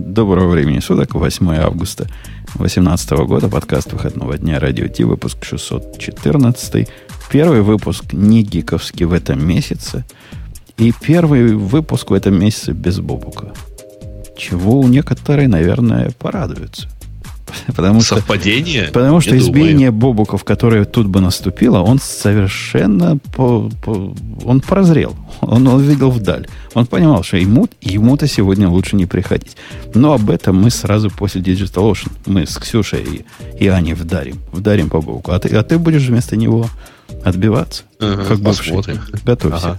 Доброго времени суток, 8 августа 2018 года, подкаст выходного дня Радио Ти, выпуск 614. Первый выпуск не гиковский в этом месяце. И первый выпуск в этом месяце без Бобука. Чего у некоторых, наверное, порадуются. Потому Совпадение? Что, потому что избиение думаю. Бобуков, которое тут бы наступило, он совершенно по, по, он прозрел. Он, он видел вдаль. Он понимал, что ему, ему-то сегодня лучше не приходить. Но об этом мы сразу после Digital Ocean, мы с Ксюшей и, и Аней вдарим. Вдарим по Бобуку. А ты, а ты будешь вместо него отбиваться. Ага, как посмотрим. Готовься. Ага.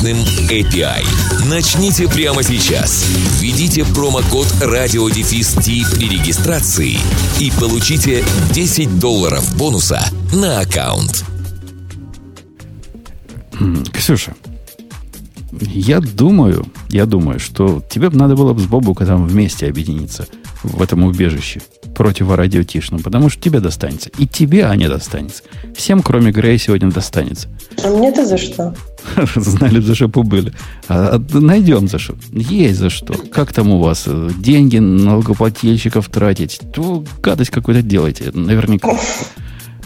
мощным API. Начните прямо сейчас. Введите промокод радиодефис при регистрации и получите 10 долларов бонуса на аккаунт. Ксюша, я думаю, я думаю, что тебе надо было бы с Бобуком там вместе объединиться в этом убежище противорадиотишном, потому что тебе достанется. И тебе, а не достанется. Всем, кроме Грея, сегодня достанется. А мне-то за что? Знали, за что побыли. А, а, найдем за что. Есть за что. Как там у вас? Деньги налогоплательщиков тратить? То гадость какую-то делаете. Наверняка.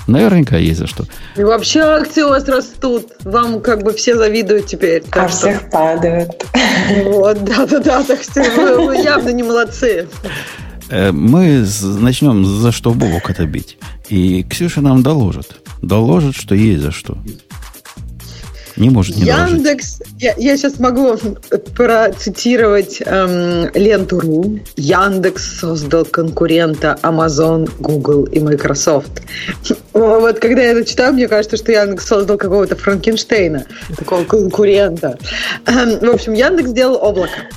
Наверняка есть за что. И вообще акции у вас растут. Вам как бы все завидуют теперь. А что... всех падают. Вот, да-да-да. Так что вы, вы явно не молодцы. Э, мы начнем за что Бобок это бить. И Ксюша нам доложит. Доложит, что есть за что. Не может не Яндекс, я, я сейчас могу процитировать эм, ленту.ру. Яндекс создал конкурента Amazon, Google и Microsoft. Вот когда я это читаю, мне кажется, что Яндекс создал какого-то Франкенштейна, такого конкурента. Эм, в общем, Яндекс сделал облако.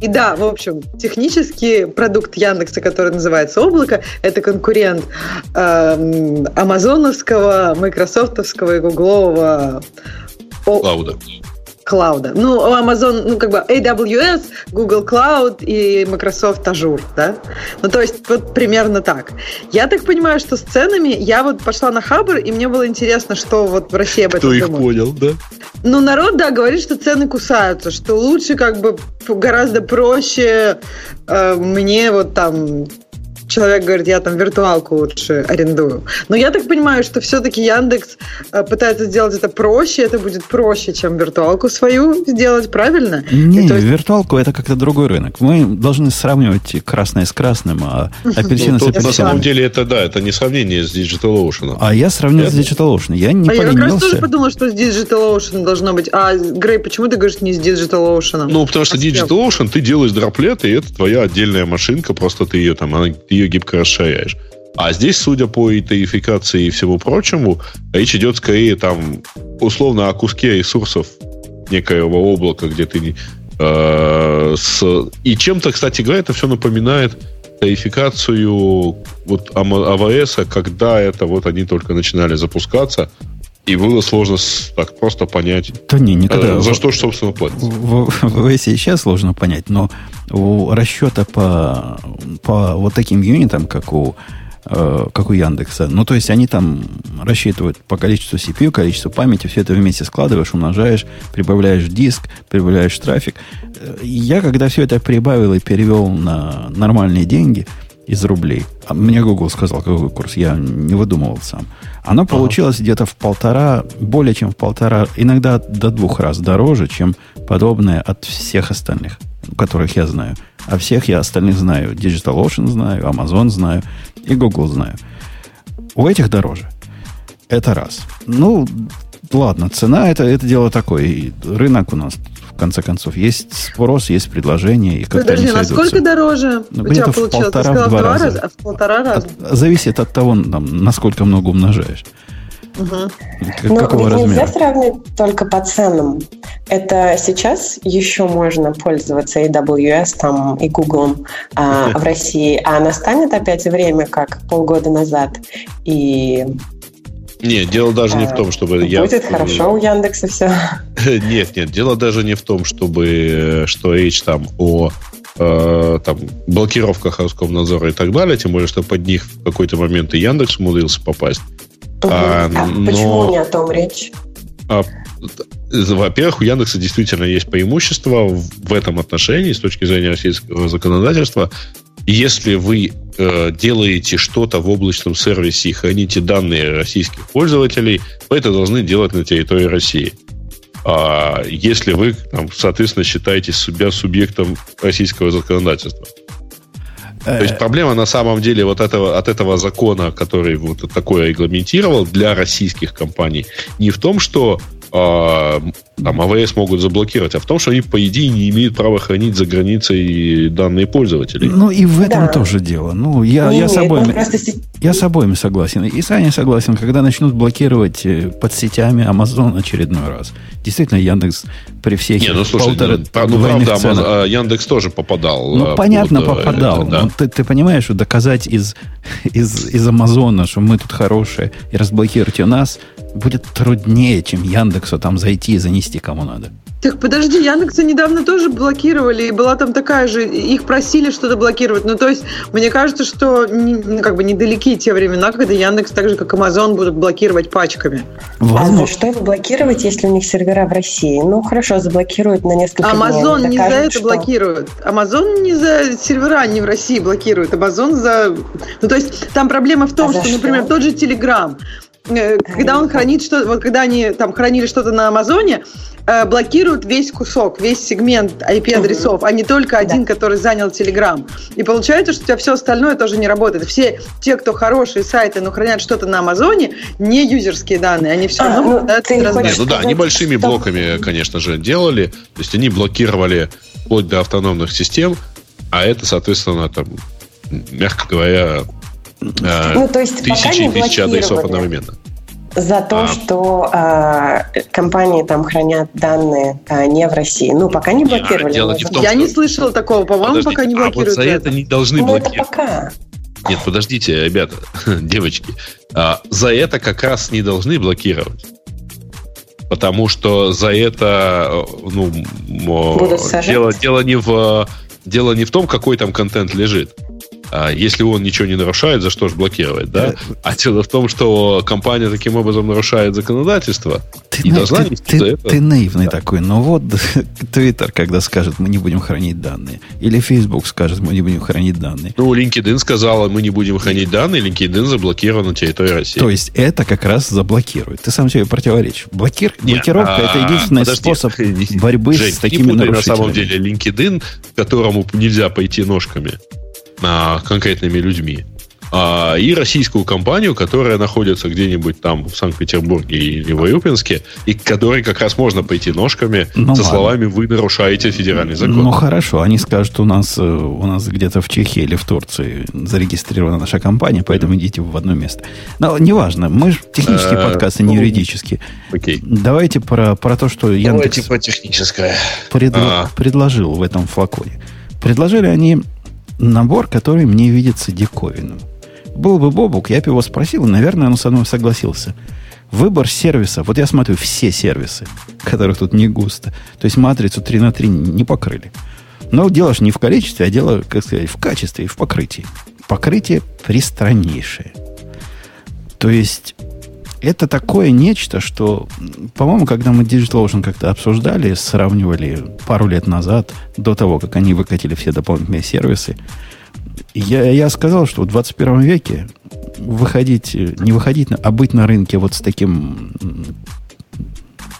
И да, в общем, технический продукт Яндекса, который называется облако, это конкурент э, амазоновского, майкрософтовского и гуглового Клауда. Клауда. Ну, Amazon, ну, как бы AWS, Google Cloud и Microsoft Azure, да? Ну, то есть, вот примерно так. Я так понимаю, что с ценами я вот пошла на Хабр, и мне было интересно, что вот в России об этом Кто их понял, да? Ну, народ, да, говорит, что цены кусаются, что лучше как бы гораздо проще э, мне вот там человек говорит, я там виртуалку лучше арендую. Но я так понимаю, что все-таки Яндекс э, пытается сделать это проще, это будет проще, чем виртуалку свою сделать, правильно? Не, есть... виртуалку это как-то другой рынок. Мы должны сравнивать красное с красным, а апельсины с апельсином. На самом деле это да, это не сравнение с DigitalOcean. А я сравнил с DigitalOcean. Я не а поленился. я как раз тоже подумал, что с DigitalOcean должно быть. А, Грей, почему ты говоришь не с DigitalOcean? Ну, потому что DigitalOcean ты делаешь дроплеты, и это твоя отдельная машинка, просто ты ее там, она, ты ее гибко расширяешь. А здесь, судя по этаификации и всему прочему, речь идет скорее там условно о куске ресурсов некоего облака, где ты э, с... И чем-то, кстати говоря, это все напоминает таификацию вот АВС, когда это вот они только начинали запускаться, и было сложно так просто понять, да не, никогда. Э, за что, собственно, платить. В, в, в сейчас сложно понять, но у расчета по, по вот таким юнитам, как у э, как у Яндекса. Ну, то есть они там рассчитывают по количеству CPU, количеству памяти, все это вместе складываешь, умножаешь, прибавляешь диск, прибавляешь трафик. Я, когда все это прибавил и перевел на нормальные деньги из рублей, а мне Google сказал, какой курс, я не выдумывал сам – оно получилось ага. где-то в полтора, более чем в полтора, иногда до двух раз дороже, чем подобное от всех остальных, которых я знаю. А всех я остальных знаю. DigitalOcean знаю, Amazon знаю и Google знаю. У этих дороже. Это раз. Ну, ладно, цена это, это дело такое. И рынок у нас в конце концов. Есть спрос, есть предложение. И Подожди, насколько дороже ну, у тебя получилось? В полтора, в два раза. раза, а в полтора раза? От, зависит от того, там, насколько много умножаешь. Как- Ну, какого ведь нельзя размера? сравнивать только по ценам. Это сейчас еще можно пользоваться AWS там, и Google а, в России, а настанет опять время, как полгода назад, и Нет, дело даже не в том, чтобы я... будет хорошо у Яндекса все. Нет, нет, дело даже не в том, чтобы э, что речь там о э, там, блокировках Роскомнадзора и так далее, тем более, что под них в какой-то момент и Яндекс умудрился попасть. А, А но- почему не о том речь? А, Во-первых, у Яндекса действительно есть преимущество в этом отношении с точки зрения российского законодательства. Если вы э, делаете что-то в облачном сервисе и храните данные российских пользователей, вы это должны делать на территории России. А если вы, там, соответственно, считаете себя субъектом российского законодательства. То есть проблема на самом деле вот этого, от этого закона, который вот такое регламентировал для российских компаний, не в том, что а, там АВС могут заблокировать, а в том, что они, по идее, не имеют права хранить за границей данные пользователей. Ну и в этом Да. тоже дело. Ну, я, Не я, с имеет, обоими, ну, просто я с обоими согласен. И Саня согласен, когда начнут блокировать э, под сетями Amazon очередной раз. Действительно, Яндекс при всех Не, ну слушай, полтора ну, ну, двойных правда, ценах- Амаз- а, Яндекс тоже попадал. Ну, а, понятно, под, э, попадал. это, да. Но ты, ты понимаешь, что доказать из, из, из Амазона, что мы тут хорошие, и разблокируйте нас, будет труднее, чем Яндексу там зайти и занести кому надо. Так подожди, Яндекса недавно тоже блокировали, и была там такая же, их просили что-то блокировать. Ну, то есть, мне кажется, что не- ну, как бы недалеки те времена, когда Яндекс, так же как Amazon, будут блокировать пачками. А за Возможно, что их блокировать, если у них сервера в России? Ну, хорошо, заблокируют на несколько дней. Amazon Они не за докажут, это что- блокирует. Amazon не за сервера не в России блокирует. Amazon за... Ну, то есть, там проблема в том, А за что, что? например, тот же Telegram, когда он хранит что вот когда они там хранили что-то на Амазоне, э, блокируют весь кусок, весь сегмент IP-адресов, а не только один, который занял Telegram. И получается, что у тебя все остальное тоже не работает. Все те, кто хорошие сайты, но хранят что-то на Амазоне, не юзерские данные, они все А, равно ну, попадают ты не. Нет, ну да, они большими что- блоками, конечно же, делали. То есть они блокировали вплоть до автономных систем, а это, соответственно, там, мягко говоря, э, Ну, то есть тысячи и тысячи адресов одновременно. За то, А. что а, компании там хранят данные а, не в России. Ну, пока не блокировали. дело не в том, Я что- не слышала такого, по-моему, Подождите, пока не а вот блокируют за это не должны Ну, это блокировать. пока. Нет, подождите, ребята, девочки. А, за это как раз не должны блокировать. Потому что за это, э, ну, сажать? дело, дело, не в, дело не в том, какой там контент лежит. А если он ничего не нарушает, за что же блокировать, да? А дело в том, что компания таким образом нарушает законодательство ты, и на- должна ты- ты- это. ты наивный такой. Но вот Твиттер, когда скажет, мы не будем хранить данные. Или Facebook скажет, мы не будем хранить данные. Ну, LinkedIn сказала, мы не будем хранить данные, LinkedIn заблокирован на территории России. То есть это как раз заблокирует. Ты сам себе противоречишь. Блокир... Нет, Блокировка а, это единственный подожди. способ борьбы Жень, с не такими путай на нарушителями. самом деле LinkedIn, которому нельзя пойти ножками а, конкретными людьми, а, и российскую компанию, которая находится где-нибудь там в Санкт-Петербурге или в Урюпинске, и к которой как раз можно пойти ножками Ну со ладно. словами «Вы нарушаете федеральный закон». Ну хорошо, они скажут, у нас, э, у нас где-то в Чехии или в Турции зарегистрирована наша компания, поэтому идите в одно место. Но неважно, мы же технический Э, подкаст, а не ну, юридический. Окей. Давайте про, про то, что Яндекс Давайте по техническое. предла- А. предложил в этом флаконе. Предложили они набор, который мне видится диковинным. Был бы Бобук, я бы его спросил, и, наверное, он со мной согласился. Выбор сервиса, вот я смотрю все сервисы, которых тут не густо. То есть матрицу 3 на 3 не покрыли. Но дело же не в количестве, а дело, как сказать, в качестве и в покрытии. Покрытие пристраннейшее. То есть это такое нечто, что, по-моему, когда мы DigitalOcean как-то обсуждали, сравнивали пару лет назад, до того, как они выкатили все дополнительные сервисы, я, я сказал, что в 21 веке выходить, не выходить, а быть на рынке вот с таким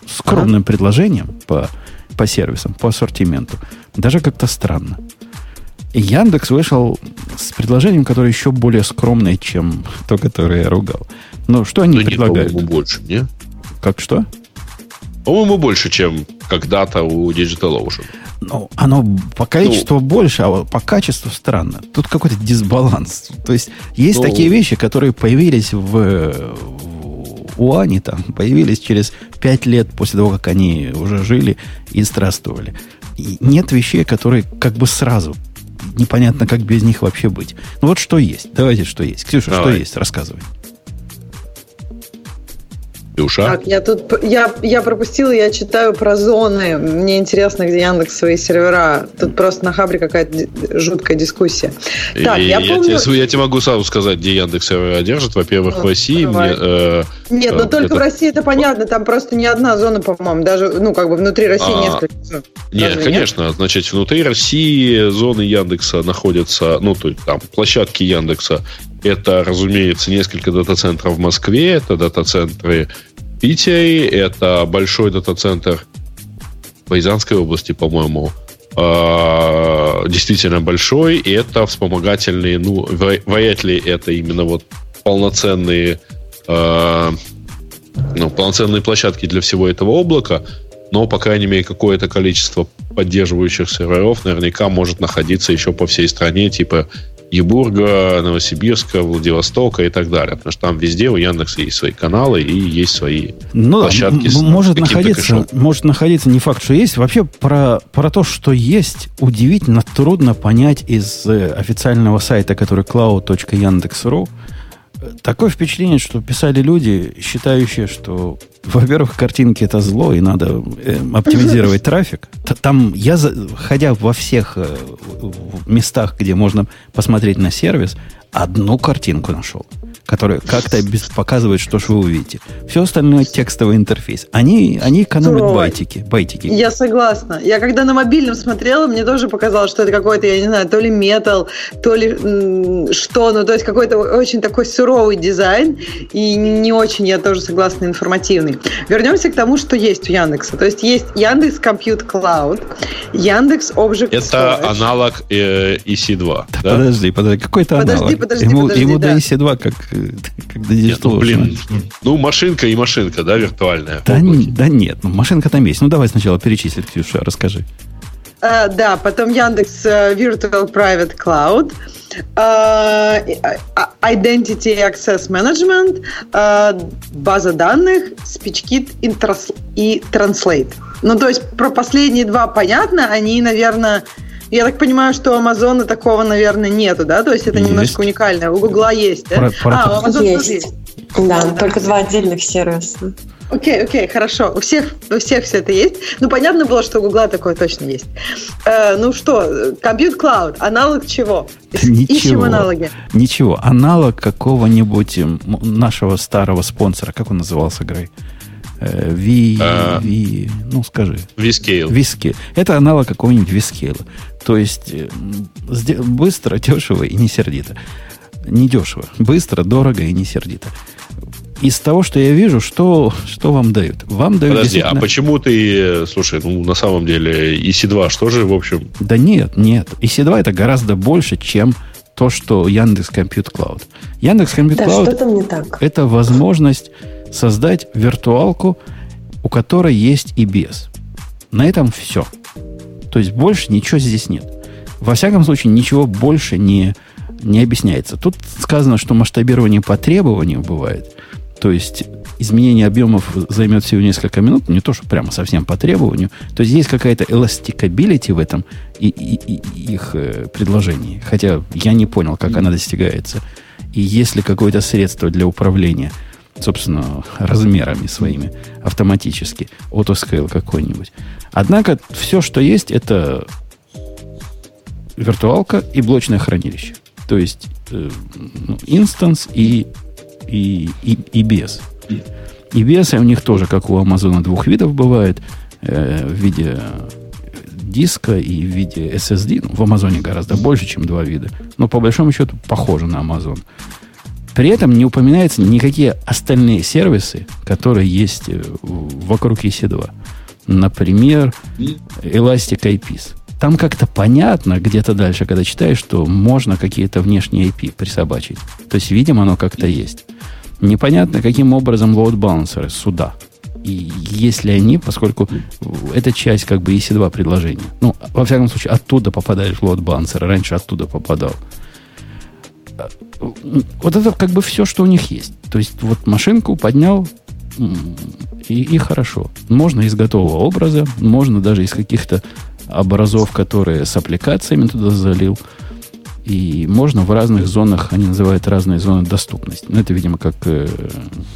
скромным предложением по, по сервисам, по ассортименту, даже как-то странно. Яндекс вышел с предложением, которое еще более скромное, чем то, которое я ругал. Но что они Ну, нет, предлагают? по-моему, больше, не? Как что? По-моему, больше, чем когда-то у DigitalOcean. Ну, оно по количеству больше, а по качеству странно. Тут какой-то дисбаланс. То есть есть Ну. такие вещи, которые появились в, в- У Ани там появились через пять лет после того, как они уже жили и здравствовали. И нет вещей, которые как бы сразу непонятно, как без них вообще быть. Ну вот что есть. Давайте, что есть. Ксюша, Давай. что есть? Рассказывай. Ксюша? Так, я тут я, я пропустила, я читаю про зоны. Мне интересно, где Яндекс свои сервера. Тут просто на Хабре какая-то жуткая дискуссия. Так, я, я, помню... тебе, я тебе могу сразу сказать, где Яндекс сервера держит. Во-первых, ну, в России. Мне, э, Нет, но э, только это... в России это понятно. Там просто не одна зона, по-моему. Даже, ну, как бы внутри России а, несколько зон. Нет, Разве конечно. Нет? Значит, внутри России зоны Яндекса находятся, ну, то есть там площадки Яндекса это, разумеется, несколько дата-центров в Москве, это дата-центры в Питере, это большой дата-центр в Рязанской области, по-моему, а, действительно большой, и это вспомогательные, ну, вряд ли это именно вот полноценные, а, ну, полноценные площадки для всего этого облака, но, по крайней мере, какое-то количество поддерживающих серверов наверняка может находиться еще по всей стране, типа Ебурга, Новосибирска, Владивостока и так далее. Потому что там везде у Яндекса есть свои каналы и есть свои ну, площадки. Может находиться, может находиться, не факт, что есть. Вообще про, про то, что есть, удивительно трудно понять из э, официального сайта, который cloud.yandex.ru. Такое впечатление, что писали люди, считающие, что, во-первых, картинки это зло, и надо э, оптимизировать трафик. Там я, ходя во всех э, местах, где можно посмотреть на сервис, одну картинку нашел которые как-то показывают, что же вы увидите. Все остальное текстовый интерфейс. Они, они экономят Суровый. байтики, байтики. Я согласна. Я когда на мобильном смотрела, мне тоже показалось, что это какой-то, я не знаю, то ли метал, то ли м- что, ну то есть какой-то очень такой суровый дизайн и не очень, я тоже согласна, информативный. Вернемся к тому, что есть у Яндекса. То есть есть Яндекс Compute Cloud, Яндекс Object Это Storage. аналог э, EC2. Да, да? Подожди, подожди, какой-то аналог? Подожди, подожди, ему, подожди, ему да. до EC2 как когда нет, ну, блин, ну, машинка и машинка, да, виртуальная. Да, да нет, ну, машинка там есть. Ну, давай сначала перечислить, Ксюша, расскажи. Uh, да, потом Яндекс uh, Virtual Private Cloud, uh, Identity Access Management, база данных, SpeechKit и Translate. Ну, то есть про последние два понятно, они, наверное, я так понимаю, что у Амазона такого, наверное, нету, да? То есть это есть. немножко уникальное. У Гугла есть, да? Про, про а, у Амазона есть. есть. Да, да, только два отдельных сервиса. Окей, окей, хорошо. У всех, у всех все это есть. Ну, понятно было, что у Гугла такое точно есть. Э, ну что, Compute Cloud, аналог чего? Ничего. Ищем аналоги. Ничего. Аналог какого-нибудь нашего старого спонсора. Как он назывался, Грей? V, а, V, ну скажи. VScale. VScale. Это аналог какого-нибудь VScale'а. То есть э, быстро, дешево и не сердито. Не дешево. Быстро, дорого и не сердито. Из того, что я вижу, что, что вам дают? Вам дают Подожди, действительно... а почему ты, слушай, ну на самом деле EC2 что же, в общем? Да нет, нет. EC2 это гораздо больше, чем то, что Яндекс Compute Cloud. Яндекс Compute да, Cloud что не так. это возможность создать виртуалку, у которой есть и без. На этом все. То есть больше ничего здесь нет. Во всяком случае, ничего больше не, не объясняется. Тут сказано, что масштабирование по требованию бывает. То есть изменение объемов займет всего несколько минут, не то, что прямо совсем по требованию. То есть есть какая-то эластикабилити в этом и, и, и их э, предложении. Хотя я не понял, как она достигается. И есть ли какое-то средство для управления – собственно, размерами своими автоматически. Autoscale какой-нибудь. Однако все, что есть, это виртуалка и блочное хранилище. То есть э, ну, инстанс и, и, и, и без. И без у них тоже, как у Амазона, двух видов бывает. Э, в виде диска и в виде SSD. Ну, в Амазоне гораздо больше, чем два вида. Но по большому счету похоже на Амазон. При этом не упоминаются никакие остальные сервисы, которые есть э, вокруг EC2. Например, Elastic IPs. Там как-то понятно где-то дальше, когда читаешь, что можно какие-то внешние IP присобачить. То есть, видимо, оно как-то есть. Непонятно, каким образом load-балансеры сюда. И если они, поскольку это часть как бы EC2 предложения. Ну, во всяком случае, оттуда попадаешь в load-балансер. Раньше оттуда попадал вот это как бы все, что у них есть. То есть вот машинку поднял, И, и хорошо. Можно из готового образа, можно даже из каких-то образов, которые с аппликациями туда залил. И можно в разных зонах, они называют разные зоны доступности. Ну, это, видимо, как, э,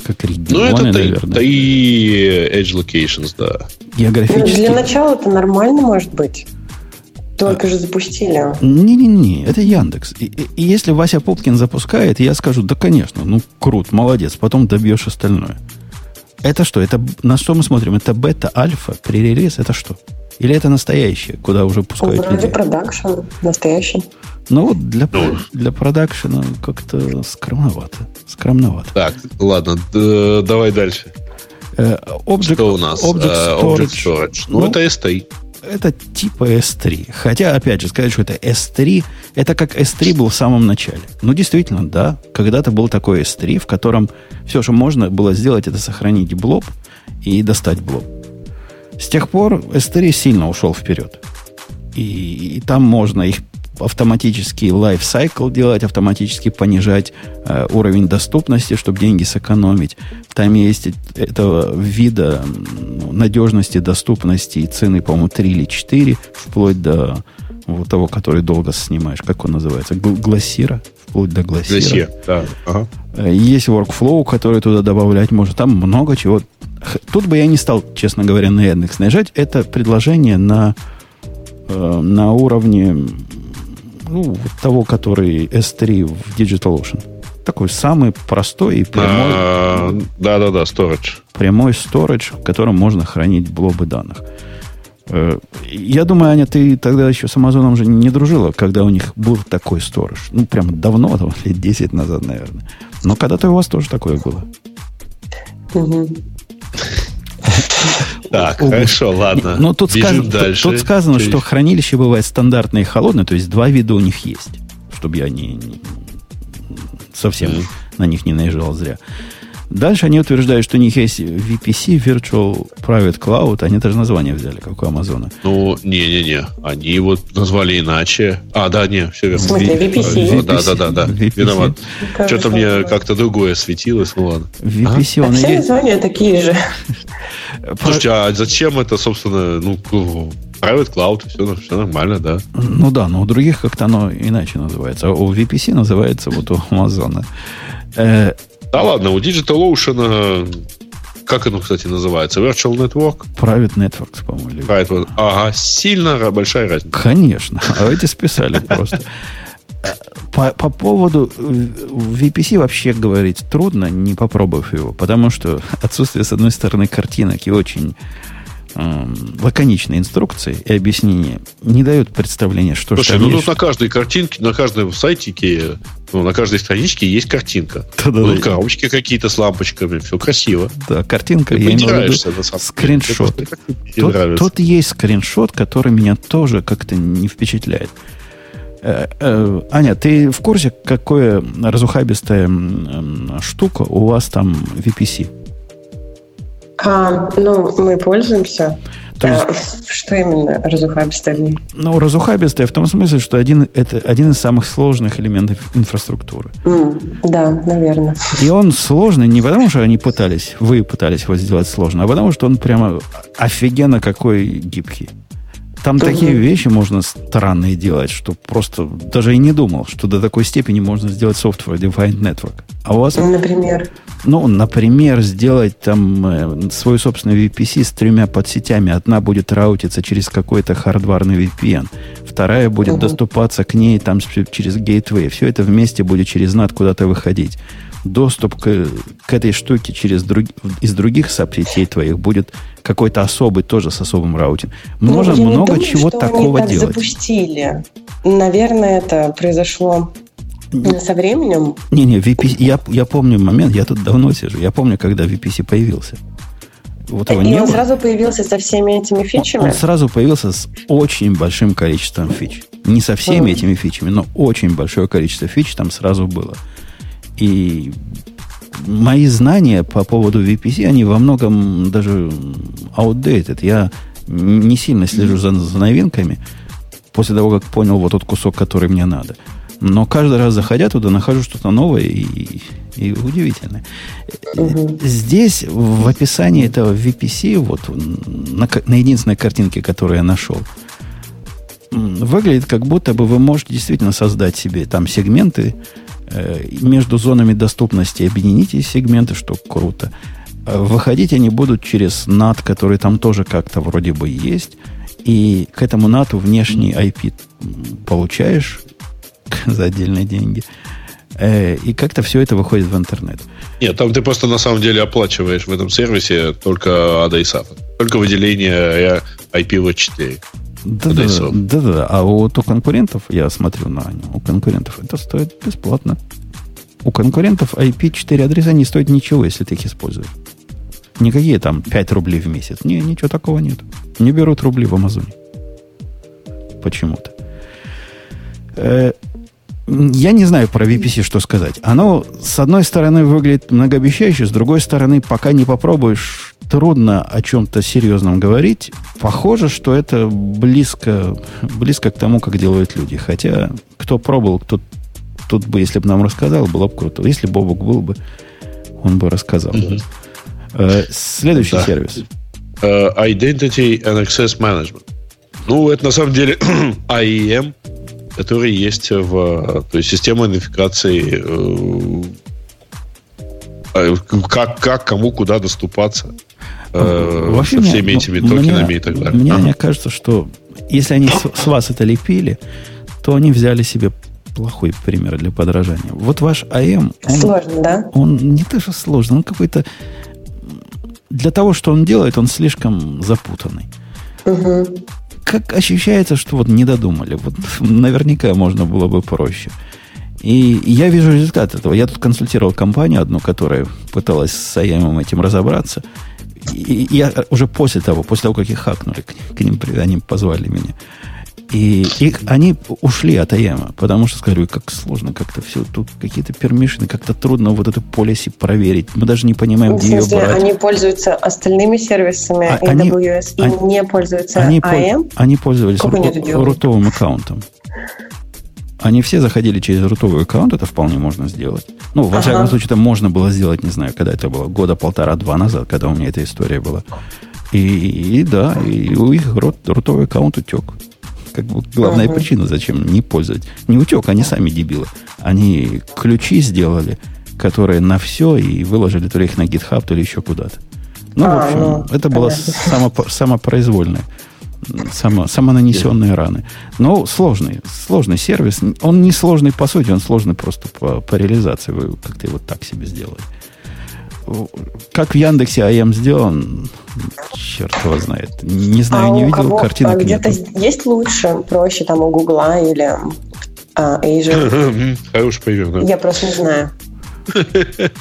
как регионы, ну, это наверное. Да и Edge Locations, да. Географически... Ну, для начала это нормально, может быть. Только же запустили. Не-не-не, это Яндекс. И, и, и если Вася Попкин запускает, я скажу, да, конечно, ну, крут, молодец, потом добьешь остальное. Это что? Это на что мы смотрим? Это бета, альфа, пререлиз, это что? Или это настоящее, куда уже пускают Вроде людей? продакшн, настоящий. Ну вот для, Ну. для продакшена как-то скромновато. Скромновато. Так, ладно, давай дальше. Э, Object, Что у нас? Object Э, Storage. Object Storage. Ну, Ну, это S3. Это типа S3. Хотя, опять же, сказать, что это S3, это как S3 был в самом начале. Ну, действительно, да. Когда-то был такой S3, в котором все, что можно было сделать, это сохранить блоб и достать блоб. С тех пор S3 сильно ушел вперед. И, и там можно их автоматически lifecycle делать, автоматически понижать э, уровень доступности, чтобы деньги сэкономить. Там есть этого вида надежности, доступности и цены, по-моему, 3 или 4, вплоть до вот того, который долго снимаешь. Как он называется? Гл- Глассира? Вплоть до глассира. Glacier, да. Ага. Э, Есть workflow, который туда добавлять можно. Там много чего. Тут бы я не стал, честно говоря, на Яндекс наезжать. Это предложение на, э, на уровне ну, того, который S3 в DigitalOcean. Такой самый простой и прямой, А, Да-да-да, Storage. прямой storage, в котором можно хранить блобы данных. Э, Я думаю, Аня, ты тогда еще с Амазоном же не дружила, когда у них был такой сторож. Ну, прям давно, там, лет 10 назад, наверное. Но когда-то у вас тоже такое было. Так, хорошо, ладно. Но тут, сказано, что хранилище бывает стандартное и холодное, то есть два вида у них есть. Чтобы я не, совсем на них не наезжал зря. Дальше они утверждают, что у них есть VPC, Virtual Private Cloud. Они даже название взяли, как у Амазона. Ну, не-не-не. Они вот назвали иначе. А, да, не, все верно. В смысле, VPC? А, Да, да, да, да. VPC. Виноват. Что-то мне как-то другое светилось, ну ладно. VPC А он и все есть. названия такие же. Слушайте, а зачем это, собственно, ну, private cloud, все, все нормально, да. Ну да, но у других как-то оно иначе называется. А у VPC называется вот у Амазона. Да ладно, у DigitalOcean, э, как оно, кстати, называется? Virtual Network? Private Networks, по-моему. Private- Ага, сильно большая разница. Конечно. А эти списали просто. По, по поводу э, VPC вообще говорить трудно, не попробовав его, потому что отсутствие, с одной стороны, картинок и очень эм, лаконичной инструкции и объяснения не дают представления, что Слушай, ну тут на каждой картинке, на каждом сайтике, ну, на каждой страничке есть картинка. Да-да-да. Тут коробочки какие-то с лампочками, все красиво. Да, картинка, Ты я имею в виду деле. скриншот. Нравится. тут есть скриншот, который меня тоже как-то не впечатляет. Э, э, Аня, ты в курсе, какое разухабистая м, штука у вас там VPC? А, ну, мы пользуемся. То есть- А, что именно ней? Ну, разухабистая в том смысле, что один, это один из самых сложных элементов инфраструктуры. М, Да, наверное. И он сложный не потому, что они пытались, вы пытались его сделать сложно, а потому, что он прямо офигенно какой гибкий. Там Мгм. такие вещи можно странные делать, что просто даже и не думал, что до такой степени можно сделать software defined network. А у вас, Например. ну, например, сделать там э, свой собственный VPC с тремя подсетями. Одна будет раутиться через какой-то хардварный VPN, вторая будет Мгм. доступаться к ней там через gateway. Все это вместе будет через NAT куда-то выходить. Доступ к, к этой штуке через друг, из других сетей твоих будет какой-то особый, тоже с особым раутингом. Ну, Можно не много думаю, чего что такого они так делать. запустили. Наверное, это произошло со временем. Не-не, VPC, я, я помню момент, я тут давно сижу, я помню, когда VPC появился. Вот его И не он было. сразу появился со всеми этими Он фичами. сразу появился с очень большим количеством фич. Не со всеми Мгм. этими фичами, но очень большое количество фич там сразу было. И мои знания по поводу VPC, они во многом даже outdated. Я не сильно слежу за, за новинками после того, как понял вот тот кусок, который мне надо. Но каждый раз заходя туда, нахожу что-то новое и, и удивительные. Угу. Здесь в описании этого VPC, вот на, на единственной картинке, которую я нашел, выглядит как будто бы вы можете действительно создать себе там сегменты между зонами доступности, объедините сегменты, что круто. Э, выходить они будут через NAT, который там тоже как-то вроде бы есть. И к этому NAT внешний IP получаешь за отдельные деньги. Э, и как-то все это выходит в интернет. Нет, там ты просто на самом деле оплачиваешь в этом сервисе только SAP. Только выделение IPv4. Да, да, да, да, А вот у конкурентов, я смотрю на у конкурентов это стоит бесплатно. У конкурентов IP4 адреса не стоит ничего, если ты их используешь. Никакие там 5 рублей в месяц. Не, ничего такого нет. Не берут рубли в Амазоне. Почему-то. Э, я не знаю про VPC что сказать. Оно, с одной стороны, выглядит многообещающе, с другой стороны, пока не попробуешь, трудно о чем-то серьезном говорить. Похоже, что это близко, близко к тому, как делают люди. Хотя, кто пробовал, кто тут бы, если бы нам рассказал, было бы круто. Если Бобок был бы, он бы рассказал. Mm-hmm. Э, следующий да. сервис. Uh, Identity and Access Management. Ну, это на самом деле IEM, который есть в то есть система идентификации э, как, как кому куда доступаться э, Вообще со всеми мне, этими токенами мне, и так далее. Мне, ага. мне кажется, что если они с, с вас это лепили, то они взяли себе плохой пример для подражания. Вот ваш АМ... Он, сложно, да? Он не то, что сложно, он какой-то для того, что он делает, он слишком запутанный. Угу. Как ощущается, что вот не додумали. Вот наверняка можно было бы проще. И я вижу результат этого. Я тут консультировал компанию одну, которая пыталась с IAM этим разобраться. И я уже после того, после того, как их хакнули, к ним, они позвали меня. И их, они ушли от АЕМа, потому что сказали, как сложно как-то все, тут какие-то пермишины, как-то трудно вот эту полиси проверить. Мы даже не понимаем, ну, где смысле, ее брать. Они пользуются остальными сервисами а, AWS они, и не пользуются они, АЕМ? Они пользовались ру, рутовым аккаунтом. Они все заходили через рутовый аккаунт, это вполне можно сделать. Ну, во ага. всяком случае, это можно было сделать, не знаю, когда это было, года полтора-два назад, когда у меня эта история была. И, и да, и у их рот, рутовый аккаунт утек. Как бы главная uh-huh. причина, зачем не пользовать. Не утек, они сами дебилы. Они ключи сделали, которые на все, и выложили то ли их на GitHub, то ли еще куда-то. Ну, а, в общем, ну, это было само, самопроизвольное. Само, самонанесенные раны. Но сложный, сложный сервис. Он не сложный по сути, он сложный просто по, по реализации. Вы как-то его так себе сделали как в Яндексе АМ сделан, черт его знает. Не знаю, а не видел, кого, картинок а Где-то нет. есть лучше, проще там у Гугла или а, Azure? Хороший пример, да. Я просто не знаю.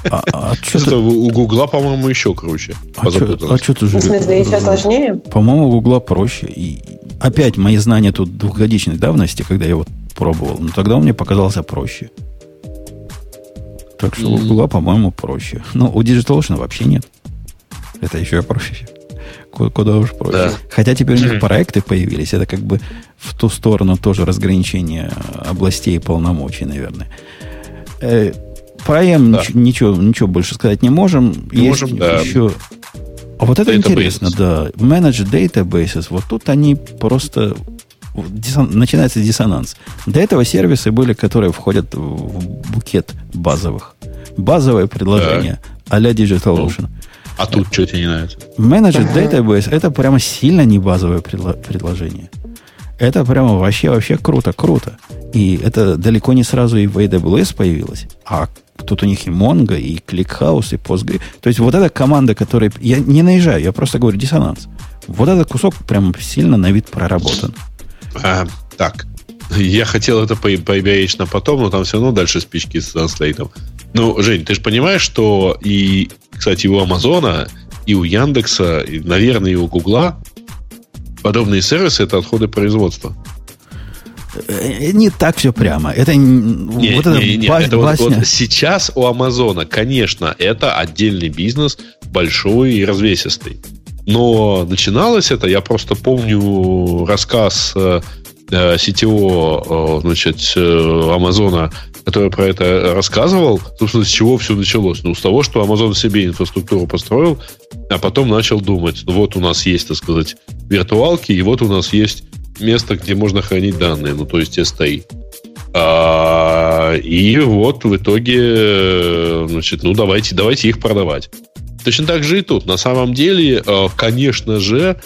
А, а что у Гугла, по-моему, еще круче. А что а ты же... В смысле, еще сложнее? По-моему, у Гугла проще. И опять мои знания тут двухгодичной давности, когда я вот пробовал, но тогда он мне показался проще. Так что у Google, по-моему, проще. Но у DigitalOcean вообще нет. Это еще проще. Куда уж проще. Да. Хотя теперь у них проекты появились. Это как бы в ту сторону тоже разграничение областей и полномочий, наверное. Про IAM да. ничего, ничего больше сказать не можем. Не Есть можем, да. еще... А вот это Databases. интересно, да. Manage Databases. Вот тут они просто начинается диссонанс. До этого сервисы были, которые входят в букет базовых. Базовое предложение да. а-ля DigitalOcean. А тут что тебе не нравится? Менеджер Database это прямо сильно не базовое предложение. Это прямо вообще, вообще круто, круто. И это далеко не сразу и в AWS появилось. А тут у них и Mongo, и ClickHouse, и Postgre. То есть вот эта команда, которая... Я не наезжаю, я просто говорю диссонанс. Вот этот кусок прямо сильно на вид проработан. А, так, я хотел это поиберечь на потом, но там все равно дальше спички с транслейтом. Ну, Жень, ты же понимаешь, что и, кстати, у Амазона, и у Яндекса, и, наверное, и у Гугла подобные сервисы это отходы производства. Э, не так все прямо. Это не, вот не, не, бас, это вот, вот сейчас у Амазона, конечно, это отдельный бизнес, большой и развесистый. Но начиналось это, я просто помню рассказ э, э, CTO э, значит, э, Амазона, который про это рассказывал, собственно, с чего все началось? Ну, с того, что Amazon себе инфраструктуру построил, а потом начал думать, ну, вот у нас есть, так сказать, виртуалки, и вот у нас есть место, где можно хранить данные, ну, то есть STI. А, и вот в итоге, значит, ну, давайте, давайте их продавать. Точно так же и тут. На самом деле, э, конечно же,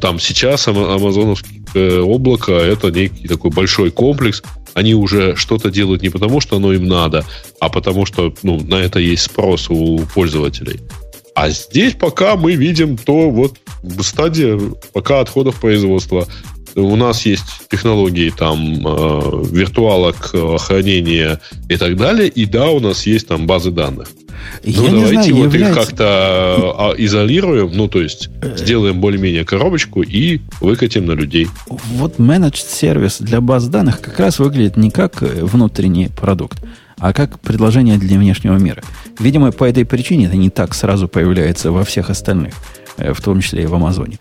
там сейчас амазоновское облако это некий такой большой комплекс. Они уже что-то делают не потому, что оно им надо, а потому что ну, на это есть спрос у пользователей. А здесь пока мы видим то вот стадия пока отходов производства. У нас есть технологии там э, виртуалок, э, хранения и так далее. И да, у нас есть там базы данных. Я ну, давайте знаю, вот является... их как-то а, изолируем, ну, то есть э. сделаем более-менее коробочку и выкатим на людей. Вот менедж сервис для баз данных как раз выглядит не как э, внутренний продукт, а как предложение для внешнего мира. Видимо, по этой причине это не так сразу появляется во всех остальных, в том числе и в Амазоне.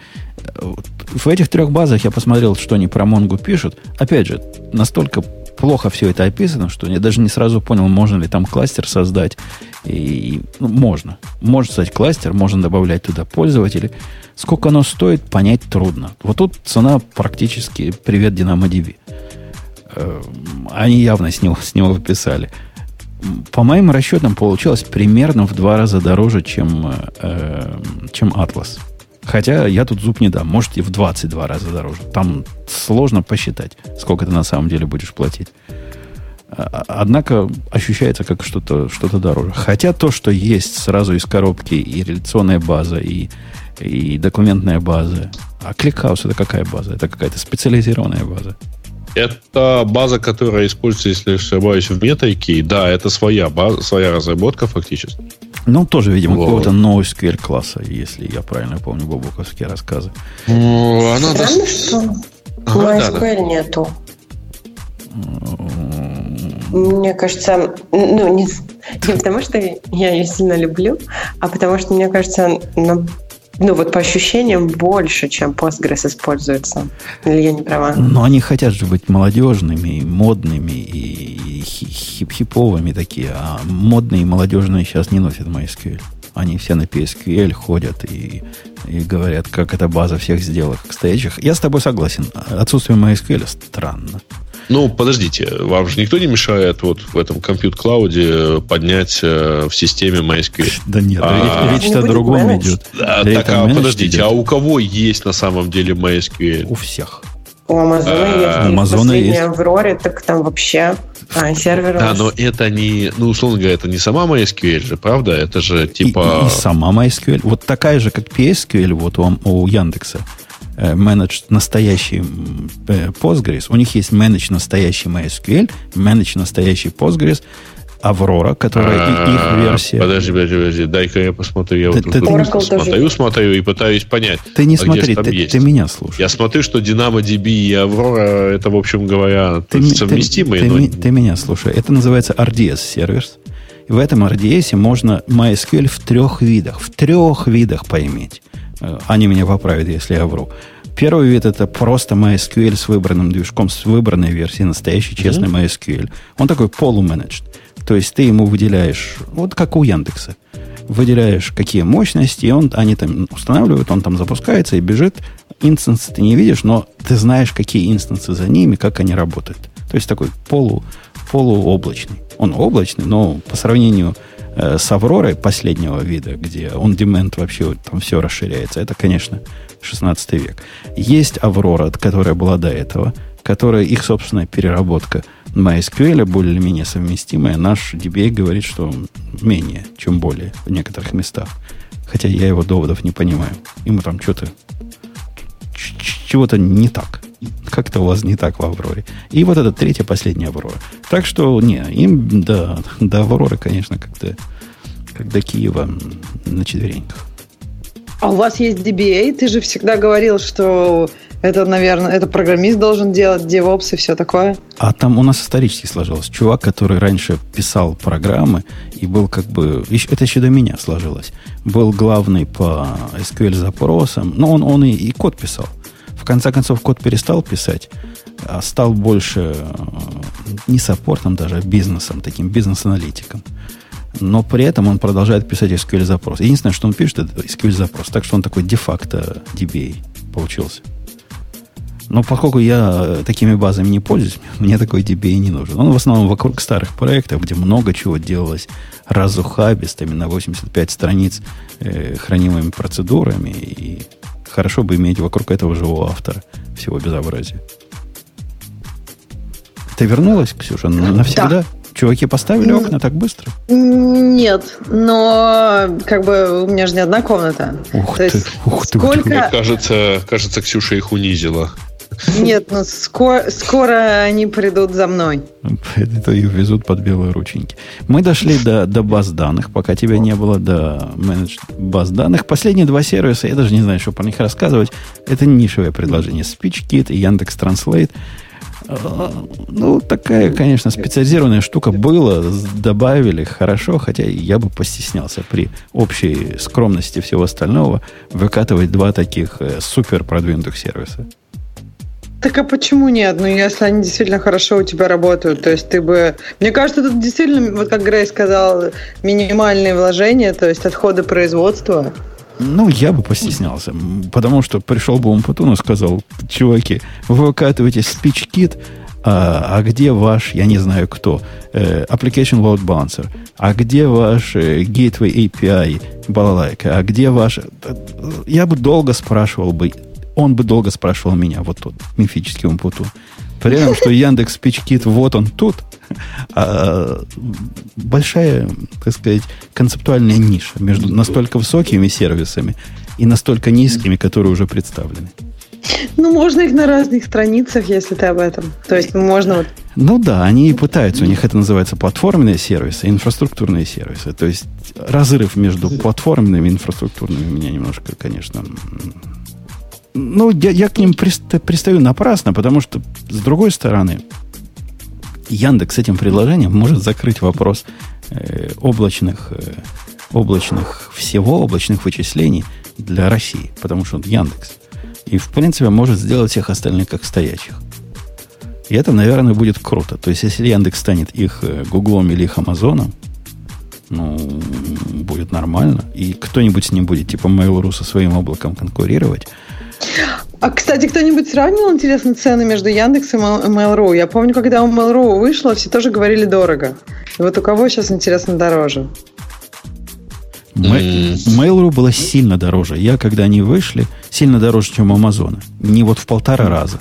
В этих трех базах я посмотрел, что они про Монгу пишут. Опять же, настолько плохо все это описано, что я даже не сразу понял, можно ли там кластер создать. И, ну, можно. Может создать кластер, можно добавлять туда пользователей. Сколько оно стоит, понять трудно. Вот тут цена практически привет DynamoDB. Э, они явно с него, с него выписали. По моим расчетам, получилось примерно в два раза дороже, чем, э, чем Atlas. Хотя я тут зуб не дам. Может, и в 22 раза дороже. Там сложно посчитать, сколько ты на самом деле будешь платить. А, однако ощущается как что-то что дороже. Хотя то, что есть сразу из коробки и реляционная база, и, и документная база. А ClickHouse это какая база? Это какая-то специализированная база. Это база, которая используется, если ошибаюсь, в метайке. Да, это своя база, своя разработка фактически. Ну, тоже, видимо, вот. какого-то NoSQL класса, если я правильно помню бобуковские рассказы. Ну, она Странно, что ага, NoSQL да, да. нету. Мне кажется, ну, не, не потому что я ее сильно люблю, а потому что, мне кажется, на ну вот по ощущениям больше, чем Postgres используется. Или я не права? Но они хотят же быть молодежными, модными и хип-хиповыми такие, а модные и молодежные сейчас не носят MySQL. Они все на PSQL ходят и, и говорят, как эта база всех сделок стоящих. Я с тобой согласен. Отсутствие MySQL странно. Ну, подождите, вам же никто не мешает вот в этом компьют-клауде поднять э, в системе MySQL? Да нет, а, речь, о другом идет. Да, так, а подождите, идет. а у кого есть на самом деле MySQL? У всех. У Амазона а, есть. У Амазона есть. Авроре, так там вообще а, сервер. Да, но это не, ну, условно говоря, это не сама MySQL же, правда? Это же типа... И, и сама MySQL. Вот такая же, как PSQL вот у, у Яндекса менедж настоящий Postgres, у них есть менедж настоящий MySQL, менедж настоящий Postgres, Аврора, которая их версия. Подожди, подожди, подожди, дай-ка я посмотрю. Я вот тут смотрю, смотрю и пытаюсь понять. Ты не смотри, ты, меня слушай. Я смотрю, что DynamoDB и Аврора, это, в общем говоря, совместимые. Ты, меня слушай. Это называется RDS сервис. В этом RDS можно MySQL в трех видах, в трех видах поиметь. Э, они меня поправят, если я вру. Первый вид это просто MySQL с выбранным движком, с выбранной версией, настоящий честный mm-hmm. MySQL. Он такой полуменеджд. То есть ты ему выделяешь, вот как у Яндекса, выделяешь какие мощности, и он, они там устанавливают, он там запускается и бежит. Инстансы ты не видишь, но ты знаешь, какие инстансы за ними, как они работают. То есть такой полу, полуоблачный. Он облачный, но по сравнению э, с Авророй последнего вида, где он demand вообще там все расширяется, это, конечно, 16 век. Есть Аврора, которая была до этого, которая их собственная переработка MySQL более-менее совместимая. Наш DBA говорит, что менее, чем более в некоторых местах. Хотя я его доводов не понимаю. Ему там что-то чего-то не так. Как-то у вас не так в Авроре. И вот это третья, последняя Аврора. Так что, не, им до, до Авроры, конечно, как-то как до Киева на четвереньках. А у вас есть DBA? Ты же всегда говорил, что это, наверное, это программист должен делать, DevOps и все такое. А там у нас исторически сложилось. Чувак, который раньше писал программы и был как бы... Это еще до меня сложилось. Был главный по SQL запросам. Но он, он и, и код писал. В конце концов, код перестал писать. а стал больше э, не саппортом даже, а бизнесом, таким бизнес-аналитиком. Но при этом он продолжает писать SQL запрос. Единственное, что он пишет, это SQL запрос. Так что он такой де-факто DBA получился. Но поскольку я такими базами не пользуюсь, мне такой DBA не нужен. Он в основном вокруг старых проектов, где много чего делалось разухабистыми на 85 страниц э, хранимыми процедурами. И хорошо бы иметь вокруг этого живого автора всего безобразия. Ты вернулась, Ксюша, навсегда? Да. Чуваки поставили окна так быстро? Нет, но как бы у меня же не одна комната. Ух То ты, есть ух ты. Сколько... Мне кажется, кажется, Ксюша их унизила. Нет, ну скоро, скоро они придут за мной. Это их везут под белые рученьки. Мы дошли до, до баз данных, пока тебя не было, до менедж баз данных. Последние два сервиса, я даже не знаю, что про них рассказывать. Это нишевое предложение. SpeechKit и Яндекс Translate. А, ну, такая, конечно, специализированная штука была, добавили хорошо, хотя я бы постеснялся при общей скромности всего остального выкатывать два таких э, супер продвинутых сервиса. Так а почему нет? Ну, если они действительно хорошо у тебя работают, то есть ты бы... Мне кажется, тут действительно, вот как Грей сказал, минимальные вложения, то есть отходы производства. Ну, я бы постеснялся, потому что пришел бы Умпутун и сказал, чуваки, вы выкатываете SpeechKit, а, а где ваш, я не знаю кто, э, Application Load Balancer, а где ваш э, Gateway API, балалайка, а где ваш... Я бы долго спрашивал бы, он бы долго спрашивал меня, вот тот мифический Умпутун. При этом, что Яндекс SpeechKit, вот он тут, а, большая, так сказать, концептуальная ниша между настолько высокими сервисами и настолько низкими, которые уже представлены. Ну, можно их на разных страницах, если ты об этом. То есть можно вот... Ну да, они и пытаются. У них это называется платформенные сервисы, инфраструктурные сервисы. То есть разрыв между платформенными и инфраструктурными меня немножко, конечно, ну, я, я к ним пристаю напрасно, потому что, с другой стороны, Яндекс с этим приложением может закрыть вопрос э, облачных, э, облачных всего, облачных вычислений для России, потому что он Яндекс. И, в принципе, может сделать всех остальных как стоячих. И это, наверное, будет круто. То есть, если Яндекс станет их э, Гуглом или их Амазоном, ну, будет нормально. И кто-нибудь с ним будет, типа Mail.ru, со своим облаком конкурировать. А, кстати, кто-нибудь сравнивал, интересно, цены между Яндексом и Mail.ru? Я помню, когда у Mail.ru вышло, все тоже говорили дорого. И вот у кого сейчас, интересно, дороже? Mail.ru было сильно дороже. Я, когда они вышли, сильно дороже, чем у Амазона. Не вот в полтора раза,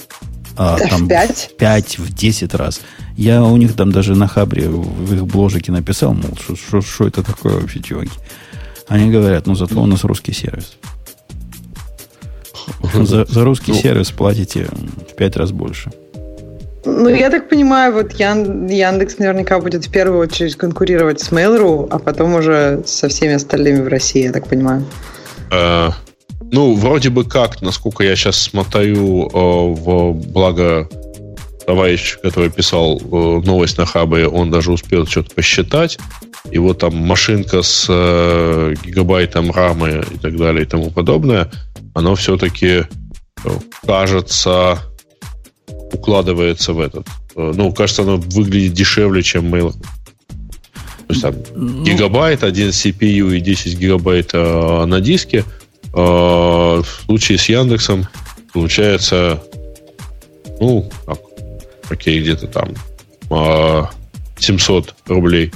а да, там в пять? пять, в десять раз. Я у них там даже на Хабре в их бложике написал, мол, что это такое вообще, чуваки. Они говорят, ну зато у нас русский сервис. За, за русский ну, сервис платите в пять раз больше. Ну, я так понимаю, вот Ян, Яндекс наверняка будет в первую очередь конкурировать с Mail.ru, а потом уже со всеми остальными в России, я так понимаю. А, ну, вроде бы как, насколько я сейчас смотрю э, в благо товарищ, который писал э, новость на хабе, он даже успел что-то посчитать. И вот там машинка с э, гигабайтом рамы и так далее и тому подобное, оно все-таки, э, кажется, укладывается в этот. Э, ну, кажется, оно выглядит дешевле, чем Mail. То есть там ну, гигабайт, один CPU и 10 гигабайт э, на диске. Э, в случае с Яндексом получается, ну, как, окей, где-то там э, 700 рублей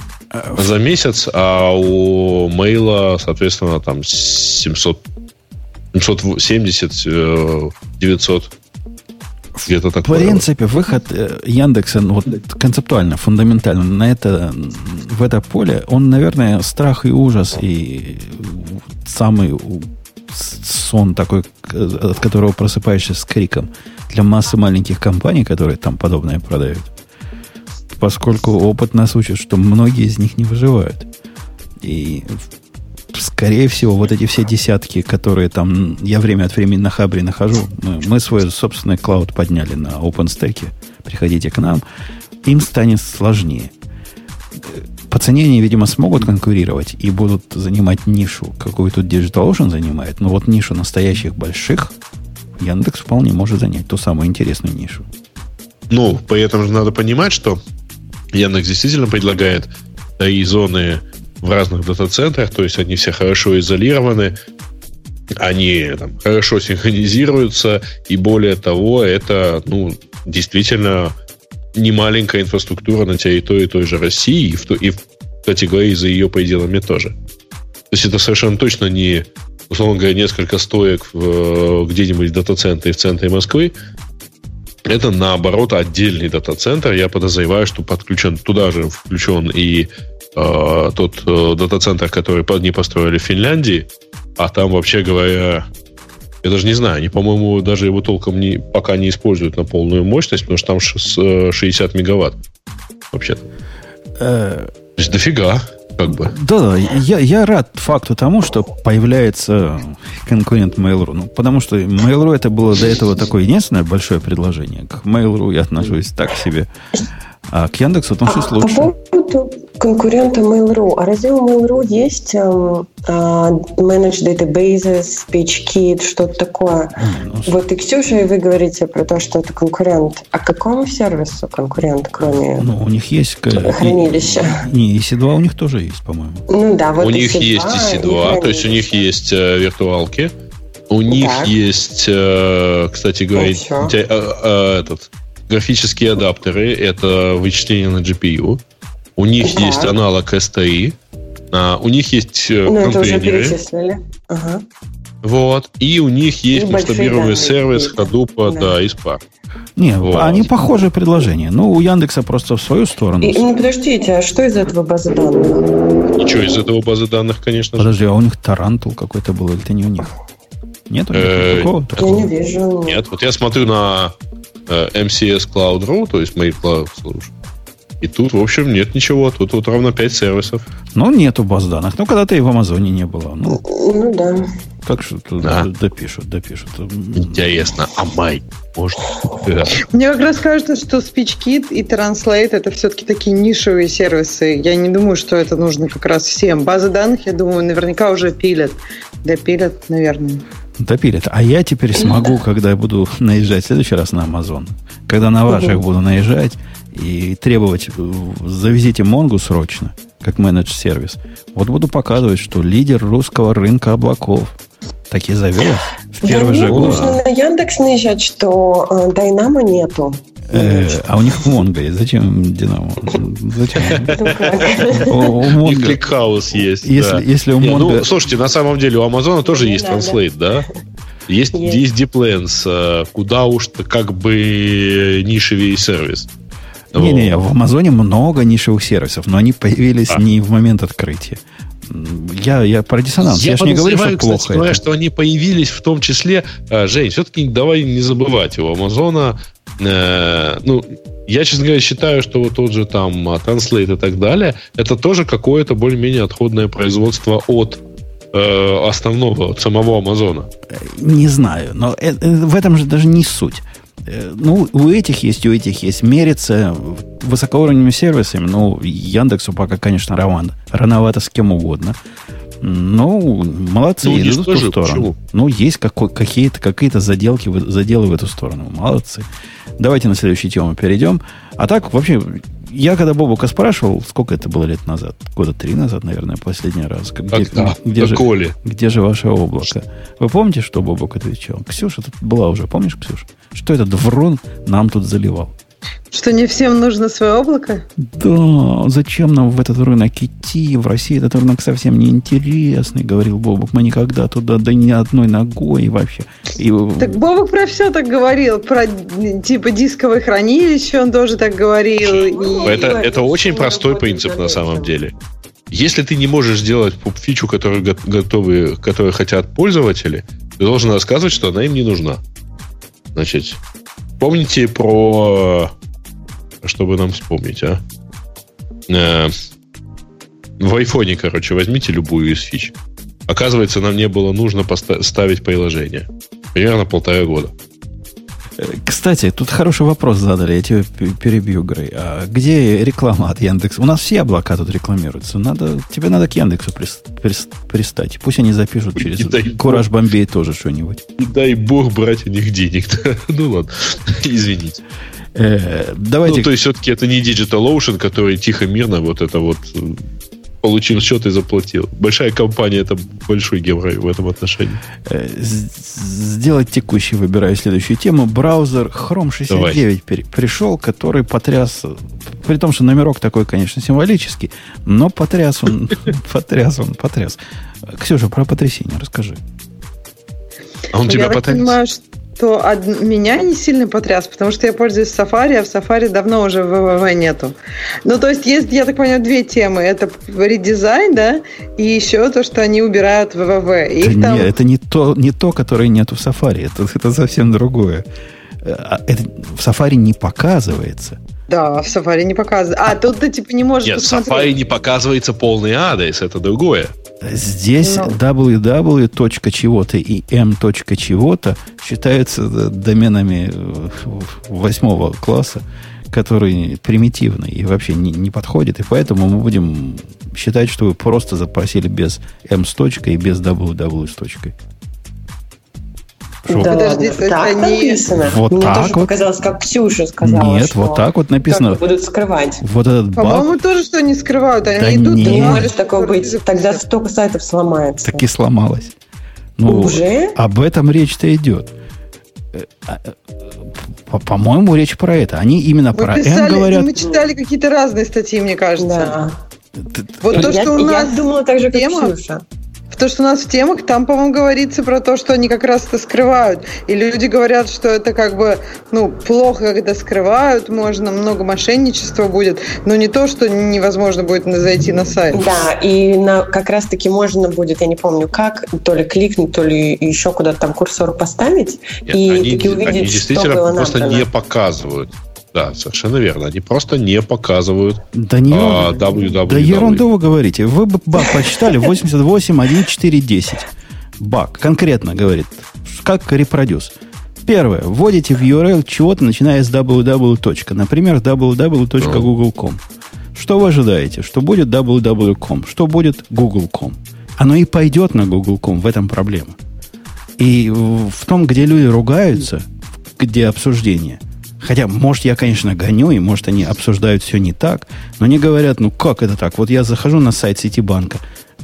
за месяц, а у мейла, соответственно, там 700, 770, 900 где-то так. В принципе, выход э, Яндекса ну, вот, концептуально, фундаментально на это, в это поле, он, наверное, страх и ужас, и самый сон такой, от которого просыпаешься с криком для массы маленьких компаний, которые там подобное продают поскольку опыт нас учит, что многие из них не выживают. И, скорее всего, вот эти все десятки, которые там я время от времени на Хабре нахожу, мы, свой собственный клауд подняли на OpenStack, приходите к нам, им станет сложнее. По цене они, видимо, смогут конкурировать и будут занимать нишу, какую тут DigitalOcean занимает, но вот нишу настоящих больших Яндекс вполне может занять ту самую интересную нишу. Ну, при этом же надо понимать, что Яндекс действительно предлагает три зоны в разных дата-центрах, то есть они все хорошо изолированы, они там, хорошо синхронизируются, и более того, это ну, действительно немаленькая инфраструктура на территории той же России, и в, и в категории за ее пределами тоже. То есть это совершенно точно не, условно говоря, несколько стоек в, где-нибудь в дата-центре в центре Москвы. Это, наоборот, отдельный дата-центр. Я подозреваю, что подключен туда же включен и э, тот э, дата-центр, который не построили в Финляндии, а там, вообще говоря, я даже не знаю, они, по-моему, даже его толком не, пока не используют на полную мощность, потому что там 60 э, мегаватт вообще-то. Э, То есть дофига, как бы. Да, я, я рад факту тому, что появляется конкурент Mail.ru. Ну, потому что Mail.ru это было до этого такое единственное большое предложение. К Mail.ru я отношусь так себе. А к Яндексу отношусь а, лучше. По поводу конкурента Mail.ru. А разве у Mail.ru есть эм, э, Managed Databases, PageKit, что-то такое? Ну, вот и Ксюша, и вы говорите про то, что это конкурент. А какому сервису конкурент, кроме ну, у них есть хранилища? Не, EC2 у них тоже есть, по-моему. Ну да, вот У них есть EC2, то есть у них есть э, виртуалки. У них так. есть, э, кстати говоря, э, э, этот графические адаптеры, это вычисление на GPU. У них да. есть аналог STI. А, у них есть э, ну, контейнеры. Ага. Вот. И у них есть масштабируемый сервис Hadoop да. да, из пар. Не, вот. они похожие предложения. Ну, у Яндекса просто в свою сторону. И, ну, подождите, а что из этого базы данных? Ничего из этого базы данных, конечно Подожди, же. а у них Тарантул какой-то был, или это не у них? Нет у них э, такого? Я не вижу. Нет, вот я смотрю на э, MCS Cloud.ru, то есть Mail Cloud Solution. И тут, в общем, нет ничего. Тут вот ровно 5 сервисов. Ну, нету баз данных. Ну, когда-то и в Амазоне не было. Ну, ну да. Как же тут да. допишут, допишут. Интересно, а май можно? Мне как раз кажется, что SpeechKit и Translate это все-таки такие нишевые сервисы. Я не думаю, что это нужно как раз всем. Базы данных, я думаю, наверняка уже пилят. Допилят, наверное. Допилят. А я теперь смогу, когда я буду наезжать в следующий раз на Amazon, когда на ваших буду наезжать, и требовать, завезите Монгу срочно, как managed service. Вот буду показывать, что лидер русского рынка облаков. Так и завез в первый же год. Нужно на Яндекс наезжать, что э, Дайнама нету. Э, а у них Mongo есть. Зачем Динамо? Зачем? У И ClickHouse есть. Если, если у Mongo... Ну, слушайте, на самом деле у Амазона тоже есть Translate, да? Есть, есть Deep э, куда уж как бы нишевый сервис. Не-не, в Амазоне много нишевых сервисов, но они появились а. не в момент открытия. Я, я про диссонанс. Я, я же не говорю, что кстати, плохо. Говоря, что они появились в том числе. Э, Жень, все-таки давай не забывать, у Амазона, э, ну, я, честно говоря, считаю, что вот тот же там а, Translate и так далее, это тоже какое-то более-менее отходное производство от э, основного, от самого Амазона. Не знаю, но э, в этом же даже не суть. Э, ну, у этих есть, у этих есть. Мериться высокоуровневыми сервисами, ну, Яндексу пока, конечно, рано, рановато с кем угодно. Ну, молодцы, ну, идут в ту сторону. Почему? Ну, есть какие-то какие заделки, заделы в эту сторону. Молодцы. Давайте на следующую тему перейдем. А так, вообще, я когда Бобука спрашивал, сколько это было лет назад, года три назад, наверное, последний раз, где, а, где, же, Коли. где же ваше облако? Вы помните, что Бобук отвечал? Ксюша тут была уже, помнишь, Ксюша? Что этот врун нам тут заливал? Что не всем нужно свое облако? Да, зачем нам в этот рынок идти? В России этот рынок совсем не интересный, говорил Бобок. Мы никогда туда да ни одной ногой вообще. И... Так Бобок про все так говорил. Про типа дисковое хранилище он тоже так говорил. И... Это, это очень простой принцип на самом деле. Если ты не можешь сделать фичу, которую готовы, которую хотят пользователи, ты должен рассказывать, что она им не нужна. Значит, помните про чтобы нам вспомнить, а? Э, в айфоне, короче, возьмите любую из фич. Оказывается, нам не было нужно ставить приложение. Примерно полтора года. Э, кстати, тут хороший вопрос задали, я тебе перебью, Грей. А где реклама от Яндекса? У нас все облака тут рекламируются. Надо, тебе надо к Яндексу пристать. Пусть они запишут через Кураж Бомбей тоже что-нибудь. Не дай бог брать у них денег. ну ладно, извините. Э, давайте... Ну, то есть, все-таки это не Digital Ocean, который тихо, мирно вот это вот э, получил счет и заплатил. Большая компания это большой геморрой в этом отношении. Э, сделать текущий, выбираю следующую тему. Браузер Chrome 69 Давай. пришел, который потряс, при том, что номерок такой, конечно, символический, но потряс он, потряс он, потряс. Ксюша, про потрясение расскажи. А он тебя потряс? То от меня не сильно потряс, потому что я пользуюсь Safari, а в Safari давно уже ВВВ нету. Ну, то есть есть, я так понимаю, две темы. Это редизайн, да, и еще то, что они убирают ВВВ. Их там... Нет, это не то, не то, которое нету в Safari. Это, это совсем другое. Э, а это в Safari не показывается. Да, в Safari не показывается. А, тут ты типа не можешь Нет, посмотреть. в Safari не показывается полный адрес, это другое. Здесь no. Ну. www. чего-то и m. чего-то считаются доменами э, восьмого класса, которые примитивны и вообще не, не подходят. И поэтому мы будем считать, что вы просто запросили без m с точкой и без www с точкой. Шо? Да, Подожди, так они... написано. Вот Мне так тоже вот. показалось, как Ксюша сказала. Нет, вот так вот написано. Как будут скрывать. Вот этот баг. По-моему, тоже что они скрывают. Они да идут. Нет. Не может такого быть. Тогда столько сайтов сломается. Так и сломалось. Ну, Уже? Об этом речь-то идет. Э, а, э, по-моему, речь про это. Они именно мы про писали, M говорят. Мы читали какие-то разные статьи, мне кажется. Да. Вот то, что у нас я думала так же, как тема, Ксюша. То, что у нас в темах, там, по-моему, говорится про то, что они как раз это скрывают. И люди говорят, что это как бы, ну, плохо, когда скрывают, можно, много мошенничества будет, но не то, что невозможно будет зайти на сайт. Да, и на, как раз-таки можно будет, я не помню как, то ли кликнуть, то ли еще куда-то там курсор поставить, Нет, и они, таки увидеть, они действительно что было просто набрано. не показывают. Да, совершенно верно. Они просто не показывают да не а, www. Да ерунду вы говорите. Вы бы баг почитали 88.1.4.10. Баг. Конкретно говорит. Как репродюс. Первое. Вводите в URL чего-то, начиная с www. Например, www.google.com. Что вы ожидаете? Что будет www.com? Что будет google.com? Оно и пойдет на google.com. В этом проблема. И в том, где люди ругаются, где обсуждение – Хотя, может, я, конечно, гоню, и может, они обсуждают все не так, но они говорят, ну как это так? Вот я захожу на сайт Ситибанка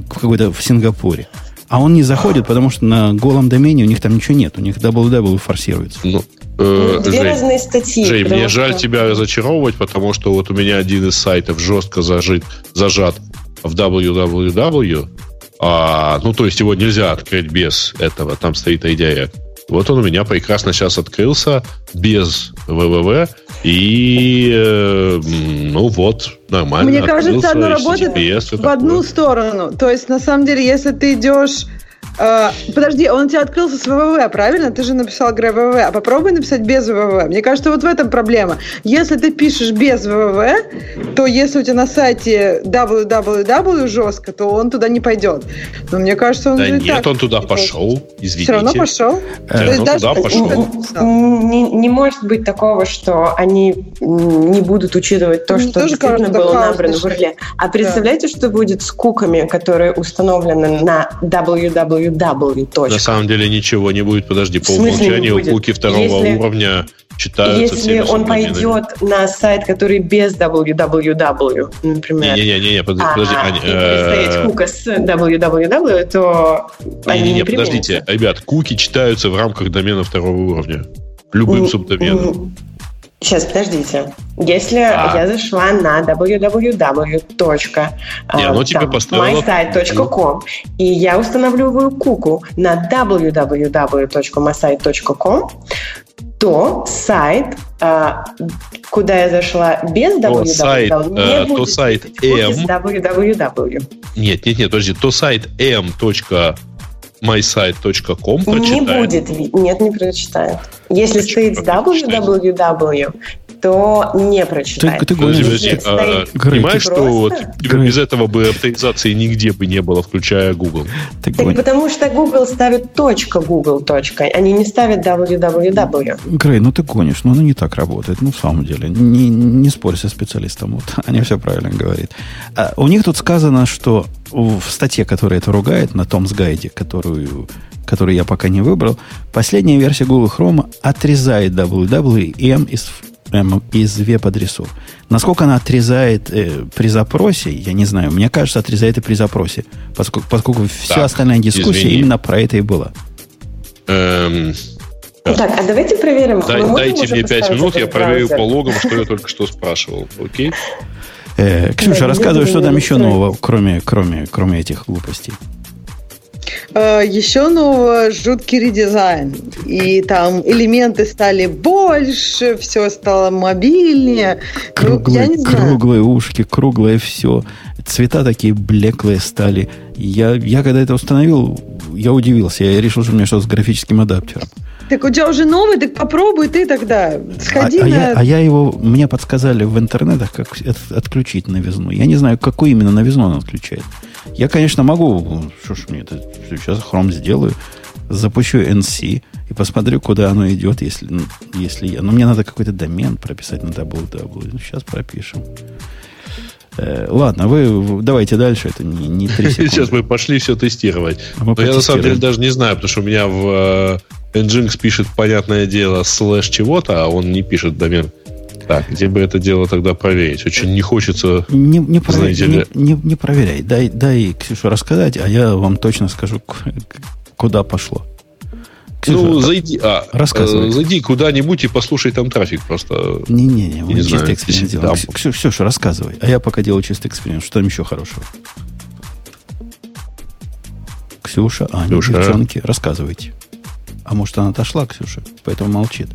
какой-то в Сингапуре, а он не заходит, потому что на голом домене у них там ничего нет, у них www форсируется. Ну, э, Две Жень, разные статьи. Жень, мне что... жаль тебя разочаровывать, потому что вот у меня один из сайтов жестко зажит, зажат в www, а, ну, то есть его нельзя открыть без этого, там стоит redirect. Вот он у меня прекрасно сейчас открылся без ВВВ. И, э, ну вот, нормально. Мне кажется, оно работает в одну сторону. То есть, на самом деле, если ты идешь а, подожди, он у тебя открылся с ВВВ, правильно? Ты же написал ВВВ. А попробуй написать без ВВВ. Мне кажется, вот в этом проблема. Если ты пишешь без ВВВ, то если у тебя на сайте www жестко, то он туда не пойдет. Но мне кажется, он да нет, так он туда пошел. Извините. Все равно пошел. Все равно туда пошел. Не, не может быть такого, что они не будут учитывать то, что действительно было набрано в URL. А представляете, что будет с куками, которые установлены на www www. На самом деле ничего не будет. Подожди, по умолчанию куки второго если, уровня читаются Если он пойдет на сайт, который без www, например. Не-не-не, подожди. А, подожди Аня, э... кука с www, то не, они не, не, подождите, ребят, куки читаются в рамках домена второго уровня. Любым субдоменом. Сейчас, подождите. Если а. я зашла на www.mysite.com и я устанавливаю куку на www.mysite.com, то сайт, а, куда я зашла без www, сайт, не э, будет то сайт m, www. Нет, нет, нет, подожди, то сайт m mysite.com прочитает? Не будет, нет, не прочитает. Если стоит www, то не прочитает. Ты, ты, подожди, подожди, а, понимаешь, что вот, без этого бы авторизации нигде бы не было, включая Google? Так, так потому что Google ставит точка Google точка, они не ставят www. Грей, ну ты гонишь, но оно не так работает, ну в самом деле. Не, не спорь со специалистом, вот, они все правильно говорят. А, у них тут сказано, что в статье, которая это ругает, на том с гайде, которую, которую я пока не выбрал, последняя версия Google Chrome отрезает www из эм, из веб-адресов. Насколько она отрезает э, при запросе, я не знаю. Мне кажется, отрезает и при запросе, поскольку, поскольку так, вся остальная дискуссия извини. именно про это и была. Эм, так, а давайте проверим. Дай, дайте мне 5 минут, я проверю по логам, что я только что спрашивал. Окей? Э, Ксюша, да, рассказывай, что там еще нового, кроме, кроме, кроме этих глупостей. Uh, еще нового жуткий редизайн. И там элементы стали больше, все стало мобильнее. Круглые, ну, круглые ушки, круглое все. Цвета такие блеклые стали. Я, я когда это установил, я удивился. Я решил, что у меня что-то с графическим адаптером. Так у тебя уже новый, так попробуй ты тогда. Сходи а, на... а, я, а я его, мне подсказали в интернетах, как отключить новизну. Я не знаю, какую именно новизну он отключает. Я, конечно, могу, что ж мне это, сейчас Chrome сделаю, запущу NC и посмотрю, куда оно идет, если, если я... Но мне надо какой-то домен прописать на www. Ну, сейчас пропишем. Э, ладно, вы давайте дальше, это не, не 3 секунды. Сейчас мы пошли все тестировать. А я на самом деле даже не знаю, потому что у меня в э, Nginx пишет, понятное дело, слэш чего-то, а он не пишет домен. Так, где бы это дело тогда проверить? Очень не хочется, не, не, проверяй, не, не, не проверяй. Дай, дай Ксюшу рассказать, а я вам точно скажу, куда пошло. Ксюша, ну, зайди, а, рассказывай. Э, зайди куда-нибудь и послушай там трафик просто. Не-не-не, мы не чистый знаю, эксперимент делаем. Ксюша, Ксюша, рассказывай. А я пока делаю чистый эксперимент. Что там еще хорошего? Ксюша, Аня, Ксюша. девчонки, рассказывайте. А может, она отошла, Ксюша, поэтому молчит.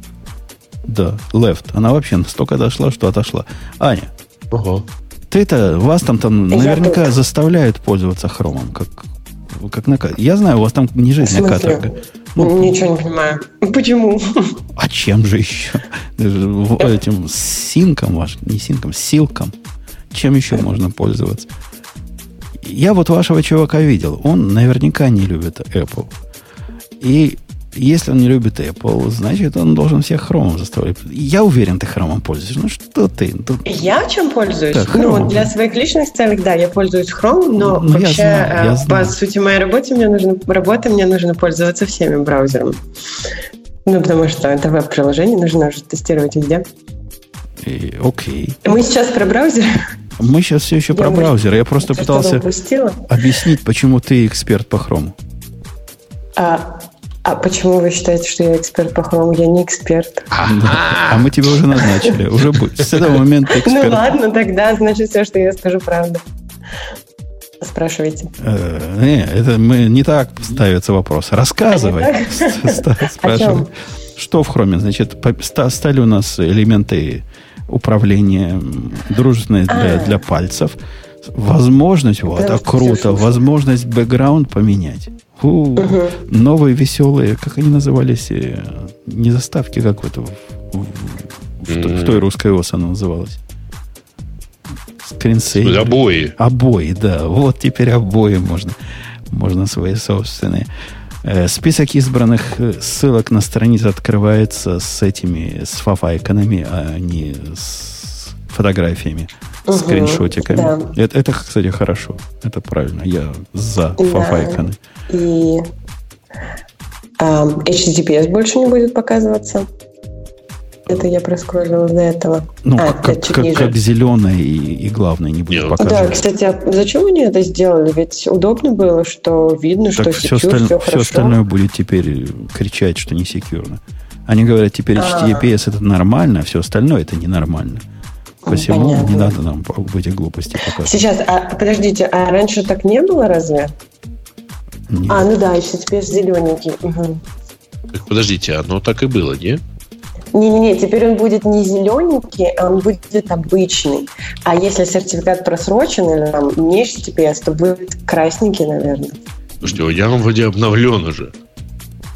Да, left. Она вообще настолько дошла, что отошла. Аня, Ого. ты-то, вас там, там наверняка заставляют пользоваться хромом, как, как на Я знаю, у вас там не жизнь, а каторга. Ну, Ничего не понимаю. Почему? А чем же еще? Этим синком ваш, не синком, силком. Чем еще можно пользоваться? Я вот вашего чувака видел. Он наверняка не любит Apple. И если он не любит Apple, значит, он должен всех хромом заставлять. Я уверен, ты хромом пользуешься. Ну, что ты? Тут... Я чем пользуюсь? Да, ну, для своих личных целей, да, я пользуюсь хромом, но ну, вообще, я знаю, я э, по сути моей работы, мне нужно, работы мне нужно пользоваться всеми браузерами. Ну, потому что это веб-приложение, нужно уже тестировать везде. И, окей. Мы сейчас про браузер. Мы сейчас все еще я про браузер. Я просто пытался объяснить, почему ты эксперт по хрому. А, а почему вы считаете, что я эксперт по хрому? Я не эксперт. А мы тебя уже назначили. Уже с этого момента ну эксперт. Ну ладно, тогда значит все, что я скажу, правда. Спрашивайте. Э, не, это мы не так ставится вопрос. Рассказывай. Спрашивай. Что в хроме? Значит, стали у нас элементы управления дружественные а. для пальцев. Возможность, вот, это круто, возможность бэкграунд поменять. У, угу. Новые веселые, как они назывались, э, не заставки, как в, это, в, в, в, в той русской ОС она называлась. Скринсейвер. Обои. Обои, да. Вот теперь обои можно, можно свои собственные. Э, список избранных э, ссылок на странице открывается с этими, с фафайконами, а не с фотографиями, угу, скриншотиками. Да. Это, это, кстати, хорошо. Это правильно. Я за да. фафайконы. И э, HTTPS больше не будет показываться. Это я проскроллила до этого. Ну, а, как, как, как, как зеленое и, и главное не будет показывать. Да, кстати, а зачем они это сделали? Ведь удобно было, что видно, так что все, secure, осталь... все, все остальное будет теперь кричать, что не секьюрно. Они говорят, теперь HTTPS а. это нормально, а все остальное это ненормально. Посему Понятно. не надо нам в эти глупости показывать. Сейчас, а подождите, а раньше так не было разве? Нет. А, ну да, еще теперь зелененький. Угу. Подождите, оно так и было, не? Не-не-не, теперь он будет не зелененький, а он будет обычный. А если сертификат просрочен или там не HTTPS, то будет красненький, наверное. Слушайте, я вам вроде обновлен уже.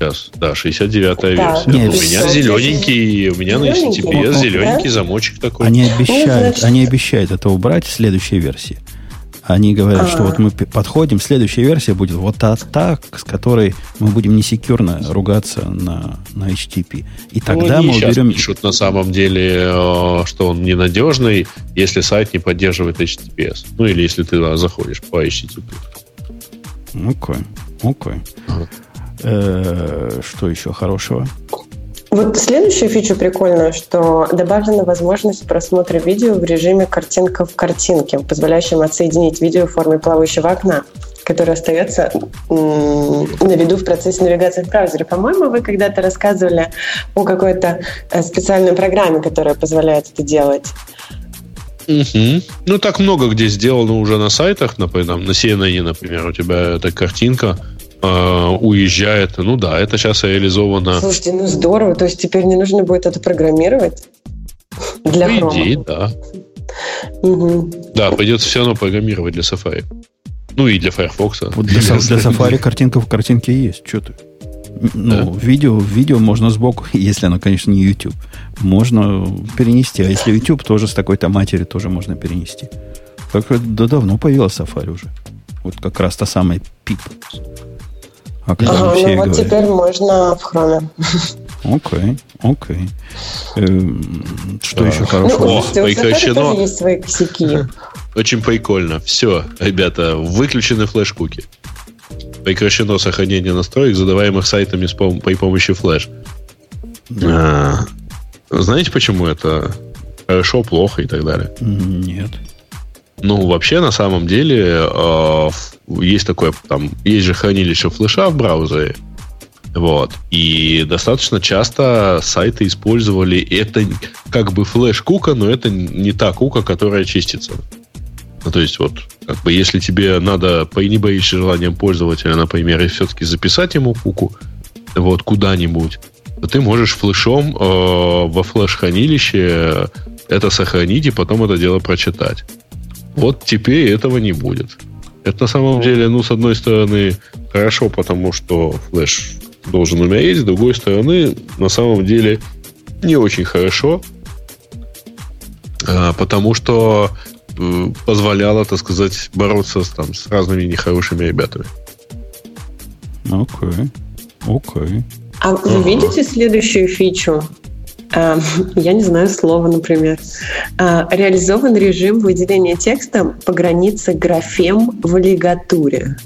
Сейчас, да, 69-я да. версия. Нет, у меня зелененький, у меня на HTTPS зелененький да? замочек такой. Они обещают, ну, они обещают это убрать в следующей версии. Они говорят, А-а-а. что вот мы подходим, следующая версия будет вот та, та, с которой мы будем не секьюрно ругаться на, на HTTP. И тогда ну, мы уберем... пишут на самом деле, э, что он ненадежный, если сайт не поддерживает HTTPS. Ну, или если ты заходишь по HTTP. Окей, окей. Ага. Э, что еще хорошего? Вот следующая фича прикольная, что добавлена возможность просмотра видео в режиме картинка в картинке, позволяющим отсоединить видео в форме плавающего окна, которое остается на виду в процессе навигации в браузере. По-моему, вы когда-то рассказывали о какой-то э, специальной программе, которая позволяет это делать. Угу. Ну, так много где сделано уже на сайтах, например, на CNN, например, у тебя эта картинка э, уезжает. Ну да, это сейчас реализовано. Слушайте, ну здорово. То есть теперь не нужно будет это программировать? Для По идее, да. Угу. Да, придется все равно программировать для Safari. Ну и для Firefox. Вот для, для Safari картинка в картинке есть. Что ты? Ну, да. видео, видео можно сбоку, если оно, конечно, не YouTube, можно перенести. А если YouTube, тоже с такой-то матери тоже можно перенести. Как да давно появилась Safari уже. Вот как раз та самая пип. А ага, ну вот говорят. теперь можно в хроме. Окей, окей. Эм, что еще хорошего? Ну, О, прекращено. есть свои косяки. Очень прикольно. Все, ребята, выключены флеш-куки прекращено сохранение настроек, задаваемых сайтами с пом- при помощи флеш. А, знаете, почему это хорошо, плохо и так далее? Нет. Ну, вообще, на самом деле, э, есть такое, там, есть же хранилище флеша в браузере, вот. И достаточно часто сайты использовали это как бы флеш-кука, но это не та кука, которая чистится. Ну, то есть, вот, как бы, если тебе надо, по не боишься желанием пользователя, например, и все-таки записать ему куку, вот, куда-нибудь, то ты можешь флешом э, во флеш-хранилище это сохранить и потом это дело прочитать. Вот теперь этого не будет. Это на самом деле, ну, с одной стороны, хорошо, потому что флеш должен умереть, с другой стороны, на самом деле, не очень хорошо, э, потому что Э, позволяло, так сказать, бороться там, с разными нехорошими ребятами. Окей. Окей. А вы ага. видите следующую фичу? Uh, я не знаю слова, например. Uh, реализован режим выделения текста по границе графем в лигатуре.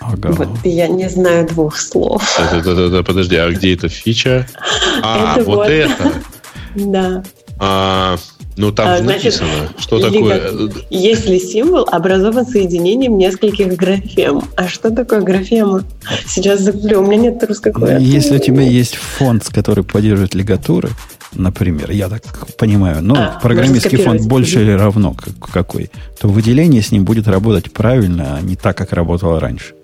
Ага. Вот я не знаю двух слов. Да, да, да, да, подожди, а где эта фича? А, это вот, вот это. Да. А, ну, там а, значит, написано, что такое... Если символ образован соединением нескольких графем. А что такое графема? Сейчас загуглю, у меня нет русской клавиатуры. Если у тебя есть фонд, который поддерживает лигатуры, например, я так понимаю, но а, программистский фонд больше или равно какой, то выделение с ним будет работать правильно, а не так, как работало раньше.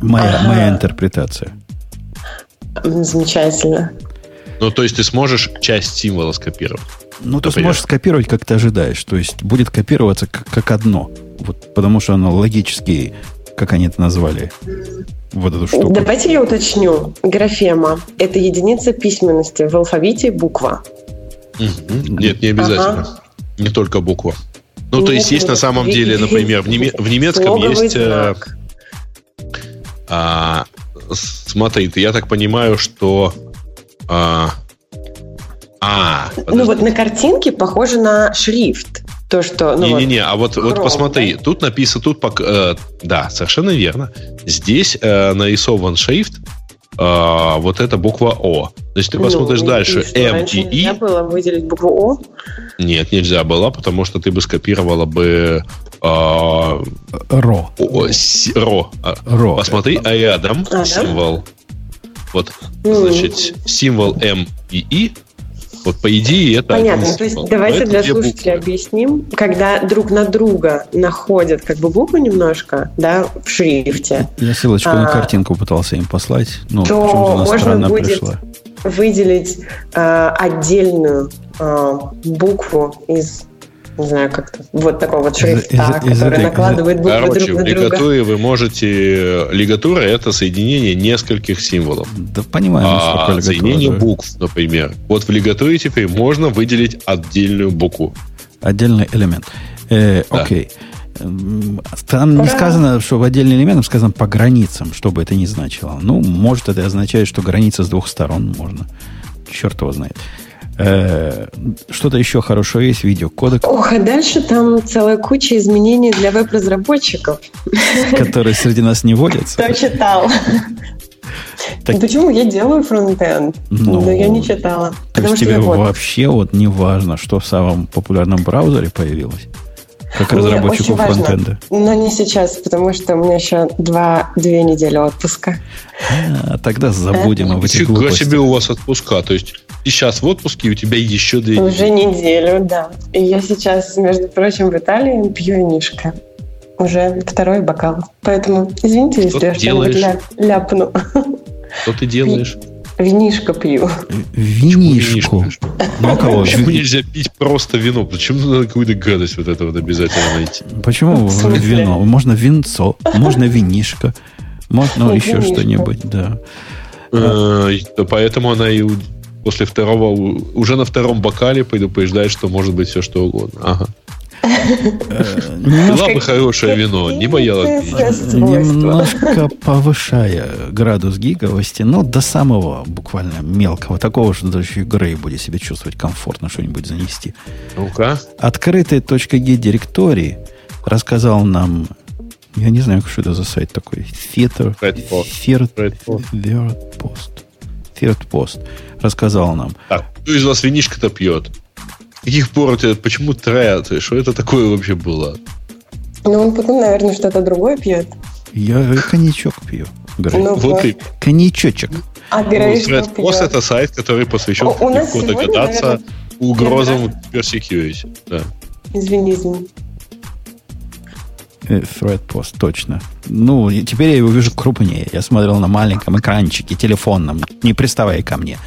Моя, ага. моя интерпретация. Замечательно. Ну, то есть ты сможешь часть символа скопировать. Ну, ты сможешь скопировать, как ты ожидаешь. То есть будет копироваться как, как одно. Вот, потому что оно логически, как они это назвали, вот эту штуку. Давайте я уточню. Графема – это единица письменности в алфавите буква. Нет, не обязательно. Ага. Не только буква. Ну, Нет, то есть есть на самом деле, например, в, неме- в немецком есть... Э, а, смотри, я так понимаю, что а, а ну вот на картинке похоже на шрифт. То, что... Ну, Не-не-не, вот, а вот, вот посмотри, да? тут написано, тут... Э, да, совершенно верно. Здесь э, нарисован шрифт, э, вот эта буква О. Значит, ты ну, посмотришь ну, дальше, М и И. Нельзя было выделить букву О? Нет, нельзя было, потому что ты бы скопировала бы э, Ро. О, с, ро. А, ро. Посмотри, а рядом а, символ. Да? Вот, значит, символ М и И, вот по идее это... Понятно, то есть давайте для слушателей буквы. объясним, когда друг на друга находят как бы букву немножко, да, в шрифте. Я ссылочку а, на картинку пытался им послать, но то можно будет пришла. выделить э, отдельную э, букву из не знаю, как-то вот такого вот шрифта, из, из, который из, накладывает буквы Короче, друг на друга. в лигатуре вы можете... Лигатура — это соединение нескольких символов. Да понимаю, а соединение да. букв, например. Вот в лигатуре теперь можно выделить отдельную букву. Отдельный элемент. Э, да. Окей. Там не сказано, что в отдельный элемент, сказано по границам, что бы это ни значило. Ну, может, это означает, что граница с двух сторон можно. Черт его знает. Э, что-то еще хорошее есть, видео кодек. Ох, а дальше там целая куча изменений для веб-разработчиков. Которые среди нас не водятся. Кто читал? Так... Почему я делаю фронтенд? Ну, но я не читала. То есть тебе вообще вот не важно, что в самом популярном браузере появилось? Как разработчику Мне фронтенда. Но не сейчас, потому что у меня еще два, две недели отпуска. А, тогда забудем об этих Фига себе у вас отпуска. То есть ты сейчас в отпуске, и у тебя еще две Уже неделю, да. И я сейчас, между прочим, в Италии пью винишко. Уже второй бокал. Поэтому извините, если я что-нибудь ля- ляпну. Что ты делаешь? Винишко пью. Винишку. Ну, а кого? Почему нельзя пить просто вино? Почему надо какую-то гадость вот это вот обязательно найти? Почему вино? Можно винцо, можно винишко, можно еще что-нибудь, да. Э, поэтому она и после второго, уже на втором бокале предупреждает, что может быть все что угодно. Ага. Была бы хорошее вино, не боялась. Немножко повышая градус гиговости, но до самого буквально мелкого, такого, что даже Грей будет себя чувствовать комфортно что-нибудь занести. Ну-ка. Открытый .g директории рассказал нам я не знаю, что это за сайт такой. Theater. Third Post. Third Post. Рассказал нам. Так, кто из вас винишко-то пьет? Каких пор у тебя, почему трэд? Что это такое вообще было? Ну, он потом, наверное, что-то другое пьет. Я коньячок пью. Ну, вот и... Коньячочек. А Грей ну, Post это сайт, который посвящен у нас легко догадаться наверное, угрозам персекьюити. Да. Извини, извини. Э, Thread Post, точно. Ну, теперь я его вижу крупнее. Я смотрел на маленьком экранчике, телефонном, не приставая ко мне.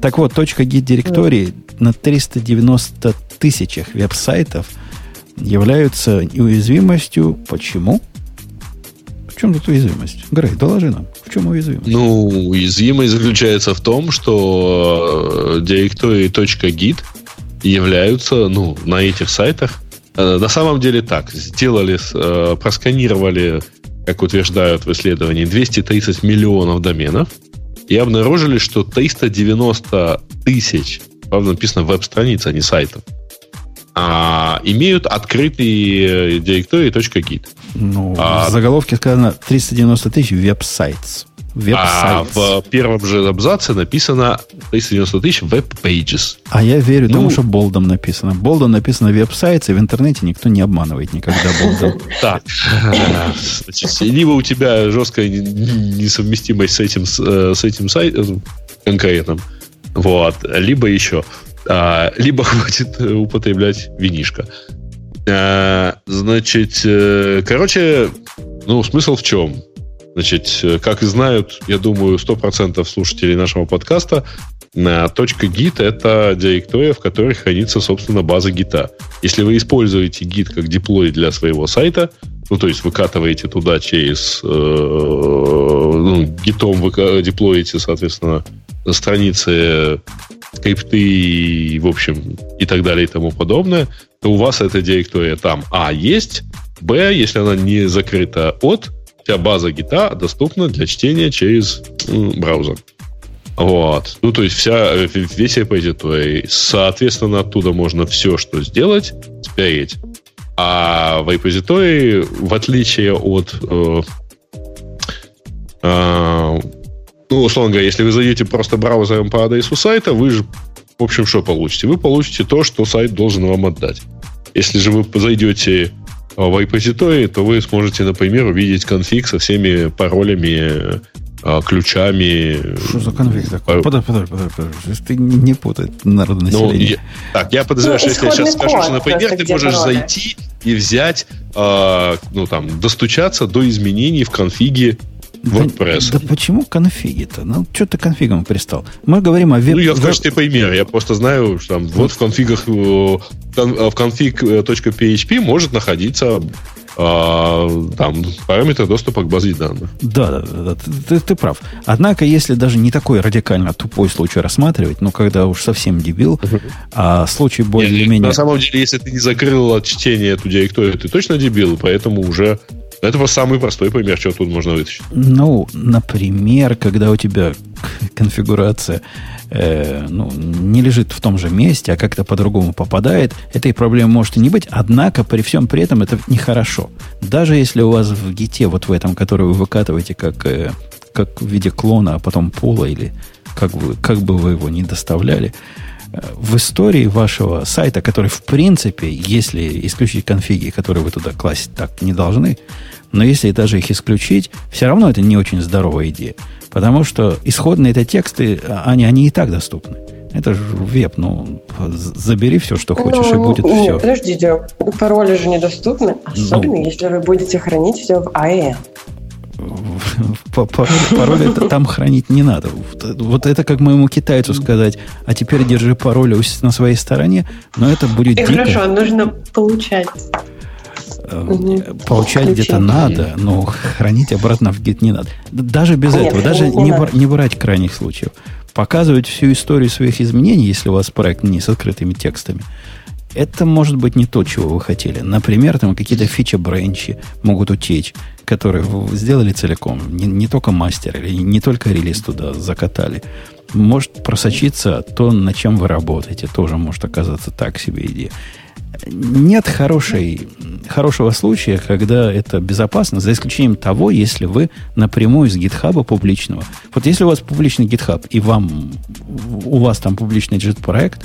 Так вот, точка гид директории на 390 тысячах веб-сайтов являются уязвимостью. Почему? В чем тут уязвимость? Грей, доложи нам. В чем уязвимость? Ну, уязвимость заключается в том, что э, директории являются, ну, на этих сайтах. Э, на самом деле так. Сделали, э, просканировали, как утверждают в исследовании, 230 миллионов доменов – и обнаружили, что 390 тысяч, правда, написано веб-страниц, а не сайтов, а, имеют открытый директорий .git. Ну, а, в заголовке сказано 390 тысяч веб-сайтс. А в первом же абзаце написано 390 тысяч веб-pages. А я верю ну, тому, что болдом написано. Болдом написано веб-сайт, и в интернете никто не обманывает никогда болдом. Так. Либо у тебя жесткая несовместимость с этим, э, с этим сайтом конкретным, вот, либо еще. А, либо хватит употреблять винишко. А, значит, э, короче, ну, смысл в чем? Значит, э, как и знают, я думаю, 100% слушателей нашего подкаста, точка .git — это директория, в которой хранится, собственно, база гита. Если вы используете гит как диплой для своего сайта, ну, то есть выкатываете туда через... Э, ну, гитом вы деплоите, соответственно, страницы, скрипты, в общем, и так далее и тому подобное, то у вас эта директория там, а, есть, б, если она не закрыта от, вся база гита доступна для чтения через браузер. Вот. Ну, то есть вся, весь репозиторий. Соответственно, оттуда можно все, что сделать, спереть. А в репозитории, в отличие от... Э, э, ну, условно говоря, если вы зайдете просто браузером по адресу сайта, вы же, в общем, что получите? Вы получите то, что сайт должен вам отдать. Если же вы зайдете в репозитории, то вы сможете, например, увидеть конфиг со всеми паролями, а, ключами. Что за конфиг такой? Подожди, подожди, подожди, подожди. Ты не путай народонаселение. Ну, я, так, я подозреваю, ну, что если я сейчас скажу, что, например, ты можешь пароли. зайти и взять, э, ну, там, достучаться до изменений в конфиге WordPress. Да, да почему конфиги-то? Ну, что ты конфигом пристал? Мы говорим о веб... Ну, я в качестве примера. Я просто знаю, что там вот в конфигах, э, в config.php может находиться а, там параметры доступа к базе данных. Да, да, да, ты, ты, ты прав. Однако, если даже не такой радикально тупой случай рассматривать, ну, когда уж совсем дебил, а случай более-менее... На самом деле, если ты не закрыл от чтения эту директорию, ты точно дебил, поэтому уже это просто самый простой пример, что тут можно вытащить. Ну, например, когда у тебя конфигурация э, ну, не лежит в том же месте, а как-то по-другому попадает, этой проблемы может и не быть, однако при всем при этом это нехорошо. Даже если у вас в гите, вот в этом, который вы выкатываете как, э, как в виде клона, а потом пола, или как, вы, как бы вы его не доставляли, в истории вашего сайта, который, в принципе, если исключить конфиги, которые вы туда класть так не должны, но если даже их исключить, все равно это не очень здоровая идея. Потому что исходные это тексты, а, они, они и так доступны. Это же веб, ну, забери все, что хочешь, ну, и будет нет, все. Подождите, пароли же недоступны, особенно ну, если вы будете хранить все в AE. Пароль это там хранить не надо. Вот это как моему китайцу сказать, а теперь держи пароль на своей стороне, но это будет и дико. Хорошо, нужно получать. Угу. Получать где-то надо, но хранить обратно в гид не надо. Даже без этого, даже не брать крайних случаев показывать всю историю своих изменений, если у вас проект не с открытыми текстами, это может быть не то, чего вы хотели. Например, там какие-то фича-бренчи могут утечь, которые вы сделали целиком. Не, не только мастер или не только релиз туда закатали. Может просочиться то, над чем вы работаете. Тоже может оказаться так себе идея нет хорошей, хорошего случая, когда это безопасно, за исключением того, если вы напрямую из гитхаба публичного. Вот если у вас публичный гитхаб, и вам, у вас там публичный JIT-проект,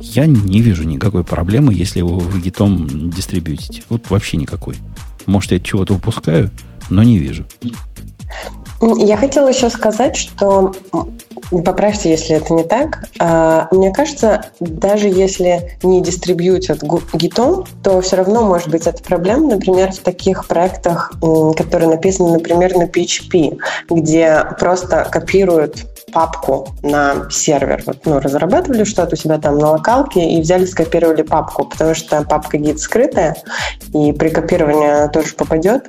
я не вижу никакой проблемы, если вы в гитом дистрибьютите. Вот вообще никакой. Может, я чего-то упускаю, но не вижу. Я хотела еще сказать, что поправьте, если это не так. А, мне кажется, даже если не дистрибьютят гитом, то все равно может быть эта проблема, например, в таких проектах, которые написаны, например, на PHP, где просто копируют папку на сервер. Вот, ну, разрабатывали что-то у себя там на локалке и взяли, скопировали папку, потому что папка гид скрытая, и при копировании она тоже попадет.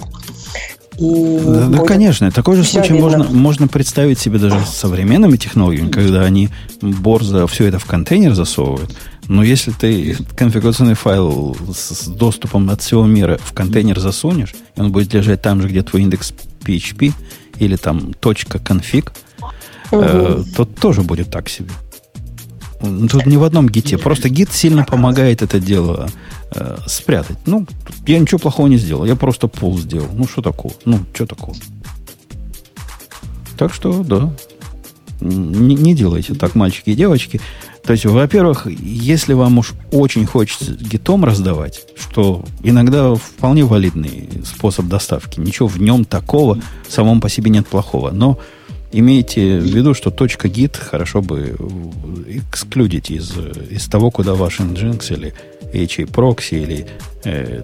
И да, да, конечно. Такой же случай можно, можно представить себе даже с современными технологиями, когда они борзо все это в контейнер засовывают. Но если ты конфигурационный файл с доступом от всего мира в контейнер засунешь, он будет лежать там же, где твой индекс PHP или там точка конфиг, угу. э, то тоже будет так себе. Тут не в одном гите. Просто гит сильно помогает это дело э, спрятать. Ну, я ничего плохого не сделал. Я просто пул сделал. Ну, что такого? Ну, что такого? Так что, да. Не, не делайте так, мальчики и девочки. То есть, во-первых, если вам уж очень хочется гитом раздавать, что иногда вполне валидный способ доставки, ничего в нем такого самом по себе нет плохого, но имейте в виду, что точка .git хорошо бы эксклюдить из, из того, куда ваш Nginx или HA Proxy или э,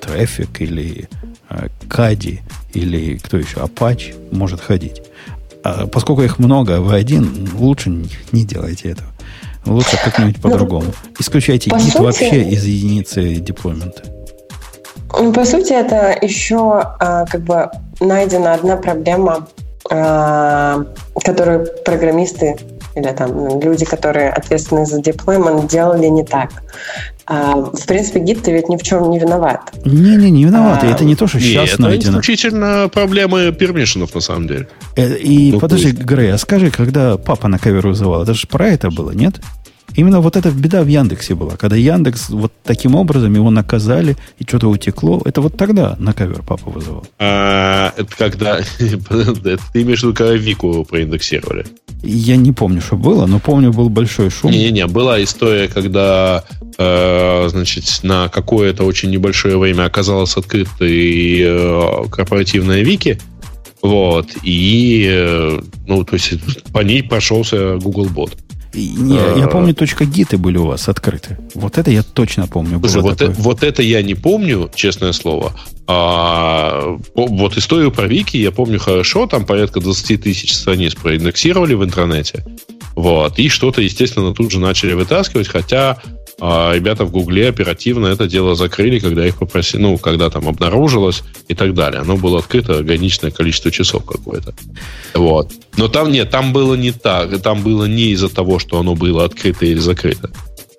Traffic или э, Kadi или кто еще, Apache может ходить. А поскольку их много, вы один, лучше не, делайте этого. Лучше как-нибудь ну, по-другому. Исключайте по гид сути, вообще из единицы деплоймента. По сути, это еще а, как бы найдена одна проблема которые программисты или там люди, которые ответственны за деплоймент, делали не так. А, в принципе, гид ты ведь ни в чем не виноват. Не-не, не виноват. А, это не то, что сейчас это найдено. исключительно проблемы пермишенов, на самом деле. Э, и ну, подожди, пусть. Грей, а скажи, когда папа на кавер вызывал, это же про это было, нет? Именно вот эта беда в Яндексе была. Когда Яндекс вот таким образом его наказали, и что-то утекло, это вот тогда на кавер папа вызывал. А, это когда... Ты имеешь в виду, когда Вику проиндексировали? Я не помню, что было, но помню, был большой шум. Не-не-не, была история, когда э, значит, на какое-то очень небольшое время оказалась открытой э, корпоративная Вики, вот, и, э, ну, то есть по ней прошелся Google Не, я а. помню, точка гиты были у вас открыты. Вот это я точно помню. Слушай, вот, это, вот это я не помню, честное слово. А, вот историю про Вики я помню хорошо. Там порядка 20 тысяч страниц проиндексировали в интернете. Вот. И что-то, естественно, тут же начали вытаскивать, хотя а ребята в Гугле оперативно это дело закрыли, когда их попросили, ну, когда там обнаружилось и так далее. Оно было открыто ограниченное количество часов какое-то. Вот. Но там нет, там было не так. Там было не из-за того, что оно было открыто или закрыто.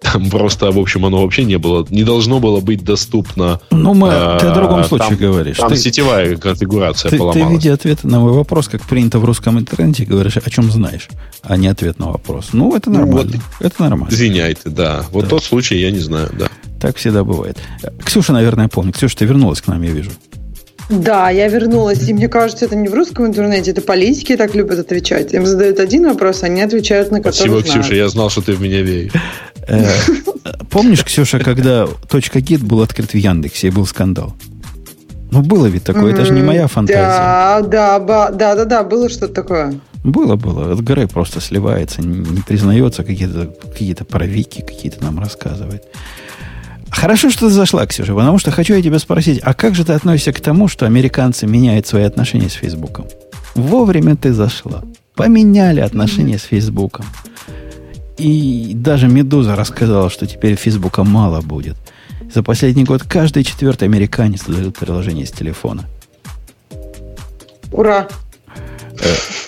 Там просто, в общем, оно вообще не было, не должно было быть доступно. Ну, мы, э, ты о другом случае там, говоришь. Там ты, сетевая конфигурация ты, поломалась. Ты, видя ответ на мой вопрос, как принято в русском интернете, говоришь, о чем знаешь, а не ответ на вопрос. Ну, это нормально. Ну, вот, это нормально. Извиняйте, да. Вот да. тот случай я не знаю, да. Так всегда бывает. Ксюша, наверное, помнит. Ксюша, ты вернулась к нам, я вижу. Да, я вернулась, и мне кажется, это не в русском интернете, это политики так любят отвечать. Им задают один вопрос, они отвечают на который Спасибо, знают. Ксюша, я знал, что ты в меня веришь. Э, Помнишь, Ксюша, когда гид был открыт в Яндексе и был скандал? Ну, было ведь такое, это же не моя фантазия. Да, да, да, да, да, было что-то такое. Было, было. От горы просто сливается, не, признается, какие-то какие паровики какие-то нам рассказывает. Хорошо, что ты зашла, Ксюша, потому что хочу я тебя спросить, а как же ты относишься к тому, что американцы меняют свои отношения с Фейсбуком? Вовремя ты зашла. Поменяли отношения с Фейсбуком. И даже Медуза рассказала, что теперь Фейсбука мало будет. За последний год каждый четвертый американец создает приложение с телефона. Ура!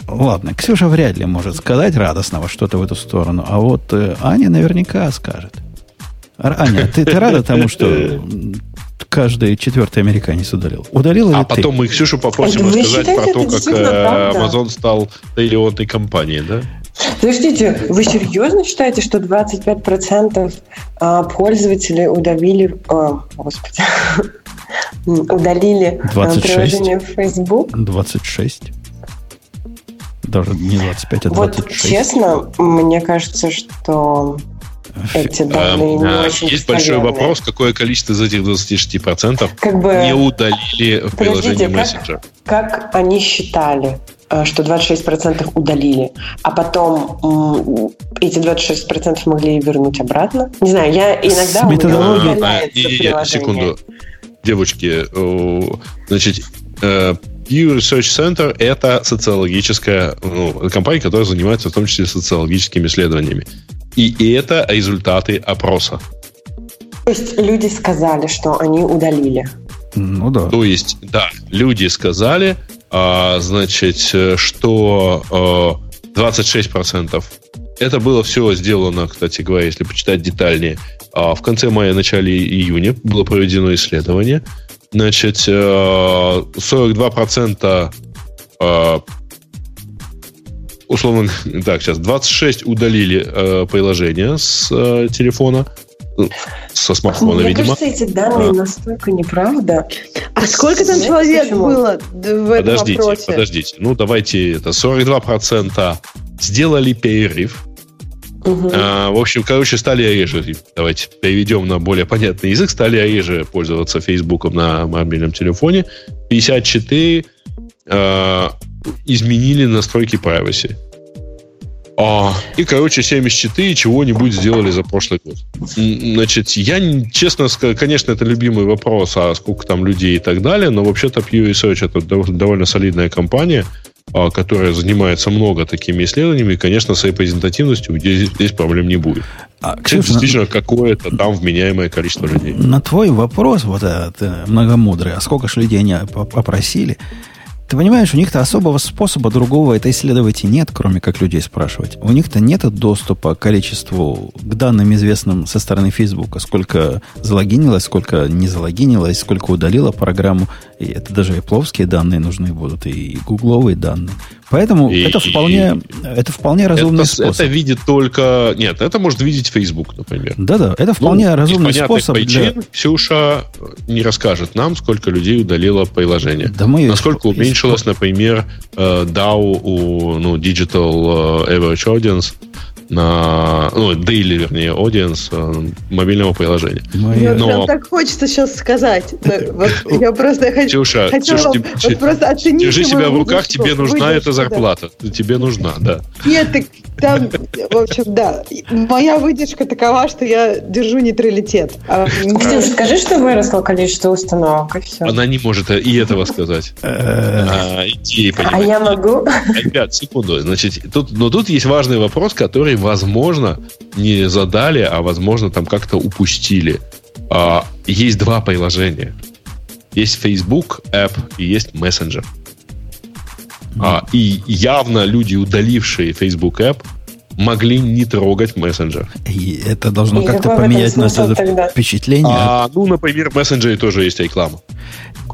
Ладно, Ксюша вряд ли может сказать радостного что-то в эту сторону, а вот э, Аня наверняка скажет. Аня, ты, ты рада тому, что каждый четвертый американец удалил? Удалил или А ты? потом мы Ксюшу попросим рассказать про то, как э? Amazon стал триллионной компанией, да? Подождите, вы серьезно считаете, что 25% а, пользователей удалили... о, господи. Удалили а, 26? приложение Facebook? 26. Даже не 25, а Вот 26. честно, мне кажется, что эти данные Эм, не очень Есть большой вопрос, какое количество из этих 26% Как бы, не удалили в приложении Подождите, как- мессенджер. как они считали, что 26% удалили, а потом эти 26% могли вернуть обратно? Не знаю, я иногда... меня методологией- А, секунду. Девочки, значит, э, Pew Research Center – это социологическая ну, компания, которая занимается в том числе социологическими исследованиями. И, и это результаты опроса. То есть люди сказали, что они удалили. Ну да. То есть, да, люди сказали, значит, э, что э, 26% это было все сделано, кстати говоря, если почитать детальнее. а, В конце мая, начале июня было проведено исследование. Значит, э, 42% э, условно, так, сейчас 26 удалили э, приложение с э, телефона, со смартфона, Мне видимо. кажется, эти данные А. настолько неправда. А сколько там Знаете, человек почему? было в этом Подождите, вопросе? подождите. Ну, давайте это. 42% сделали перерыв. Мгм. А, в общем, короче, стали реже. Давайте переведем на более понятный язык. Стали реже пользоваться Фейсбуком на мобильном телефоне. 54 а, изменили настройки privacy. А, и, короче, 74 чего-нибудь сделали за прошлый год. Значит, я, честно сказать, конечно, это любимый вопрос, а сколько там людей и так далее, но вообще-то Pew Research это дов- довольно солидная компания, а, которая занимается много такими исследованиями, и, конечно, с репрезентативностью здесь, здесь проблем не будет. А, Это Ксюша, на- действительно какое-то там вменяемое количество людей. На твой вопрос, вот этот э, многомудрый, а сколько ж людей они оп- опросили, ты понимаешь, у них-то особого способа другого это исследовать и нет, кроме как людей спрашивать. У них-то нет доступа к количеству, к данным известным со стороны Фейсбука, сколько залогинилось, сколько не залогинилось, сколько удалило программу. И это даже и пловские данные нужны будут, и гугловые данные. Поэтому И- это вполне, это вполне разумный Это, способ. это видит только... Нет, это может видеть Facebook, например. Да-да, это вполне Ну, разумный способ для... причин Ксюша не расскажет нам, сколько людей удалило приложение. Да мы Насколько исп- уменьшилось, например, э, DAO у ну, Digital э, Average Audience на ну, daily, вернее, audience э, мобильного приложения. Мне Но- прям так хочется сейчас сказать. Вот я просто хочу, Ксюша, хотела Ксюша, вам тебе- вот просто оцените держи себя в руках, тебе нужна выдержку, эта да. зарплата. Тебе нужна, да. Нет, так там, в общем, да. Моя выдержка такова, что я держу нейтралитет. А, Ксюш, скажи, что выросло количество установок, и все. Она не может и этого сказать. Э, А, А я могу? Ребят, секунду. Значит, тут, но тут есть важный вопрос, который, возможно, не задали, а, возможно, там как-то упустили. А, есть два приложения. Есть Facebook App и есть Messenger. А, и явно люди, удалившие Facebook App, могли не трогать мессенджер. И это должно как-то поменять наше впечатление. А, ну, например, в мессенджере тоже есть реклама.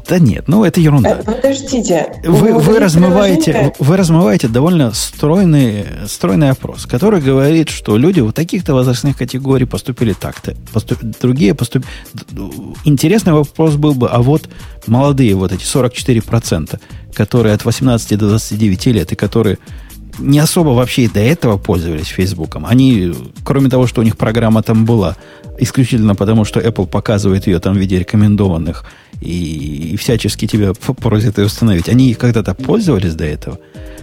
Да нет, ну это ерунда. Э, подождите. Вы, вы, размываете, вы размываете довольно стройный, стройный опрос, который говорит, что люди у таких-то возрастных категорий поступили так-то, поступ, другие поступили... Интересный вопрос был бы, а вот молодые, вот эти 44%, которые от 18 до 29 лет, и которые не особо вообще и до этого пользовались Фейсбуком. Они, кроме того, что у них программа там была, исключительно потому, что Apple показывает ее там в виде рекомендованных и, и всячески тебя просит ее установить. Они когда-то пользовались до этого?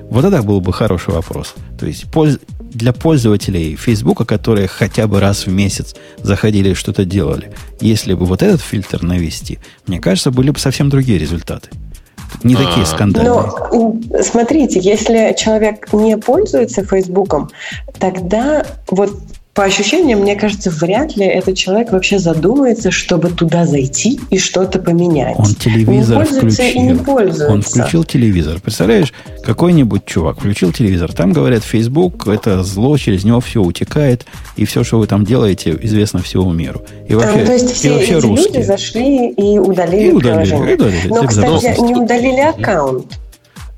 Вот это был бы хороший вопрос. То есть польз... для пользователей Фейсбука, которые хотя бы раз в месяц заходили и что-то делали, если бы вот этот фильтр навести, мне кажется, были бы совсем другие результаты не такие а. скандальные. Но смотрите, если человек не пользуется Фейсбуком, тогда вот по ощущениям, мне кажется, вряд ли этот человек вообще задумается, чтобы туда зайти и что-то поменять. Он телевизор не включил. И не пользуется. Он включил телевизор. Представляешь, какой-нибудь чувак включил телевизор. Там говорят, Facebook это зло, через него все утекает, и все, что вы там делаете, известно всему миру. И вообще, а, то есть все вообще эти русские. люди зашли и удалили, и удалили приложение. И удалили, Но, кстати, не удалили аккаунт.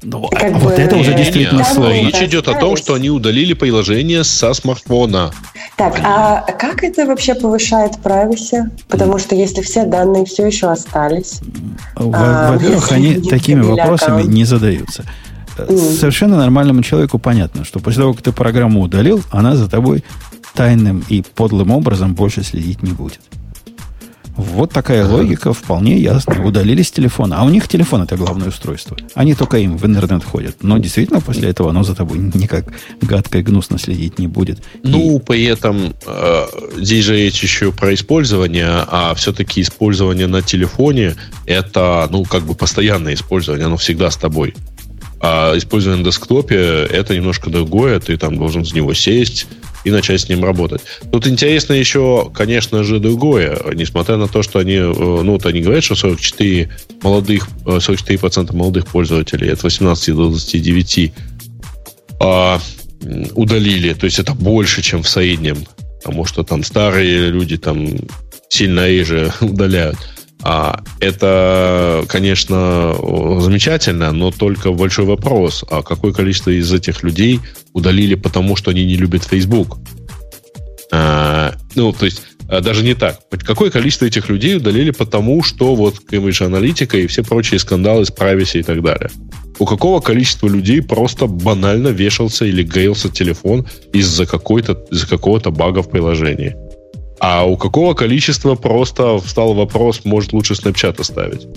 Ну, как вот бы, это уже действительно нет, сложно. Речь идет о том, что они удалили приложение со смартфона. Так, а как это вообще повышает privacy? Потому что если все данные все еще остались... А, во-первых, они такими вопросами аккаунт. не задаются. Mm. Совершенно нормальному человеку понятно, что после того, как ты программу удалил, она за тобой тайным и подлым образом больше следить не будет. Вот такая логика вполне ясная. Удалили с телефона. А у них телефон это главное устройство. Они только им в интернет ходят. Но действительно после этого оно за тобой никак гадко и гнусно следить не будет. Ну, и... при этом э, здесь же речь еще про использование, а все-таки использование на телефоне это, ну, как бы постоянное использование, оно всегда с тобой. А использование на десктопе это немножко другое, ты там должен с него сесть, и начать с ним работать. Тут интересно еще, конечно же, другое. Несмотря на то, что они, э, ну, вот они говорят, что 44 молодых, 44% э, молодых пользователей от 18 до 29 а, удалили. То есть это больше, чем в среднем. Потому что там старые люди там сильно реже удаляют. А это, конечно, замечательно, но только большой вопрос, а какое количество из этих людей удалили потому, что они не любят Facebook? А, ну, то есть, а, даже не так. Какое количество этих людей удалили потому, что вот Cambridge Analytica и все прочие скандалы с privacy и так далее? У какого количества людей просто банально вешался или греился телефон из-за какой-то, из-за какого-то бага в приложении? А у какого количества просто встал вопрос, может лучше Snapchat оставить?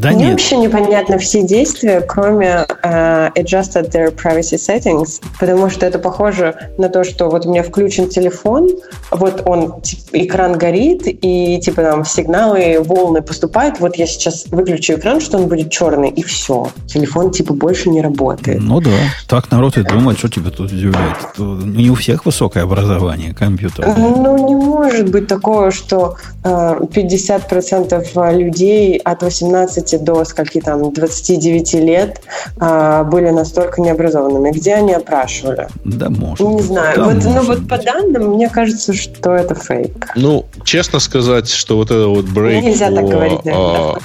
Да Мне нет. вообще непонятно все действия, кроме uh, adjusted their privacy settings, потому что это похоже на то, что вот у меня включен телефон, вот он, типа, экран горит, и типа там сигналы, волны поступают, вот я сейчас выключу экран, что он будет черный, и все. Телефон типа больше не работает. Ну да, так народ и думает, что тебя тут удивляет. Не у всех высокое образование компьютера. Ну, не может быть такого, что uh, 50% людей от 18 до скольки там 29 лет а, были настолько необразованными. Где они опрашивали? Да, может. Не знаю. Да, вот, ну вот по данным мне кажется, что это фейк. Ну, честно сказать, что вот это вот брейк... Нельзя так говорить, наверное,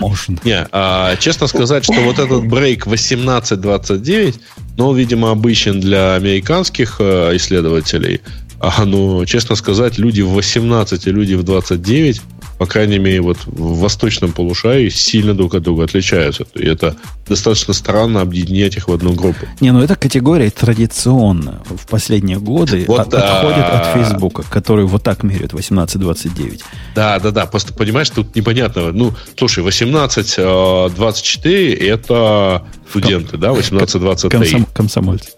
Можно. Не, а, честно сказать, что вот этот брейк 18-29, ну, видимо, обычен для американских э, исследователей, а, ну, честно сказать, люди в 18 и люди в 29 по крайней мере, вот в восточном полушарии сильно друг от друга отличаются. И это достаточно странно объединять их в одну группу. Не, ну эта категория традиционно в последние годы вот, от, а... отходит от Фейсбука, который вот так меряет 18-29. Да, да, да. Просто понимаешь, тут непонятно. Ну, слушай, 18-24 это студенты, да, 18-23. Комсом, комсомольцы.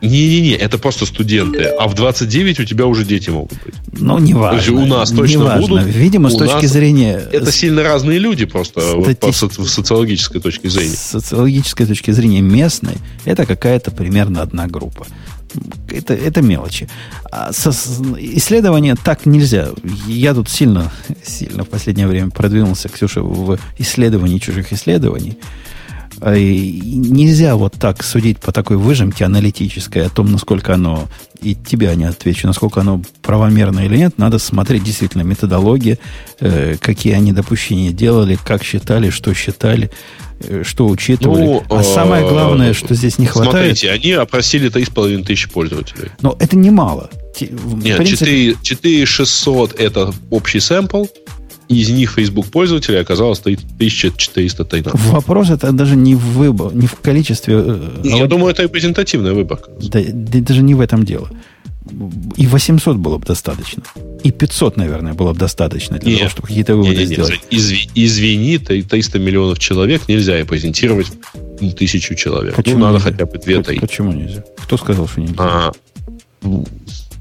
Не-не-не, это просто студенты. А в 29 у тебя уже дети могут быть. Ну, не важно. То есть у нас точно не важно. будут. Видимо, с точки зрения... Это сильно разные люди просто Стати... по социологической точке зрения. С социологической точки зрения местной, это какая-то примерно одна группа. Это, это мелочи. А со, исследования так нельзя. Я тут сильно, сильно в последнее время продвинулся, Ксюша, в исследовании чужих исследований. А, и нельзя вот так судить по такой выжимке аналитической о том, насколько оно, и тебя не отвечу, насколько оно правомерно или нет. Надо смотреть действительно методологии, э, какие они допущения делали, как считали, что считали, э, что учитывали. Ну, а самое э, главное, что здесь не хватает... Смотрите, они опросили 3,5 тысячи пользователей. Но это немало. Нет, принципе... 4, 4600 это общий сэмпл, из них Facebook пользователей оказалось 1413. Вопрос это даже не в выбор, не в количестве. Э, Я а думаю, это репрезентативная выборка. Да, да, даже не в этом дело. И 800 было бы достаточно. И 500, наверное, было бы достаточно для нет, того, чтобы какие-то выводы нет, нет, сделать. Изви, извини, 300 миллионов человек нельзя репрезентировать тысячу человек. Почему ну, надо нельзя? хотя бы две Почему, почему нельзя? Кто сказал, что нельзя? А,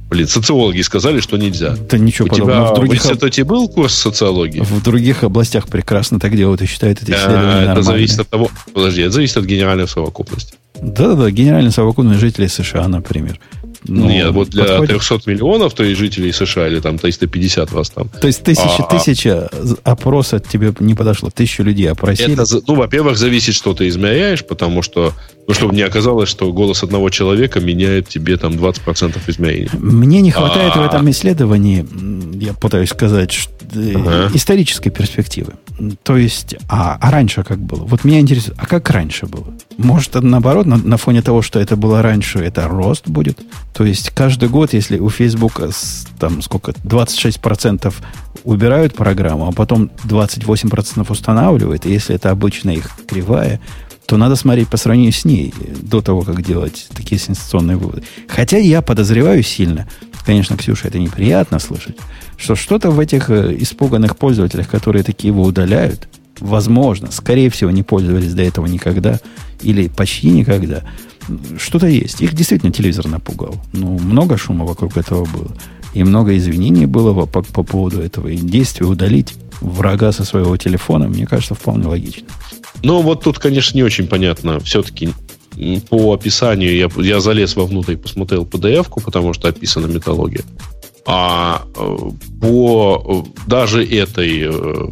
Блин, социологи сказали, что нельзя. Да ничего У подобного. Тебя в, других... в институте был курс социологии? В других областях прекрасно так делают и считают это исследование а, Это зависит от того... Подожди, это зависит от генеральной совокупности. Да-да-да, генеральная совокупность жителей США, например. Ну, Нет, вот для подходит... 300 миллионов, то есть жителей США, или там 350 вас там. То есть тысяча, а, тысяча опроса тебе не подошло, тысячу людей опросили? Это, ну, во-первых, зависит, что ты измеряешь, потому что, ну, чтобы не оказалось, что голос одного человека меняет тебе там 20% измерений. Мне не хватает а, в этом исследовании, я пытаюсь сказать, что, ага. исторической перспективы. То есть, а, а раньше как было? Вот меня интересует, а как раньше было? Может, наоборот, на, на фоне того, что это было раньше, это рост будет? То есть, каждый год, если у Facebook там сколько, 26% убирают программу, а потом 28% устанавливают, и если это обычно их кривая, то надо смотреть по сравнению с ней до того, как делать такие сенсационные выводы. Хотя я подозреваю сильно, конечно, Ксюша, это неприятно слышать, что что-то в этих э, испуганных пользователях, которые такие его удаляют, возможно, скорее всего, не пользовались до этого никогда или почти никогда, что-то есть. Их действительно телевизор напугал. Ну, много шума вокруг этого было. И много извинений было по, по поводу этого. И действия удалить врага со своего телефона, мне кажется, вполне логично. Ну, вот тут, конечно, не очень понятно. Все-таки по описанию я, я залез вовнутрь и посмотрел PDF-ку, потому что описана методология. А э, по даже этой э,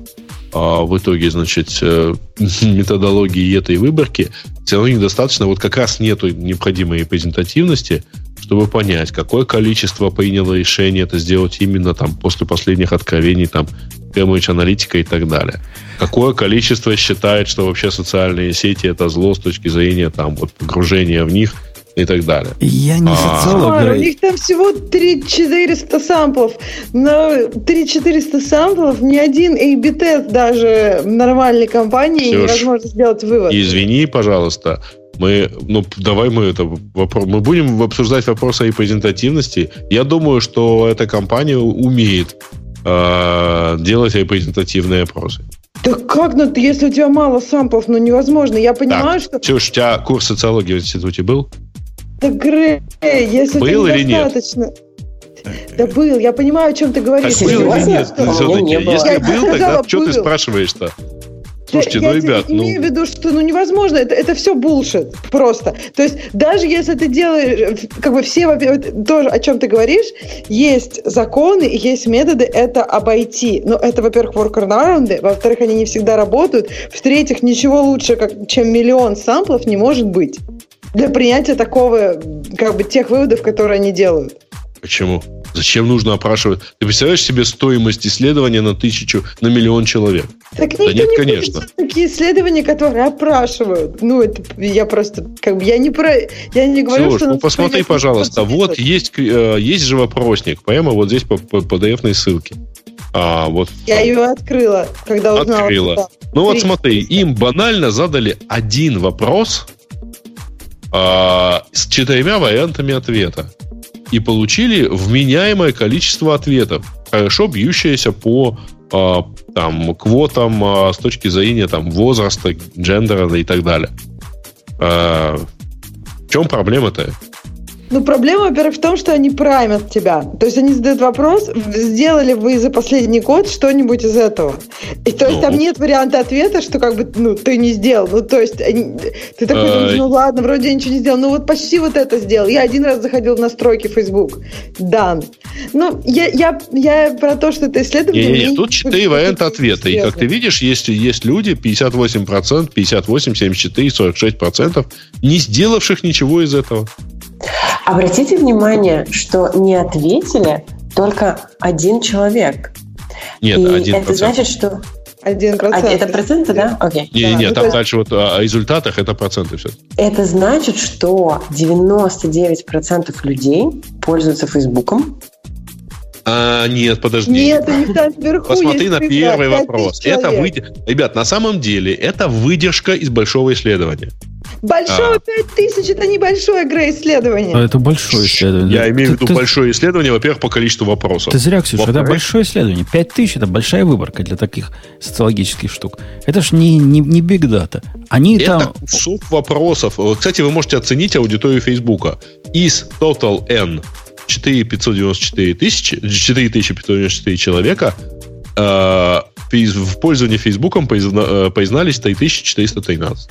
а в итоге, значит, э, методологии этой выборки все равно недостаточно. Вот как раз нету необходимой репрезентативности, чтобы понять, какое количество приняло решение это сделать именно там после последних откровений там Cambridge аналитика и так далее. Какое количество считает, что вообще социальные сети это зло с точки зрения там вот погружения в них – и так далее. Я не социолог. А, у них там всего 3-400 самплов. Но 3-400 самплов ни один A-B-тест даже нормальной компании Ксюш, невозможно сделать вывод. Извини, пожалуйста, мы, ну, давай мы это вопрос, мы будем обсуждать вопрос о репрезентативности. Я думаю, что эта компания умеет э, делать репрезентативные опросы. Да как, ну, если у тебя мало самплов, ну, невозможно. Я понимаю, так, что... Ксюш, у тебя курс социологии в институте был? Да, Грей, если был это недостаточно... Да был, я понимаю, о чем ты говоришь. Так был или нет? Если был, тогда что ты спрашиваешь-то? Слушайте, я, ну, ребят, ну... имею в виду, что ну невозможно, это, это все булшит просто. То есть даже если ты делаешь, как бы все, тоже о чем ты говоришь, есть законы, есть методы это обойти. Но это, во-первых, воркараунды, во-вторых, они не всегда работают, в-третьих, ничего лучше, как, чем миллион самплов не может быть для принятия такого, как бы, тех выводов, которые они делают. Почему? Зачем нужно опрашивать? Ты представляешь себе стоимость исследования на тысячу, на миллион человек? Так да нет, не конечно. Такие исследования, которые опрашивают. Ну, это я просто, как бы, я не про, я не говорю, Слушай, что... ну, посмотри, пожалуйста, вот есть, э, есть же вопросник, прямо вот здесь по, по PDF-ной ссылке. А, вот, я там. ее открыла, когда узнала. Открыла. Ну вот смотри, им банально задали один вопрос, а, с четырьмя вариантами ответа. И получили вменяемое количество ответов, хорошо бьющееся по а, там, квотам а, с точки зрения там, возраста, джендера и так далее. А, в чем проблема-то? Ну, проблема, во-первых, в том, что они праймят тебя. То есть они задают вопрос, сделали вы за последний год что-нибудь из этого? И то есть Ну. там нет варианта ответа, что как бы, ну, ты не сделал. Ну, то есть они- ты такой думаешь, Ай. ну ладно, вроде я ничего не сделал. Ну, вот почти вот это сделал. Я один раз заходил в настройки Facebook. Да. Ну, я, я, я про то, что это исследование... Не-не-не, мне тут четыре варианта ответа. И как ты видишь, есть, есть люди, 58%, 58, 74, 46%, не сделавших ничего из этого. Обратите внимание, что не ответили только один человек. Нет, И один это значит, что... Один А, процент. это проценты, да? Окей. Не-не-не, Да, ну, там есть- дальше вот о о результатах это проценты все. Это значит, что 99% людей пользуются Фейсбуком. А, нет, подожди. Нет, у них там вверху Посмотри на первый 5000 вопрос. Это выйдет... Ребят, на самом деле это выдержка из большого исследования. Большое А. 5000 это небольшое, Грей, исследование. А Это большое исследование. Я имею в виду ты- большое исследование, во-первых, по количеству вопросов. Ты зря, Ксюша, это большое исследование. 5000 это большая выборка для таких социологических штук. Это ж не, не, не big data. Они Это там... кусок вопросов. Кстати, вы можете оценить аудиторию Фейсбука. Из Total N 4594 тысячи, 4594 человека э, в пользовании Фейсбуком поизна- э, признались 3413.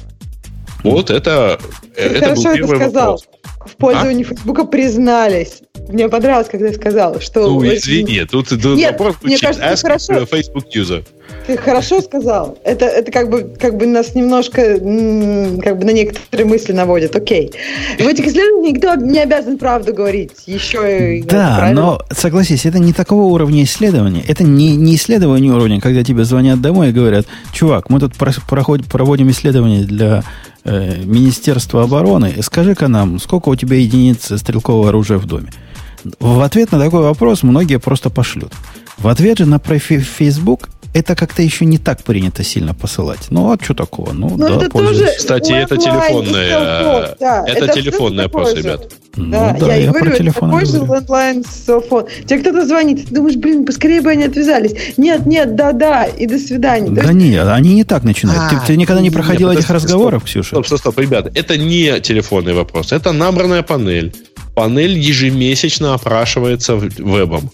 Вот это, э, это был хорошо это первый сказал. вопрос. В пользовании Фейсбука признались. Мне понравилось, когда я сказал, что... Ну, извини, тут, тут Нет, вопрос мне звучит, кажется, ask хорошо. Facebook user. Ты хорошо сказал. Это, это как, бы, как бы нас немножко как бы на некоторые мысли наводит. Окей. В этих исследованиях никто не обязан правду говорить. Еще и... Да, правильно? но согласись, это не такого уровня исследования. Это не, не исследование уровня, когда тебе звонят домой и говорят, чувак, мы тут проходим, проводим исследование для э, Министерства обороны. Скажи-ка нам, сколько у тебя единиц стрелкового оружия в доме? В ответ на такой вопрос многие просто пошлют. В ответ же на профи- Facebook это как-то еще не так принято сильно посылать. Ну, а что такого? Ну, Но да, это тоже Кстати, это телефонная. Да, это это такое же. ребят. Ну, Да, да, я, и я говорю, про телефон такой же говорю. лэндлайн селфон. Тебе кто-то звонит, ты думаешь, блин, поскорее бы они отвязались. Нет, нет, да-да, и до свидания. Да есть нет, они не так начинают. А, ты, ты никогда не проходил этих подожди, разговоров, Ксюша? Стоп, стоп, стоп, ребята, это не телефонный вопрос, это набранная панель. Панель ежемесячно опрашивается вебом.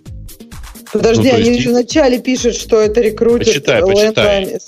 Подожди, Ну, они есть же вначале пишут, что это рекрутер. Почитай, почитай.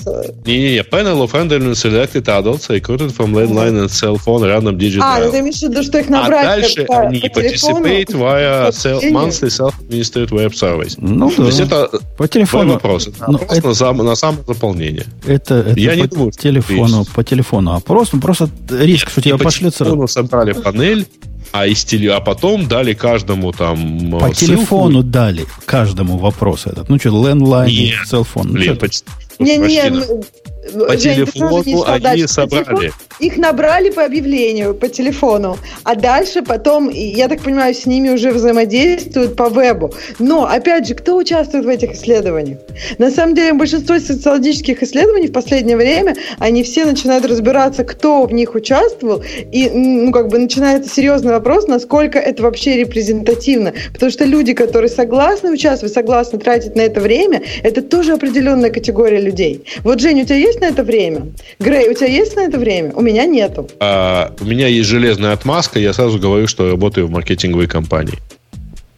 Не-не-не, panel of randomly selected adults recruited from landline and cell phone random digit А, ну ты имеешь в виду, что их А набрать дальше по, они по телефону? participate via self, monthly self-administered web service. Ну То есть да. это По телефону. вопрос. Это Ну, опрос это- на, зам- на самозаполнение. Это, это Я не по думаю, что телефону, есть. по телефону опрос, ну просто риск, что тебя пошлют сразу. телефону собрали панель, а, из теле... а потом дали каждому там По э, ссылку. телефону дали каждому вопрос этот. Ну что, лендлайн, селфон. Ну. Не, не, По Жень, телефону они дальше. Собрали. телефону Их набрали по объявлению, по телефону, а дальше потом, я так понимаю, с ними уже взаимодействуют по вебу. Но, опять же, кто участвует в этих исследованиях? На самом деле, большинство социологических исследований в последнее время, они все начинают разбираться, кто в них участвовал, и, ну, как бы начинается серьезный вопрос, насколько это вообще репрезентативно. Потому что люди, которые согласны участвовать, согласны тратить на это время, это тоже определенная категория людей. Вот, Женя, у тебя есть на это время? Грей, у тебя есть на это время? У меня нету. А, у меня есть железная отмазка, я сразу говорю, что работаю в маркетинговой компании.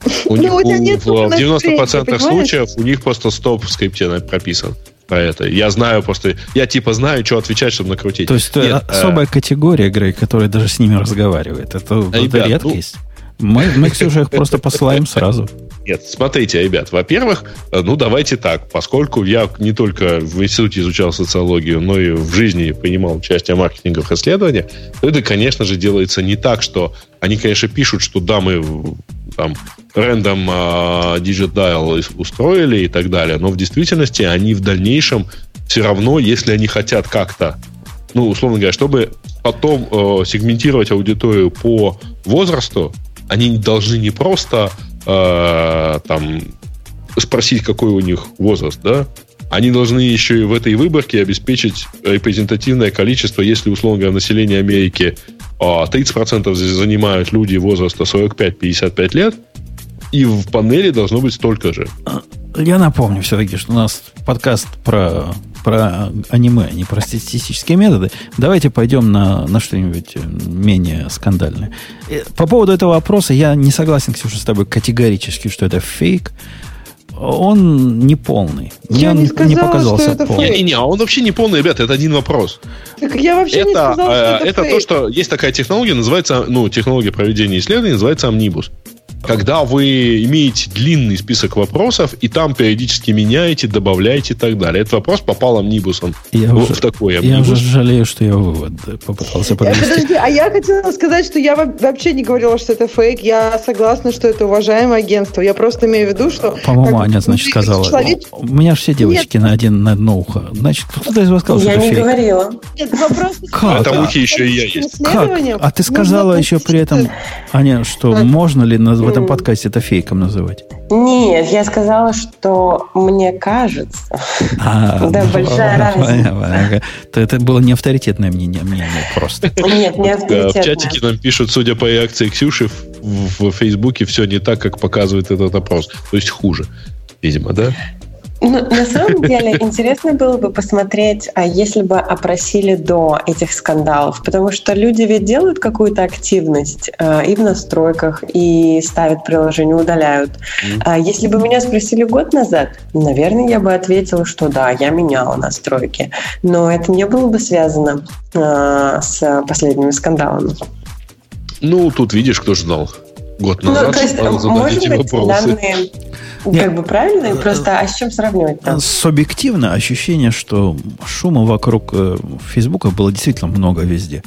У Ну, них у тебя у- нет в, только в 90% настроения, случаев у них просто стоп в скрипте прописан про это. Я знаю просто, я типа знаю, что отвечать, чтобы накрутить. То есть это Нет, э, особая категория, Грей, которая даже с ними разговаривает. Это, это ребят, ну- редкость. Мы, мы, Ксюша, их просто посылаем сразу. Нет, смотрите, ребят, во-первых, э, ну давайте так, поскольку я не только в институте изучал социологию, но и в жизни принимал участие в маркетинговых исследованиях, то это, конечно же, делается не так, что они, конечно, пишут, что да, мы там рандом а, digit dial ис- устроили и так далее, но в действительности они в дальнейшем все равно, если они хотят как-то ну, условно говоря, чтобы потом э, сегментировать аудиторию по возрасту, они должны не просто э, там спросить, какой у них возраст, да, они должны еще и в этой выборке обеспечить репрезентативное количество, если, условно говоря, население Америки а, 30% занимают люди возраста 45-55 лет, и в панели должно быть столько же. Я напомню все-таки, что у нас подкаст про, про аниме, а не про статистические методы. Давайте пойдем на, на что-нибудь э, менее скандальное. Э, по поводу этого вопроса я не согласен, Ксюша, с тобой категорически, что это фейк. Он не полный. Я Мне не сказала, показался что это полным. фейк. Не-не-не, а он вообще не полный, ребята, это один вопрос. Так я вообще это не сказала, что э, это, это то, фейк. что есть такая технология, называется, ну, технология проведения исследований, называется амнибус. Когда вы имеете длинный список вопросов, и там периодически меняете, добавляете и так далее. Этот вопрос попал амнибусом Я в, уже- в такой Я амнибус. уже жалею, что я вывод э, попытался Э, подвести. Подожди, а я хотела сказать, что я во- вообще не говорила, что это фейк. Я согласна, что это уважаемое агентство. Я просто имею в виду, что... По-моему, как Аня, значит, сказала. человеч- У меня же все девочки на один, на одно ухо. Значит, кто-то из вас сказал, что Я это не фейк. говорила. Нет, вопрос... не Как? что ухе еще и я есть. Как? А ты сказала еще при этом, Аня, что можно ли на- в этом подкасте это фейком называть? Нет, я сказала, что мне кажется. А, Да, большая разница. понятно, понятно. Это, было не авторитетное мнение, мнение просто. Нет, не Э, В чатике нам пишут, судя по реакции Ксюши, в, в Фейсбуке все не так, как показывает этот опрос. То есть хуже, видимо, да? Ну, на самом деле интересно было бы посмотреть, а если бы опросили до этих скандалов, потому что люди ведь делают какую-то активность э, и в настройках, и ставят приложение, удаляют. А если бы меня спросили год назад, наверное, я бы ответила, что да, я меняла настройки, но это не было бы связано э, с последними скандалами. Ну, тут видишь, кто ждал. Год Ну, назад то есть, может эти быть, вопросы. данные Нет. как бы правильные, просто а с чем сравнивать-то? Субъективно ощущение, что шума вокруг э, Фейсбука было действительно много везде.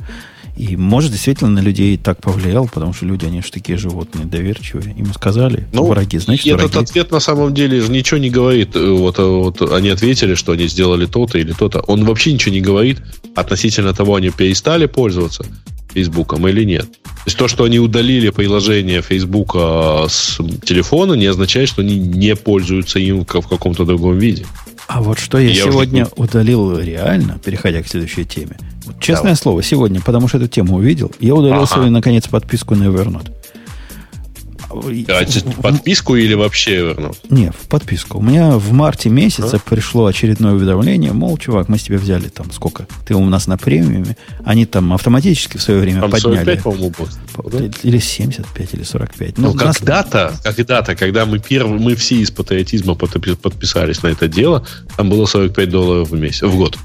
И, может, действительно на людей так повлиял, потому что люди, они же такие животные, доверчивые. Им сказали, Ну, враги, значит, и этот враги. ответ на самом деле же ничего не говорит. Э, Вот, э, вот они ответили, что они сделали то-то или то-то. Он вообще ничего не говорит относительно того, они перестали пользоваться Фейсбуком или нет. То есть то, что они удалили приложение Фейсбука с телефона, не означает, что они не пользуются им в каком-то другом виде. А вот что я, Я уже сегодня удалил реально, переходя к следующей теме. Вот честное слово, сегодня, потому что эту тему увидел, я удалил Ага. свою, наконец, подписку на Evernote. А т- подписку или вообще вернут? Не, в подписку. У меня в марте месяце пришло очередное уведомление, мол, чувак, мы с тебя взяли там сколько? Ты у нас на премиуме. Они там автоматически в свое время Там подняли. 45, по-моему, да? Или 75, или 45. Ну, Ну, нас- когда-то, когда-то, когда мы первые, мы все из патриотизма подпи- подписались на это дело, там было 45 долларов в месяц, в год.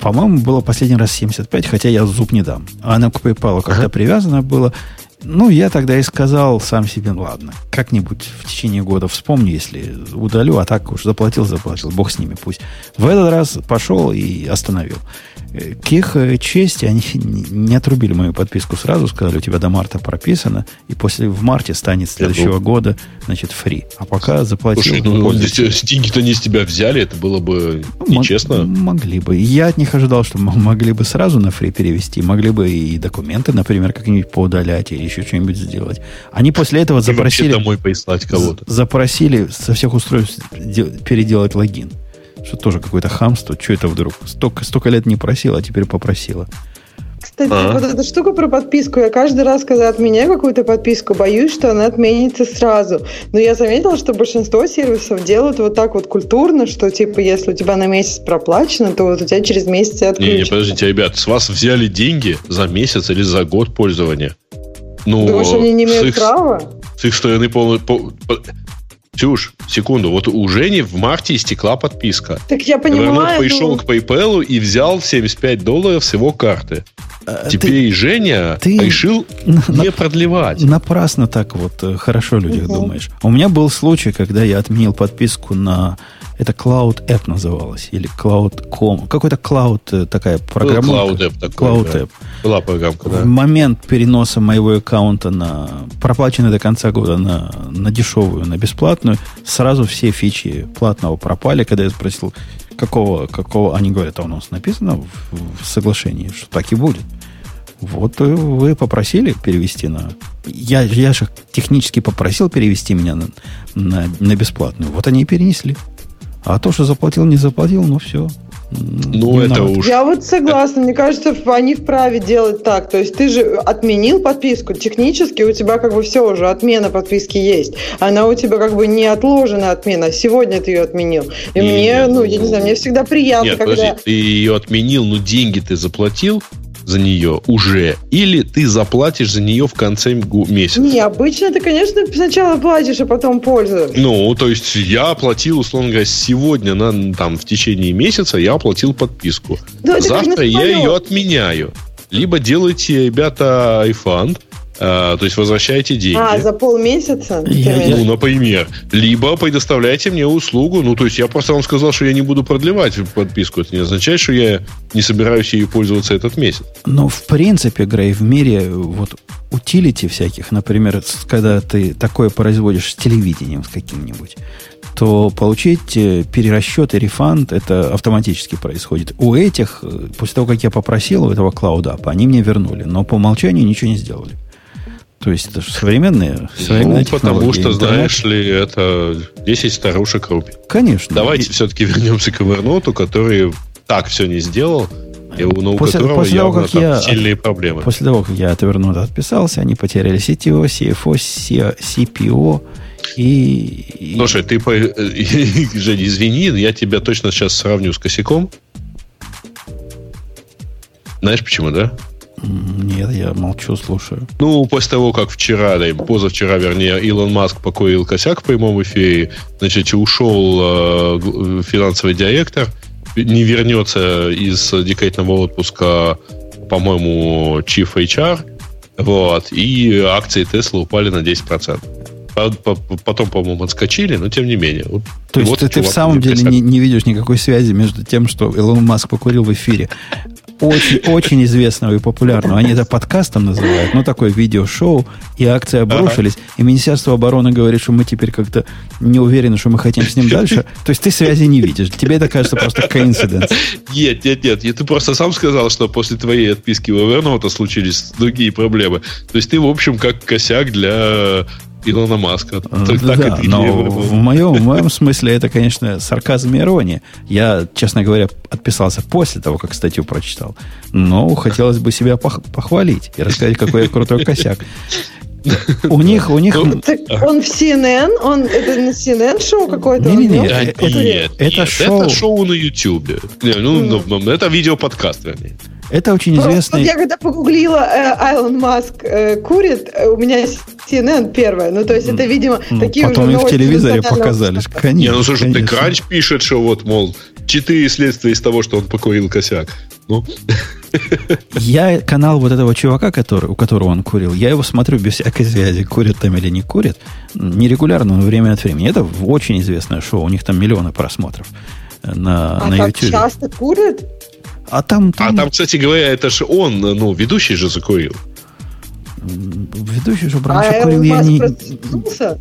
По-моему, было последний раз 75, хотя я зуб не дам. А она к PayPal когда привязано было. Ну, я тогда и сказал сам себе, «Ну, ладно, как-нибудь в течение года вспомню, если удалю, а так уж заплатил, заплатил, бог с ними пусть. В этот раз пошел и остановил. Э, К их э, чести, они не отрубили мою подписку сразу, сказали, у тебя до марта прописано, и после в марте станет следующего года, значит, фри. А пока заплатил. Слушай, ну, здесь деньги-то не с тебя взяли, это было бы Мог- нечестно. Могли бы. Я от них ожидал, что могли бы сразу на фри перевести, могли бы и документы, например, как-нибудь поудалять или еще что-нибудь сделать. Они после этого запросили, домой прислать кого-то. запросили со всех устройств де- переделать логин. Что тоже какое-то хамство. Что это вдруг? Столько, столько лет не просила, а теперь попросила. Кстати, А. вот эта штука про подписку. Я каждый раз, когда отменяю какую-то подписку, боюсь, что она отменится сразу. Но я заметила, что большинство сервисов делают вот так вот культурно, что типа если у тебя на месяц проплачено, то вот у тебя через месяц и Не, не, отключится. подождите, ребят, с вас взяли деньги за месяц или за год пользования. Ну, Думаешь, они не с имеют их- права? С их стороны полный... по- по- Ксюш, секунду, вот у Жени в марте истекла подписка. Так я понимаю. пришел ну, к PayPal и взял 75 долларов с его карты. А, Теперь Женя ты- решил на- не продлевать. Напрасно так вот э, хорошо о людях Мгм. думаешь. У меня был случай, когда я отменил подписку на... Это Cloud App называлось. Или Cloud.com. Какой-то Cloud э, такая программа. Cloud App такой, Cloud да. App. Была программка, В да. момент переноса моего аккаунта на проплаченный до конца года на, на дешевую, на бесплатную, сразу все фичи платного пропали. Когда я спросил, какого, какого, они говорят, а у нас написано в, в соглашении, что так и будет. Вот вы попросили перевести на... Я, я же технически попросил перевести меня на, на, на бесплатную. Вот они и перенесли. А то, что заплатил, не заплатил, ну все. Ну, это надо. уж... Я вот согласна, мне кажется, они вправе делать так. То есть ты же отменил подписку, технически у тебя как бы все уже, отмена подписки есть. Она у тебя как бы не отложена отмена, сегодня ты ее отменил. И Не, мне, не, ну, ну, я не знаю, мне всегда приятно, Нет, когда... подожди, ты ее отменил, но деньги ты заплатил за нее уже, или ты заплатишь за нее в конце месяца. Не, обычно ты, конечно, сначала платишь, а потом пользуешься. Ну, то есть я оплатил, условно говоря, сегодня, на, там, в течение месяца я оплатил подписку. На Завтра я ее отменяю. Либо делайте, ребята, iFund, а, то есть возвращайте деньги. А, за полмесяца? Я-? Ну, например. Либо предоставляйте мне услугу. Ну, то есть я просто вам сказал, что я не буду продлевать подписку. Это не означает, что я не собираюсь ею пользоваться этот месяц. Но в принципе, Грей, в мире вот утилити всяких, например, когда ты такое производишь с телевидением с каким-нибудь, то получить э, перерасчет и рефанд это автоматически происходит. У этих, э, после того, как я попросил у этого клаудапа, они мне вернули, но по умолчанию ничего не сделали. То есть это же современные, современные Ну, потому что, Интернет- знаешь ли, это 10 старушек рубит. Конечно. Давайте И- все-таки вернемся к Evernote, который так все не сделал, и у, но у После- которого после того, явно как там я- сильные проблемы. После того, как я от Evernote отписался, они потеряли CTO, CFO, CPO и... Слушай, ты, по... Женя, извини, я тебя точно сейчас сравню с косяком. Знаешь почему, да? Нет, я молчу, слушаю. Ну, после того, как вчера, да, позавчера, вернее, Илон Маск покоил косяк в прямом эфире, значит, ушел э, г- финансовый директор, не вернется из декретного отпуска, по-моему, Chief HR, вот, и акции Tesla упали на 10%. По- по- Потом, по-моему, отскочили, но тем не менее. Вот, То есть вот ты, ты в самом деле косяк. не, не видишь никакой связи между тем, что Илон Маск покурил в эфире. Очень, очень известного и популярного. Они это подкастом называют, ну, такое видеошоу, и акции обрушились. И Министерство обороны говорит, что мы теперь как-то не уверены, что мы хотим с ним дальше. То есть ты связи не видишь. Тебе это кажется просто coincidence. Нет, нет, нет. Ты просто сам сказал, что после твоей отписки в Evernote случились другие проблемы. То есть ты, в общем, как косяк для Илона Маска. Так- так да, это и но в моем, в моем смысле это, конечно, сарказм и ирония. Я, честно говоря, отписался после того, как статью прочитал. Но хотелось бы себя пох- похвалить и рассказать, какой я крутой косяк. У них, у них... Ну, Так он в CNN? Он, это на CNN шоу какое-то? Это- нет, это нет, шоу. это шоу на Ютьюбе. Не, Ну, ну, ну, это видеоподкаст, вернее. Это очень Просто известный... вот я когда погуглила э, Айлон Маск э, курит, э, у меня CNN первое. Ну, то есть это, видимо, Ну, такие потом уже и в телевизоре показали. Конечно, Не, ну слушай, ты конечно. Кранч пишет, что вот, мол, четыре следствия из того, что он покурил косяк. Ну, Я канал вот этого чувака, который, у которого он курил, я его смотрю без всякой связи, курит там или не курит. Нерегулярно, но время от времени. Это очень известное шоу, у них там миллионы просмотров э, на, А на так YouTube. часто курит? А там, а там, там, кстати говоря, это же он, ну, ведущий же закурил. ведущий же А раньше курил, Айлон я не...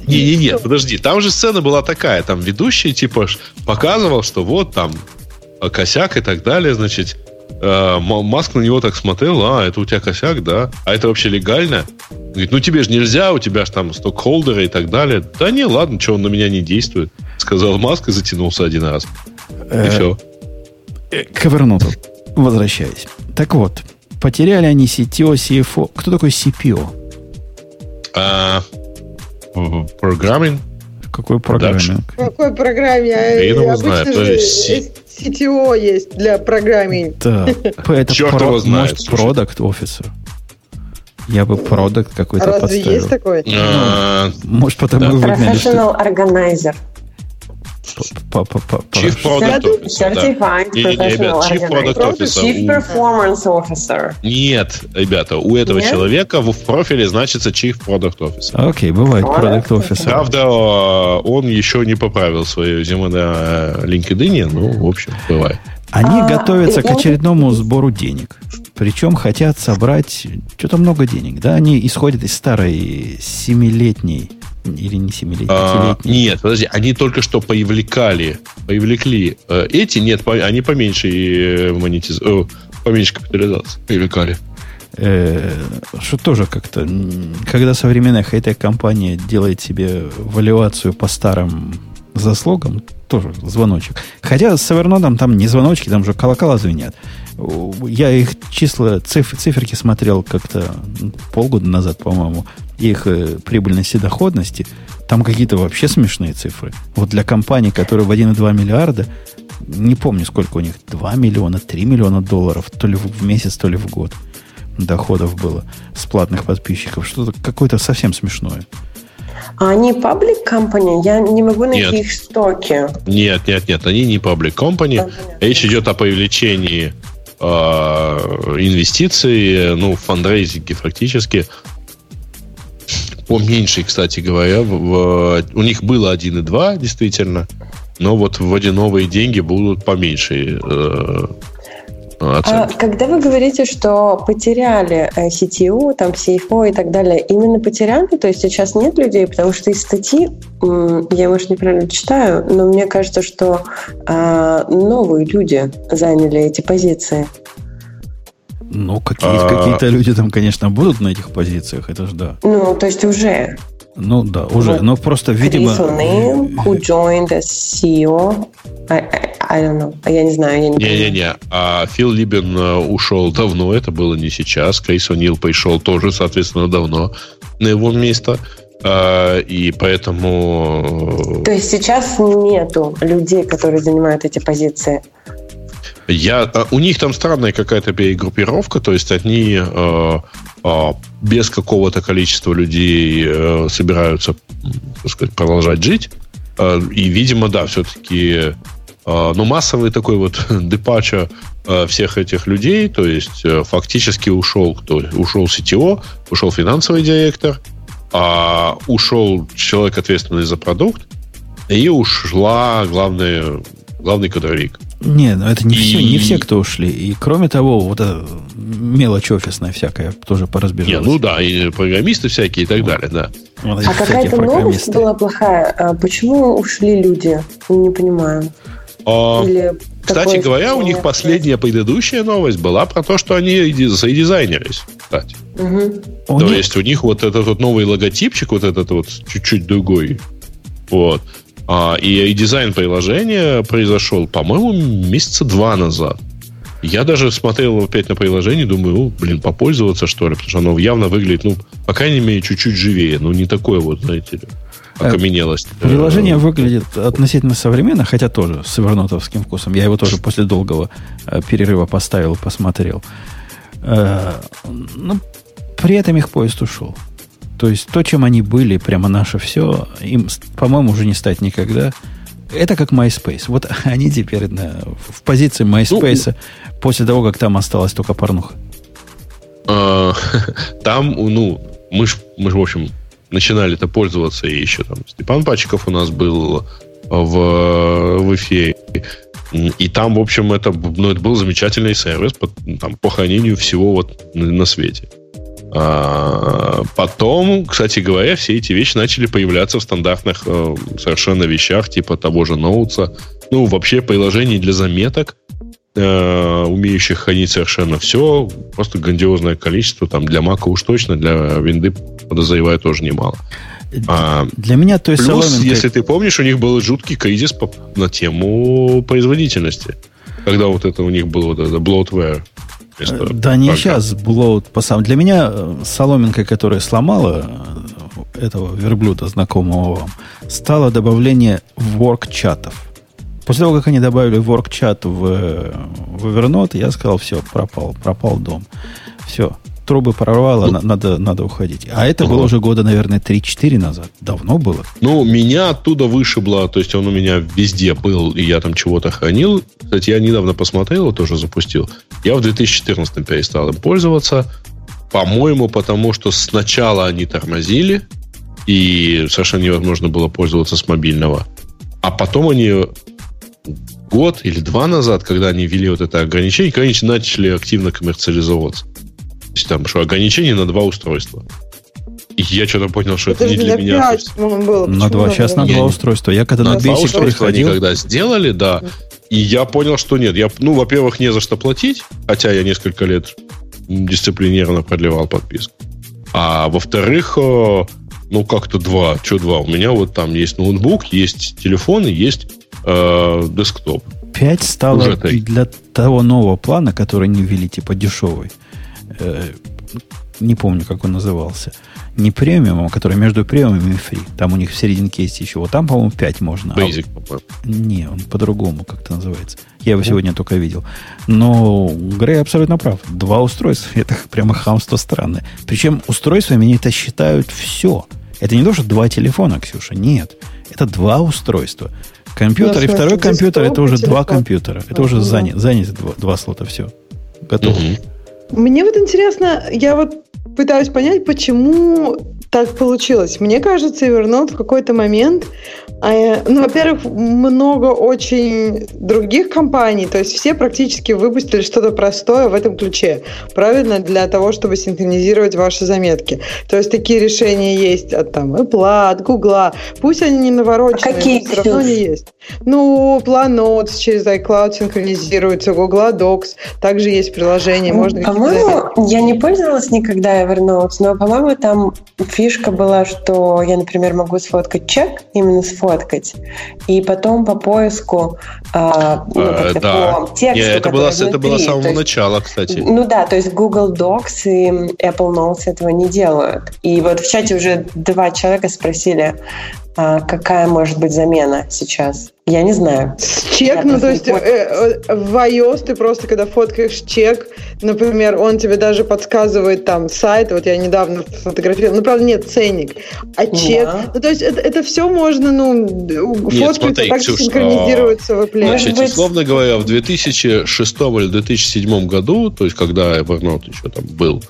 Не-не-не, подожди, там же сцена была такая, там ведущий, типа, ж показывал, что вот там э, косяк и так далее, значит, э, Маск на него так смотрел, а, это у тебя косяк, да? А это вообще легально? Говорит, ну тебе же нельзя, у тебя же там стокхолдеры и так далее. Да не, ладно, что он на меня не действует, сказал Маск и затянулся один раз. И Э, все. э, К Evernote возвращаясь. Так вот, потеряли они CTO, CFO. Кто такой CPO? А, м, программинг? Какой программинг? В какой программе? Я его знаю, тоже си- CTO есть для программинг. Да. Это Черт про- его знает, Может, слушай. продукт офисер. Я бы продукт какой-то Разве подставил. есть такой? А, Может, потому Да. и выгнали, что Professional organizer. Chief Product Officer, Chief. Officer. Performance Officer. Нет, ребята, у этого человека в, профиле значится Chief Product Officer. Окей, бывает Product офисер. Правда, он еще не поправил свое резюме на LinkedIn, ну, в общем, бывает. Они А, готовятся к очередному сбору денег. Причем хотят собрать что-то много денег. Да, они исходят из старой семилетней или не семилетней, А, нет, подожди, они только что поивлекали, поивлекли э, эти, нет, они поменьше э, монетиз... э, поменьше капитализации привлекали. Э, что тоже как-то, когда современная хай-тек компания делает себе валюацию по старым за слогом тоже звоночек. Хотя с Evernote там не звоночки, там же колокола звенят. Я их числа, циф, циферки смотрел как-то полгода назад, по-моему, их э, прибыльности и доходности. Там какие-то вообще смешные цифры. Вот для компании, которая в 1,2 миллиарда, не помню, сколько у них, 2 миллиона, 3 миллиона долларов, то ли в месяц, то ли в год доходов было с платных подписчиков. Что-то какое-то совсем смешное. А они паблик компания? Я не могу найти нет. их стоки. Нет, нет, нет, они не паблик компания. Речь идет о привлечении э, инвестиций, ну, фандрейзинге фактически. Поменьше, кстати говоря. В, в, у них было 1,2, действительно. Но вот вводе новые деньги будут поменьше. Э, а когда вы говорите, что потеряли э, CTO, там CFO и так далее, именно потеряли, то есть сейчас нет людей, потому что из статьи, я, может, неправильно читаю, но мне кажется, что а, новые люди заняли эти позиции. Ну, какие, а... какие-то люди там, конечно, будут на этих позициях, это же да. Ну, то есть уже. Ну да, уже. Вот. Но просто, видимо... Крис who joined as CEO. I, I, I don't know. Я не знаю, я не Не-не-не. А Фил Либен э, ушел давно, это было не сейчас. Крис О'Нил пришел тоже, соответственно, давно на его место. А, и поэтому... То есть сейчас нету людей, которые занимают эти позиции? Я, а, у них там странная какая-то перегруппировка, то есть они э, э, без какого-то количества людей э, собираются, так сказать, продолжать жить. Э, и, видимо, да, все-таки а, но массовый такой вот депача а, всех этих людей, то есть э, фактически ушел кто? Ушел CTO, ушел финансовый директор, а ушел человек, ответственный за продукт, и ушла главная, главный кадровик. Не, ну это не, и... все, не все, кто ушли. И кроме того, вот эта мелочь офисная всякая тоже поразбежалась. Не, ну да, и программисты всякие и так вот. далее, да. Вот а какая-то новость была плохая. Почему ушли люди? Не понимаю. А, Или кстати говоря, у них последняя предыдущая новость была про то, что они задизайнерились, кстати. Угу. То есть у них вот этот вот новый логотипчик, вот этот вот чуть-чуть другой. Вот. А, и, и дизайн приложения произошел, по-моему, месяца два назад. Я даже смотрел опять на приложение, думаю, ну, блин, попользоваться, что ли, потому что оно явно выглядит, ну, по крайней мере, чуть-чуть живее, ну, не такое вот, знаете ли окаменелость. Э, приложение выглядит относительно современно, хотя тоже с эвернотовским вкусом. Я его тоже после долгого э, перерыва поставил, посмотрел. Э, Но ну, при этом их поезд ушел. То есть то, чем они были, прямо наше все, им, по-моему, уже не стать никогда. Это как MySpace. Вот они теперь на, в позиции MySpace ну, после того, как там осталась только порнуха. Там, ну, мы же, мы ж, в общем, начинали это пользоваться, и еще там Степан Пачков у нас был в, в эфире. И там, в общем, это, ну, это был замечательный сервис по, там, по хранению всего вот на, на свете. А, потом, кстати говоря, все эти вещи начали появляться в стандартных э, совершенно вещах, типа того же ноутса. Ну, вообще приложений для заметок, э, умеющих хранить совершенно все. Просто грандиозное количество. Там для Мака уж точно, для винды, подозреваю, тоже немало. А, для меня то есть Плюс, соломинка... если ты помнишь, у них был жуткий кризис по, на тему производительности. Когда вот это у них было вот это bloatware. Э, да не сейчас bloat по сам. Для меня э, соломинка, которая сломала э, этого верблюда, знакомого вам, стало добавление work-чатов. После того, как они добавили work-чат в, в Evernote, я сказал, все, пропал, пропал дом. Все, трубы прорвало, ну, надо, надо уходить. А это угу. было уже года, наверное, 3-4 назад. Давно было. Ну, меня оттуда вышибло, то есть он у меня везде был, и я там чего-то хранил. Кстати, я недавно посмотрел, тоже запустил. Я в 2014 перестал им пользоваться. По-моему, потому что сначала они тормозили, и совершенно невозможно было пользоваться с мобильного. А потом они год или два назад, когда они ввели вот это ограничение, конечно, начали активно коммерциализовываться. Там что, ограничение на два устройства. И я что-то понял, что это, это не для меня. 5, было. На два, сейчас на два устройства. Я когда на, на Basic устройства они когда сделали, да, и я понял, что нет. Я, ну, во-первых, не за что платить, хотя я несколько лет дисциплинированно продлевал подписку. А во-вторых, Ну, как-то два. Что два? У меня вот там есть ноутбук, есть телефон и есть э, десктоп. 5 стало Уже для того нового плана, который не ввели, типа дешевый. Э, не помню, как он назывался. Не премиум, а который между премиумом и фри. Там у них в серединке есть еще. Вот там, по-моему, 5 можно. Basic, а. Не, он по-другому как-то называется. Я его сегодня только видел. Но Грей абсолютно прав. Два устройства. Это прямо хамство странное. Причем устройствами это считают все. Это не то, что два телефона, Ксюша. Нет. Это два устройства. Компьютер ну, и второй компьютер это уже телефон. два компьютера. Это уже занято, занято два, два слота. Все. Готово. Угу. Мне вот интересно, я вот пытаюсь понять, почему так получилось. Мне кажется, Evernote в какой-то момент а, ну, во-первых, много очень других компаний, то есть все практически выпустили что-то простое в этом ключе, правильно, для того, чтобы синхронизировать ваши заметки. То есть такие решения есть от там Apple, от Google, пусть они не навороченные, а какие но все равно они есть. Ну, Plan Notes через iCloud синхронизируется, Google Docs, также есть приложение, можно... По-моему, я не пользовалась никогда Evernote, но, по-моему, там фишка была, что я, например, могу сфоткать чек, именно сфоткать. И потом по поиску а, ну, э, да. по тексту, Нет, это было, внутри, это было с самого есть, начала, кстати. Ну да, то есть Google Docs и Apple Notes этого не делают. И вот в чате уже два человека спросили, а какая может быть замена сейчас? Я не знаю. Чек, я ну то есть э, э, в iOS ты просто, когда фоткаешь чек, например, он тебе даже подсказывает там сайт, вот я недавно фотографировала, ну правда нет, ценник, а чек, да. ну то есть это, это все можно, ну, фоткать, так Ксюш, синхронизируется в Apple. Значит, быть... условно говоря, в 2006 или 2007 году, то есть когда Evernote еще там был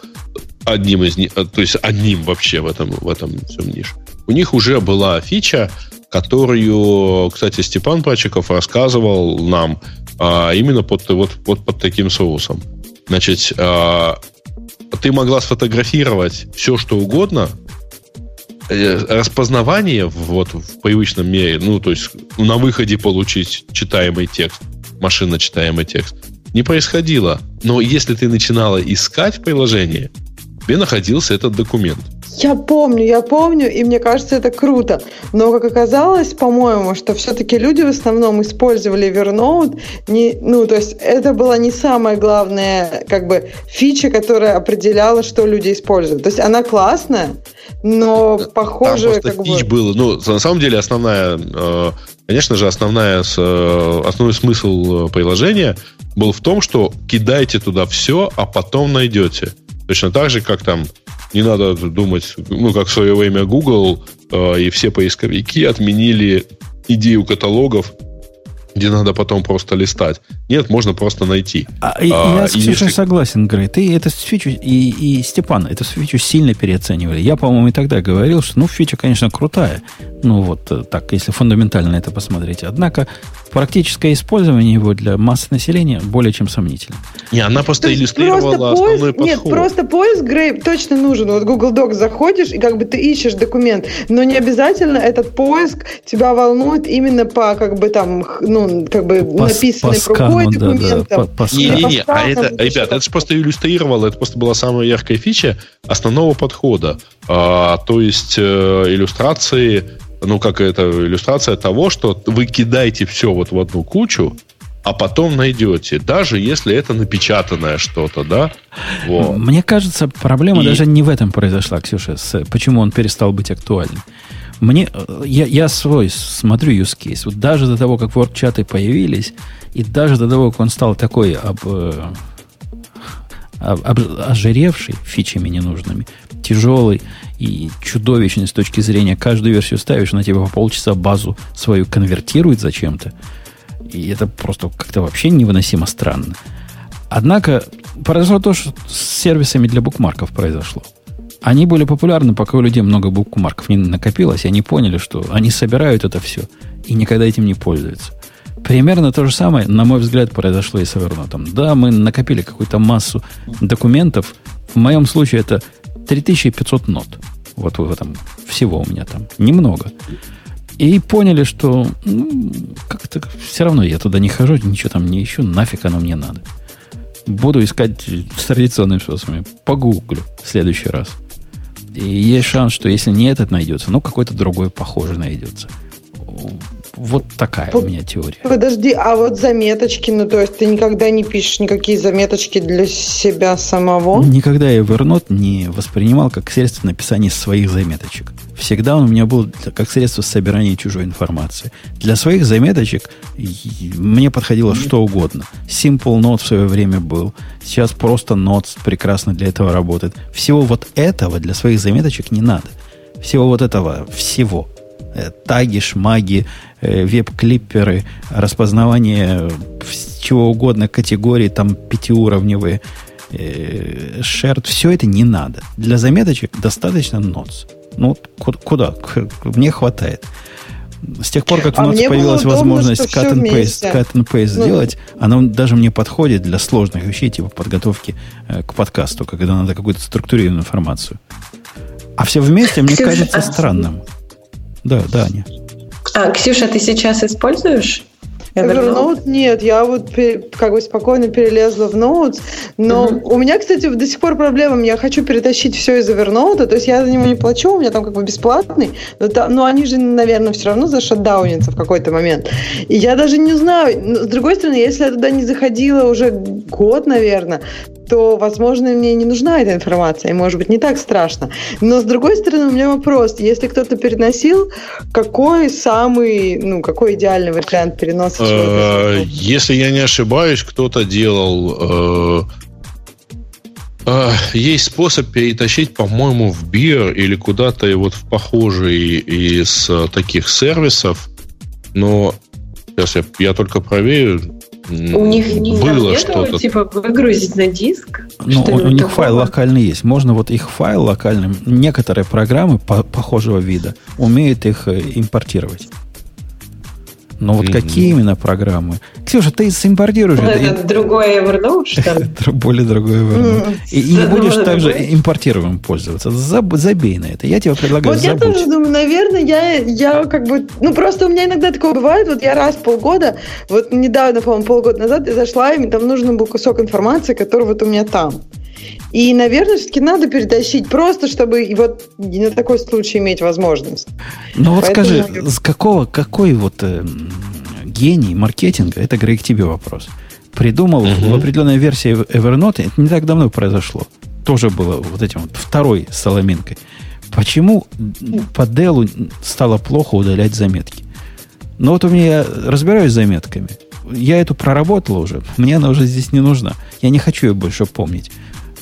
одним из них, то есть одним вообще в этом, в этом всем нише, у них уже была фича, которую, кстати, Степан Пачиков рассказывал нам а, именно под, вот, вот под таким соусом. Значит, а, ты могла сфотографировать все, что угодно, э, распознавание вот в привычном мире, ну, то есть на выходе получить читаемый текст, машина читаемый текст, не происходило. Но если ты начинала искать в приложении, тебе находился этот документ. Я помню, я помню, и мне кажется, это круто. Но, как оказалось, по-моему, что все-таки люди в основном использовали Evernote, не, ну, то есть это была не самая главная, как бы, фича, которая определяла, что люди используют. То есть она классная, но похоже... Там просто фич бы... было. Ну, на самом деле, основная, э, конечно же, основная, э, основной смысл э, приложения был в том, что кидайте туда все, а потом найдете. Точно так же, как там не надо думать, ну, как в свое время Google э, и все поисковики отменили идею каталогов где надо потом просто листать. Нет, можно просто найти. А, а, я с Ксюшей если... согласен, Грей. Ты эту фичу, и, и Степан, эту фичу сильно переоценивали. Я, по-моему, и тогда говорил, что, ну, фича, конечно, крутая. Ну, вот э, так, если фундаментально это посмотреть. Однако практическое использование его для массы населения более чем сомнительно. Не, она просто иллюстрировала просто основной поиск, подход. Нет, просто поиск, Грей, точно нужен. Вот Google Docs заходишь, и как бы ты ищешь документ, но не обязательно этот поиск тебя волнует именно по, как бы там, ну, как бы по, написанный по рукой документом. Не-не-не, а это, ребят, это же просто иллюстрировало, это просто была самая яркая фича основного подхода. А, то есть э, иллюстрации, ну, как это, иллюстрация того, что вы кидаете все вот в одну кучу, а потом найдете, даже если это напечатанное что-то, да? Вот. Мне кажется, проблема И... даже не в этом произошла, Ксюша, с, почему он перестал быть актуальным. Мне, э, я, я свой смотрю use case. Вот даже до того, как WordChat появились, и даже до того, как он стал такой э, об, об, ожиревший фичами ненужными, тяжелый и чудовищный с точки зрения каждую версию ставишь, на тебя по полчаса базу свою конвертирует зачем-то. И это просто как-то вообще невыносимо странно. Однако произошло то, что с сервисами для букмарков произошло. Они были популярны, пока у людей много букмарков не накопилось, и они поняли, что они собирают это все и никогда этим не пользуются. Примерно то же самое, на мой взгляд, произошло и с Evernote. Да, мы накопили какую-то массу документов. В моем случае это 3500 нот. Вот в этом всего у меня там. Немного. И поняли, что ну, как-то все равно я туда не хожу, ничего там не ищу, нафиг оно мне надо. Буду искать с традиционными способами. Погуглю в следующий раз. И есть шанс, что если не этот найдется, ну, какой-то другой похожий найдется. Вот такая у меня теория. Подожди, а вот заметочки, ну то есть ты никогда не пишешь никакие заметочки для себя самого? Никогда я Evernote не воспринимал как средство написания своих заметочек. Всегда он у меня был как средство собирания чужой информации. Для своих заметочек мне подходило что угодно. Simple Note в свое время был. Сейчас просто Notes прекрасно для этого работает. Всего вот этого для своих заметочек не надо. Всего вот этого, всего. Э, таги, шмаги, э, веб-клипперы, распознавание чего угодно, категории там пятиуровневые, шерт, э, все это не надо. Для заметочек достаточно ноц. Ну, куда? Мне хватает. С тех пор, как в а Notes появилась удобно, возможность cut and paste, cut and paste ну, сделать, она даже мне подходит для сложных вещей, типа подготовки к подкасту, когда надо какую-то структурированную информацию. А все вместе мне кажется а... странным. Да, да, Аня. А, Ксюша, ты сейчас используешь Evernote нет, я вот как бы спокойно перелезла в Notes, но uh-huh. у меня, кстати, до сих пор проблема, я хочу перетащить все из Evernote, то есть я за него не плачу, у меня там как бы бесплатный, но, там, но они же, наверное, все равно зашатдаунятся в какой-то момент. И я даже не знаю, но, с другой стороны, если я туда не заходила уже год, наверное, то, возможно, мне не нужна эта информация, и, может быть, не так страшно. Но, с другой стороны, у меня вопрос. Если кто-то переносил, какой самый, ну, какой идеальный вариант переноса? Э, если я не ошибаюсь, кто-то делал... Э, э, есть способ перетащить, по-моему, в Бир или куда-то и вот в похожий из таких сервисов, но сейчас я, я только проверю, у них не было что-то. типа выгрузить на диск? Ну, у, у них такого? файл локальный есть. Можно вот их файл локальным, некоторые программы по, похожего вида умеют их э, импортировать. Но вот mm-hmm. какие именно программы? Ксюша, ты импортируешь это. Это другой Evernote, что ли? Более другой Evernote. И, и не будешь также импортируемым пользоваться. Забей на это. Я тебе предлагаю Вот я тоже думаю, наверное, я, я как бы... Ну, просто у меня иногда такое бывает. Вот я раз в полгода, вот недавно, по-моему, полгода назад я зашла, и мне там нужен был кусок информации, который вот у меня там. И, наверное, все-таки надо перетащить просто, чтобы вот на такой случай иметь возможность. Ну вот Поэтому... скажи, с какого, какой вот э, гений маркетинга, это, Грег, тебе вопрос, придумал угу. в определенной версии Evernote, это не так давно произошло, тоже было вот этим вот второй соломинкой. Почему по Делу стало плохо удалять заметки? Ну вот у меня я разбираюсь с заметками. Я эту проработал уже. Мне она уже здесь не нужна. Я не хочу ее больше помнить.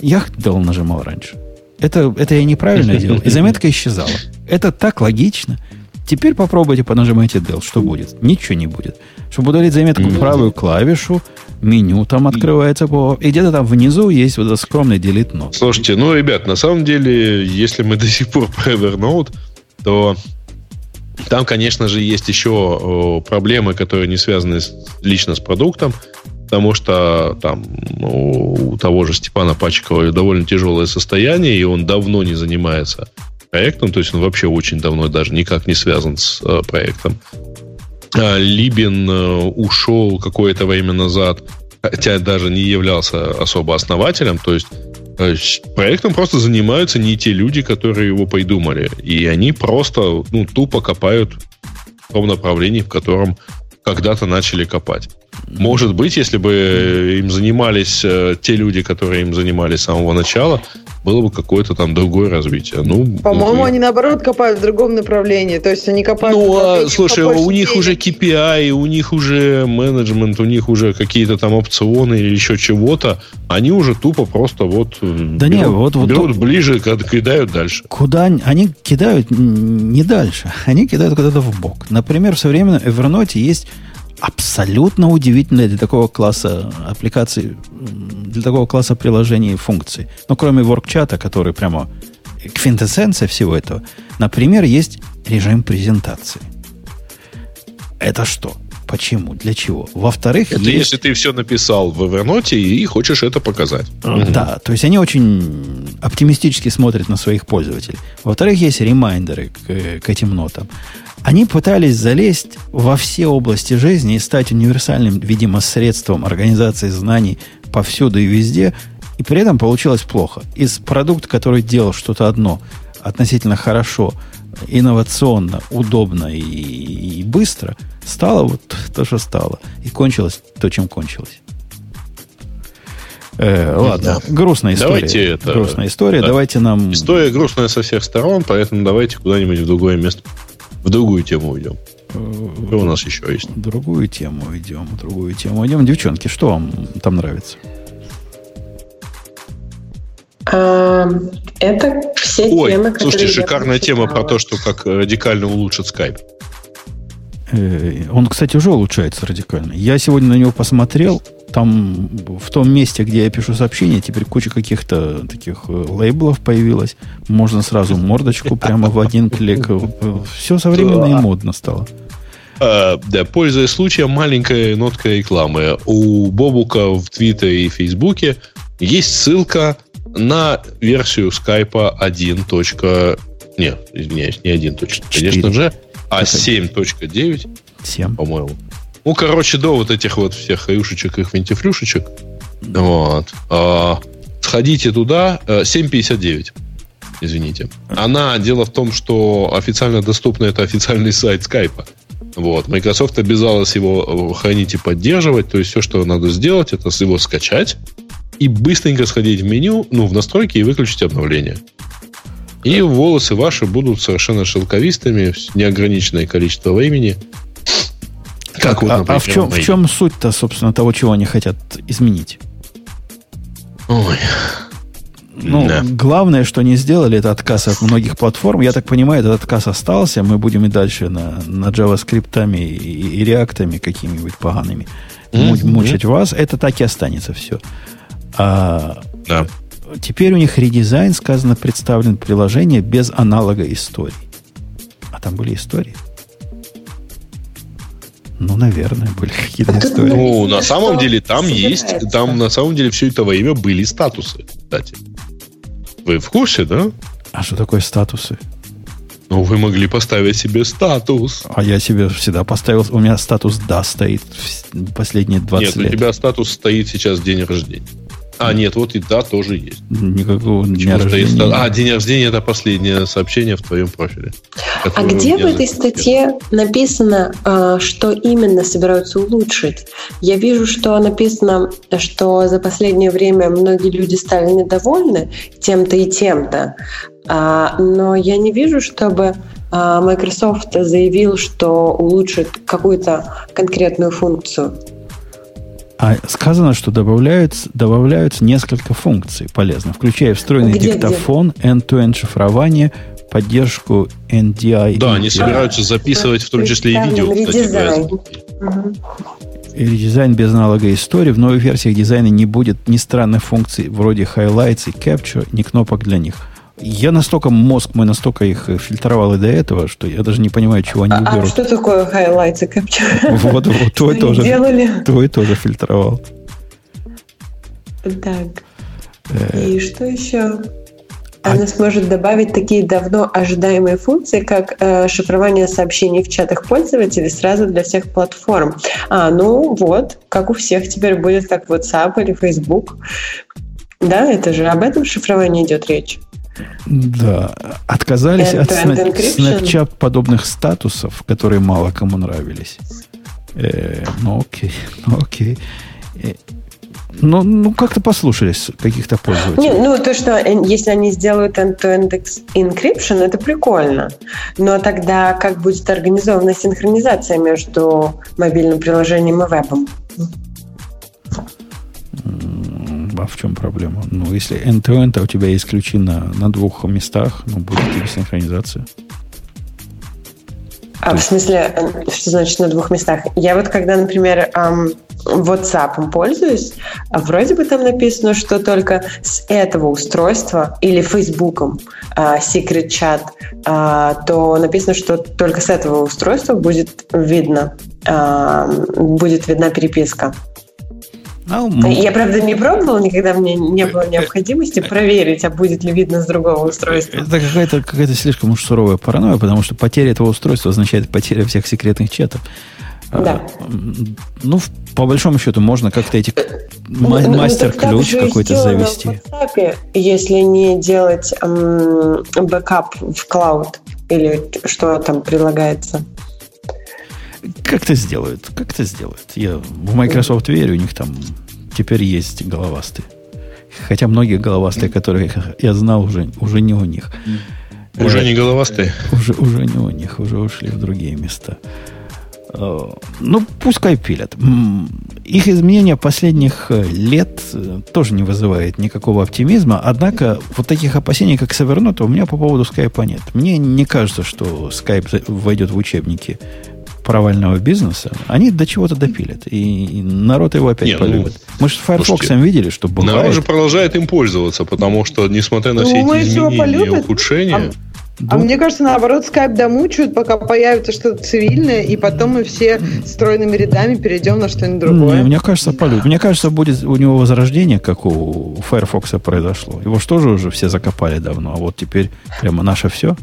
Я Dell нажимал раньше. Это, это я неправильно делал. И заметка исчезала. Это так логично. Теперь попробуйте понажимайте Dell. Что будет? Ничего не будет. Чтобы удалить заметку, правую клавишу, меню там открывается. По... И где-то там внизу есть вот этот скромный delete note. Слушайте, ну, ребят, на самом деле, если мы до сих пор про Evernote, то там, конечно же, есть еще проблемы, которые не связаны с, лично с продуктом потому что там ну, у того же Степана Пачкова довольно тяжелое состояние, и он давно не занимается проектом, то есть он вообще очень давно даже никак не связан с э, проектом. А Либин э, ушел какое-то время назад, хотя даже не являлся особо основателем, то есть э, проектом просто занимаются не те люди, которые его придумали, и они просто ну, тупо копают в том направлении, в котором когда-то начали копать. Может быть, если бы им занимались э, те люди, которые им занимались с самого начала, было бы какое-то там другое развитие. Ну, По-моему, они наоборот копают в другом направлении. То есть они копают... Ну, а, слушай, у них денег. уже KPI, у них уже менеджмент, у них уже какие-то там опционы или еще чего-то. Они уже тупо просто вот э, да берут, не, вот, вот берут ближе, кидают дальше. Куда они кидают не дальше, они кидают куда-то в бок. Например, в современном Evernote есть абсолютно удивительная для такого класса аппликаций, для такого класса приложений и функций. Но кроме воркчата, который прямо квинтэссенция всего этого, например, есть режим презентации. Это что? Почему? Для чего? Во-вторых, это есть... если ты все написал в Evernote и хочешь это показать. Да, то есть они очень оптимистически смотрят на своих пользователей. Во-вторых, есть ремайдеры к, к этим нотам. Они пытались залезть во все области жизни и стать универсальным, видимо, средством организации знаний повсюду и везде, и при этом получилось плохо. Из продукта, который делал что-то одно, относительно хорошо, инновационно, удобно и, и быстро, стало вот то, что стало. И кончилось то, чем кончилось. Э, ладно, да. грустная история. Давайте это, грустная история. Да. Давайте нам. История грустная со всех сторон, поэтому давайте куда-нибудь в другое место, в другую тему уйдем. Что у нас еще есть? Другую тему идем, другую тему идем. Девчонки, что вам там нравится? А, это все Ой, темы, слушайте, шикарная тема про то, что как радикально улучшит скайп. Э, он, кстати, уже улучшается радикально. Я сегодня на него посмотрел. Там в том месте, где я пишу сообщения, теперь куча каких-то таких э, лейблов появилась. Можно сразу мордочку прямо в один клик. Все современно и модно стало. А, да, пользуясь случаем, маленькая нотка рекламы. У Бобука в Твиттере и Фейсбуке есть ссылка на версию скайпа 1. Нет, извиняюсь, не 1. Конечно же, а 7.9. 7. По-моему. Ну, короче, до вот этих вот всех рюшечек и винтифлюшечек. Вот. А, сходите туда. 7.59. Э, Извините. Она, дело в том, что официально доступно это официальный сайт скайпа. Вот. Microsoft обязалась его э, хранить и поддерживать. То есть все, что надо сделать, это его скачать и быстренько сходить в меню, ну, в настройки и выключить обновление. И волосы ваши будут совершенно шелковистыми, неограниченное количество времени. Как вот, например, а, а в чем, в чем суть-то, собственно, того, чего они хотят изменить? Ой. Ну, да. главное, что они сделали, это отказ от многих платформ. Я так понимаю, этот отказ остался. Мы будем и дальше на, на JavaScript и, и реактами какими-нибудь погаными mm-hmm. мучить вас. Это так и останется все. А, да. Теперь у них редизайн, сказано, представлен приложение без аналога истории. А там были истории? Ну, наверное, были какие-то истории. Ну, на самом деле там есть, там на самом деле все это время были статусы, кстати. Вы в курсе, да? А что такое статусы? Ну, вы могли поставить себе статус. А я себе всегда поставил. У меня статус «да» стоит последние 20 Нет, лет. Нет, у тебя статус стоит сейчас день рождения. А, нет, вот и да, тоже есть. Никакого дня рождения. А, день рождения это последнее сообщение в твоем профиле. А где в этой статье написано, а, что именно собираются улучшить? Я вижу, что написано, что за последнее время многие люди стали недовольны тем-то и тем-то. А, но я не вижу, чтобы а, Microsoft заявил, что улучшит какую-то конкретную функцию. А сказано, что добавляются, добавляются несколько функций полезных, включая встроенный где, диктофон, где? end-to-end шифрование, поддержку NDI. Да, они собираются записывать в том числе и видео. Редизайн. И редизайн без аналога истории. В новой версии дизайна не будет ни странных функций вроде highlights и capture, ни кнопок для них. Я настолько, мозг мой настолько их фильтровал и до этого, что я даже не понимаю, чего они а, уберут. А что такое highlights и capture? Вот, вот, твой тоже, делали? твой тоже фильтровал. Так. Э. И что еще? А Она а... сможет добавить такие давно ожидаемые функции, как э, шифрование сообщений в чатах пользователей сразу для всех платформ. А, ну вот, как у всех теперь будет, как WhatsApp или Facebook. Да, это же об этом шифровании идет речь. Да, отказались от Snapchat подобных статусов, которые мало кому нравились. Э, ну окей, ну окей. Э, ну, ну как-то послушались каких-то пользователей. Не, ну, то, что если они сделают end-to-end encryption, это прикольно. Но тогда как будет организована синхронизация между мобильным приложением и вебом? А в чем проблема? Ну, если end-to-end, а у тебя ключи на, двух местах, ну, будет тебе синхронизация. А, в смысле, что значит на двух местах? Я вот когда, например, эм, WhatsApp пользуюсь, вроде бы там написано, что только с этого устройства или Facebook э, Secret Chat, э, то написано, что только с этого устройства будет видно, э, будет видна переписка. Ну, Я, правда, не пробовал, никогда мне не было необходимости проверить, а будет ли видно с другого устройства. Это какая-то какая слишком уж суровая паранойя, потому что потеря этого устройства означает потеря всех секретных чатов. Да. А, ну, по большому счету, можно как-то эти Ну, ну, мастер-ключ какой-то завести. В WhatsApp, если не делать бэкап в cloud или что там прилагается. Как-то сделают, как-то сделают. Я в Microsoft верю, у них там теперь есть головастые. Хотя многие головастые, которые я знал, уже, уже не у них. Уже э, не головастые? Уже, уже не у них, уже ушли в другие места. Э, ну, пускай пилят. Их изменения последних э, лет тоже не вызывает никакого оптимизма. Однако вот таких опасений, как с Evernote, у меня по поводу скайпа нет. Мне не кажется, что скайп войдет в учебники провального бизнеса, они до чего-то допилят. И народ его опять не, ну, полюбит. Ну, Мы же с Firefox видели, что бывает. Народ же продолжает им пользоваться, потому что, несмотря на ну, все эти изменения и ухудшения... А... А мне кажется, наоборот, скайп домучают, пока появится что-то цивильное, и потом мы все стройными рядами перейдем на что-нибудь другое. Не, мне кажется, полюбит. Мне кажется, будет у него возрождение, как у Firefox произошло. Его что же уже все закопали давно, а вот теперь прямо наше все.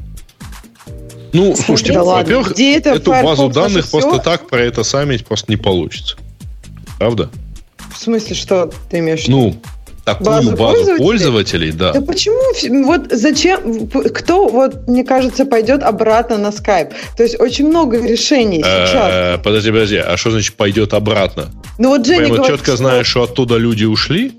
Ну, слушайте, да во-первых, Где это эту базу данных просто так про это сами просто не получится. Правда? В смысле, что ты имеешь в виду? Ну, такую базу, базу пользователей? пользователей, да. Да почему? Вот зачем? Кто, вот, мне кажется, пойдет обратно на Skype? То есть очень много решений э, сейчас. Подожди, подожди, а что значит пойдет обратно? Ну вот Женя Прямо четко знаешь, что оттуда люди ушли?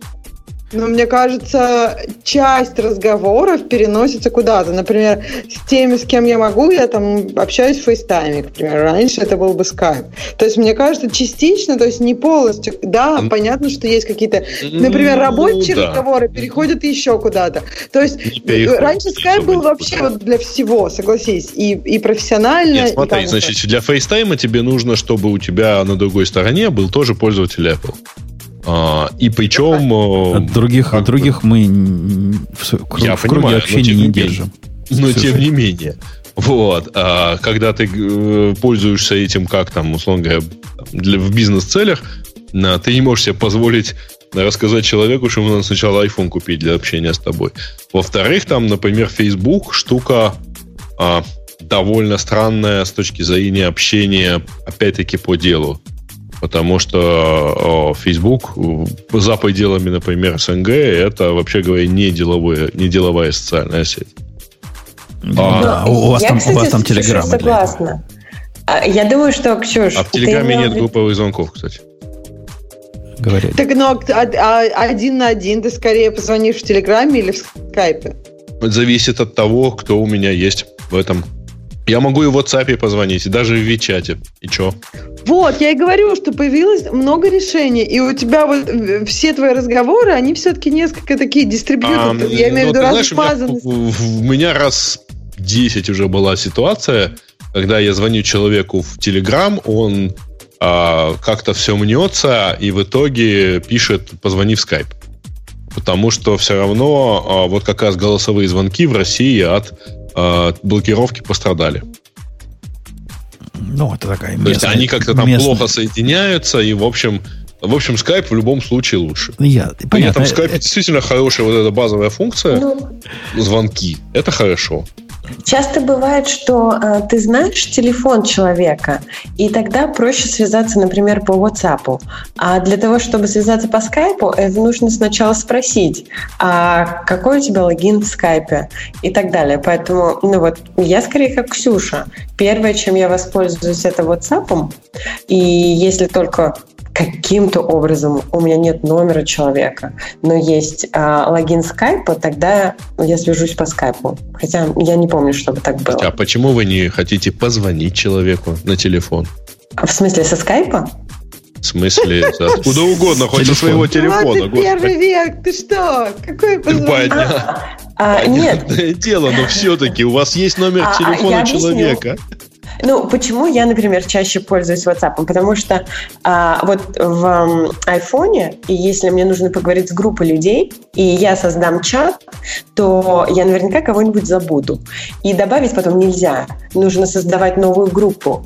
Но мне кажется, часть разговоров переносится куда-то. Например, с теми, с кем я могу, я там общаюсь в FaceTime'е, к примеру. Раньше это был бы скайп. То есть, мне кажется, частично, то есть не полностью. Да, mm. понятно, что есть какие-то, например, рабочие ну, да. разговоры переходят еще куда-то. То есть, раньше скайп был вообще вот для всего, согласись, и, и профессионально. Нет, смотри, и значит, для FaceTime'а тебе нужно, чтобы у тебя на другой стороне был тоже пользователь Apple. А, и причем... Э, от других, от других мы в, в, я в круге понимаю, общения не держим. Но тем не менее. Вот. А когда ты э, пользуешься этим, как там, условно говоря, для, в бизнес-целях, ты не можешь себе позволить рассказать человеку, что ему надо сначала iPhone купить для общения с тобой. Во-вторых, там, например, Facebook штука а, довольно странная с точки зрения общения, опять-таки, по делу. Потому что Facebook за пределами, например, СНГ, это, вообще говоря, не, деловое, не деловая социальная сеть. А, а у вас, я, там, кстати, у вас там Телеграм. Согласна. А, я думаю, что, Ксюш... А в Телеграме нет групповых звонков, кстати. Говорят. Так, ну, а, а, один на один ты скорее позвонишь в Телеграме или в Скайпе? Зависит от того, кто у меня есть в этом я могу и в WhatsApp позвонить, и даже в Вичате. И что? Вот, я и говорю, что появилось много решений, и у тебя вот э, все твои разговоры, они все-таки несколько такие дистрибьюторы. А, я имею в ну, виду размазанность. У, у меня раз 10 уже была ситуация, когда я звоню человеку в Телеграм, он а, как-то все мнется, и в итоге пишет «позвони в Skype». Потому что все равно а, вот как раз голосовые звонки в России от э, блокировки пострадали. Ну, это такая местная, То есть они как-то там местная. плохо соединяются, и, в общем, в общем, Skype в любом случае лучше. Я, понятно. При этом Skype действительно хорошая вот эта базовая функция, ну, звонки. Это хорошо. Часто бывает, что э, ты знаешь телефон человека, и тогда проще связаться, например, по WhatsApp. А для того, чтобы связаться по скайпу, это нужно сначала спросить, а какой у тебя логин в скайпе и так далее. Поэтому, ну вот, я скорее как Ксюша. Первое, чем я воспользуюсь, это WhatsApp. И если только каким-то образом у меня нет номера человека, но есть а, логин скайпа, тогда я свяжусь по скайпу. Хотя я не помню, чтобы так было. А почему вы не хотите позвонить человеку на телефон? В смысле, со скайпа? В смысле, откуда угодно, хоть со своего телефона. Первый век, ты что? Какой позвонок? А, нет. дело, но все-таки у вас есть номер а, телефона человека. Ну, почему я, например, чаще пользуюсь WhatsApp? Потому что а, вот в iPhone, и если мне нужно поговорить с группой людей, и я создам чат, то я наверняка кого-нибудь забуду. И добавить потом нельзя. Нужно создавать новую группу.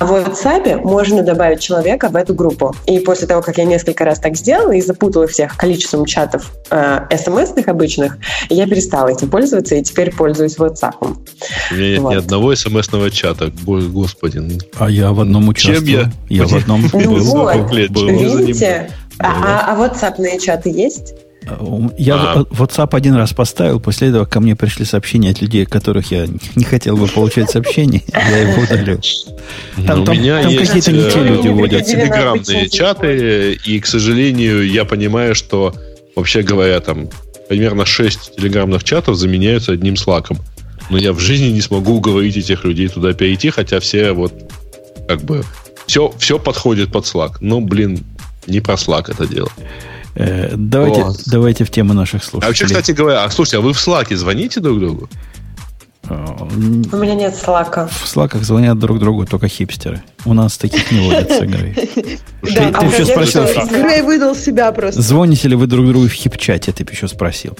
В WhatsApp можно добавить человека в эту группу. И после того, как я несколько раз так сделала и запутала всех количеством чатов э, смс-ных обычных, я перестала этим пользоваться и теперь пользуюсь WhatsApp. У меня нет вот. ни одного смс-ного чата. Господи. А я в одном участвую. Чем я? Я в одном ну был. Вот, был. Видите? А, а, а WhatsApp чаты есть? Я а. WhatsApp один раз поставил, после этого ко мне пришли сообщения от людей, которых я не хотел бы получать сообщения, я его удалил. Там, У там, меня там есть какие-то не те э, люди вводят. телеграммные чаты, и, к сожалению, я понимаю, что, вообще говоря, там примерно 6 телеграммных чатов заменяются одним слаком. Но я в жизни не смогу уговорить этих людей туда перейти, хотя все вот как бы все, все подходит под Slack. Но, блин, не про Slack это дело. Э, давайте, давайте в тему наших слушателей. А вообще, кстати говоря, а слушайте, а вы в Slack звоните друг другу? Э, У меня нет слака. В слаках звонят друг другу только хипстеры. У нас таких не водится, Грей. Ты а еще спросил. Грей выдал себя просто. Звоните ли вы друг другу в хипчате, ты еще спросил.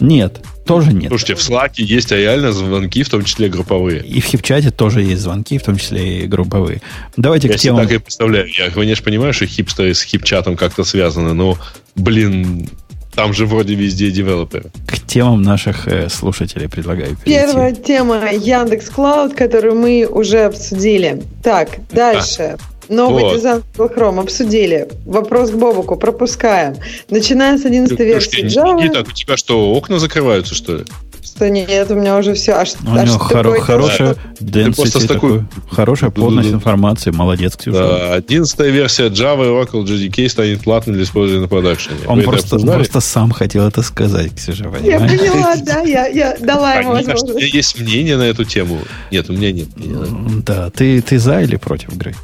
Нет, тоже нет. Слушайте, в Slack есть реально звонки, в том числе групповые. И в хипчате тоже есть звонки, в том числе и групповые. Давайте я к темам. Я так и представляю. Я, конечно, понимаю, что хипстеры с хипчатом как-то связаны, но, блин, там же вроде везде девелоперы. К темам наших э, слушателей предлагаю перейти. Первая тема Яндекс Клауд, которую мы уже обсудили. Так, дальше. А. Новый вот. дизайн Google Chrome обсудили. Вопрос к Бобуку пропускаем. Начиная с 11 версии Java... Не так, у тебя что, окна закрываются, что ли? Что нет, у меня уже все. А, у а него хоро- хорошая density, такой, хорошая плотность информации. Молодец, Ксюша. Да, 11 версия Java и Oracle JDK станет платной для использования на продакшене. Он просто, просто сам хотел это сказать, Ксюша, понимаешь? Я поняла, да, я, я дала ему возможность. У меня есть мнение на эту тему. Нет, у меня нет. Да, ты, ты за или против, Грей?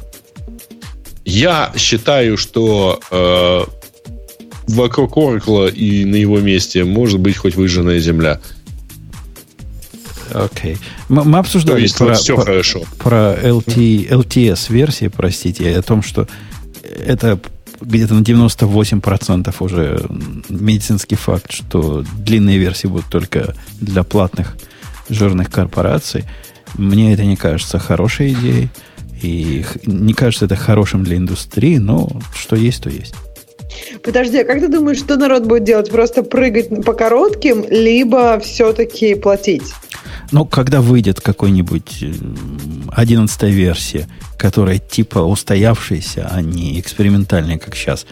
Я считаю, что э, вокруг Oracle и на его месте может быть хоть выжженная земля. Окей. Okay. Мы, мы обсуждали есть, про, все про, хорошо. про LT, LTS-версии, простите, о том, что это где-то на 98% уже медицинский факт, что длинные версии будут только для платных жирных корпораций. Мне это не кажется хорошей идеей. И не кажется это хорошим для индустрии, но что есть, то есть. Подожди, а как ты думаешь, что народ будет делать? Просто прыгать по коротким, либо все-таки платить? Ну, когда выйдет какой-нибудь 11 версия, которая типа устоявшаяся, а не экспериментальная, как сейчас,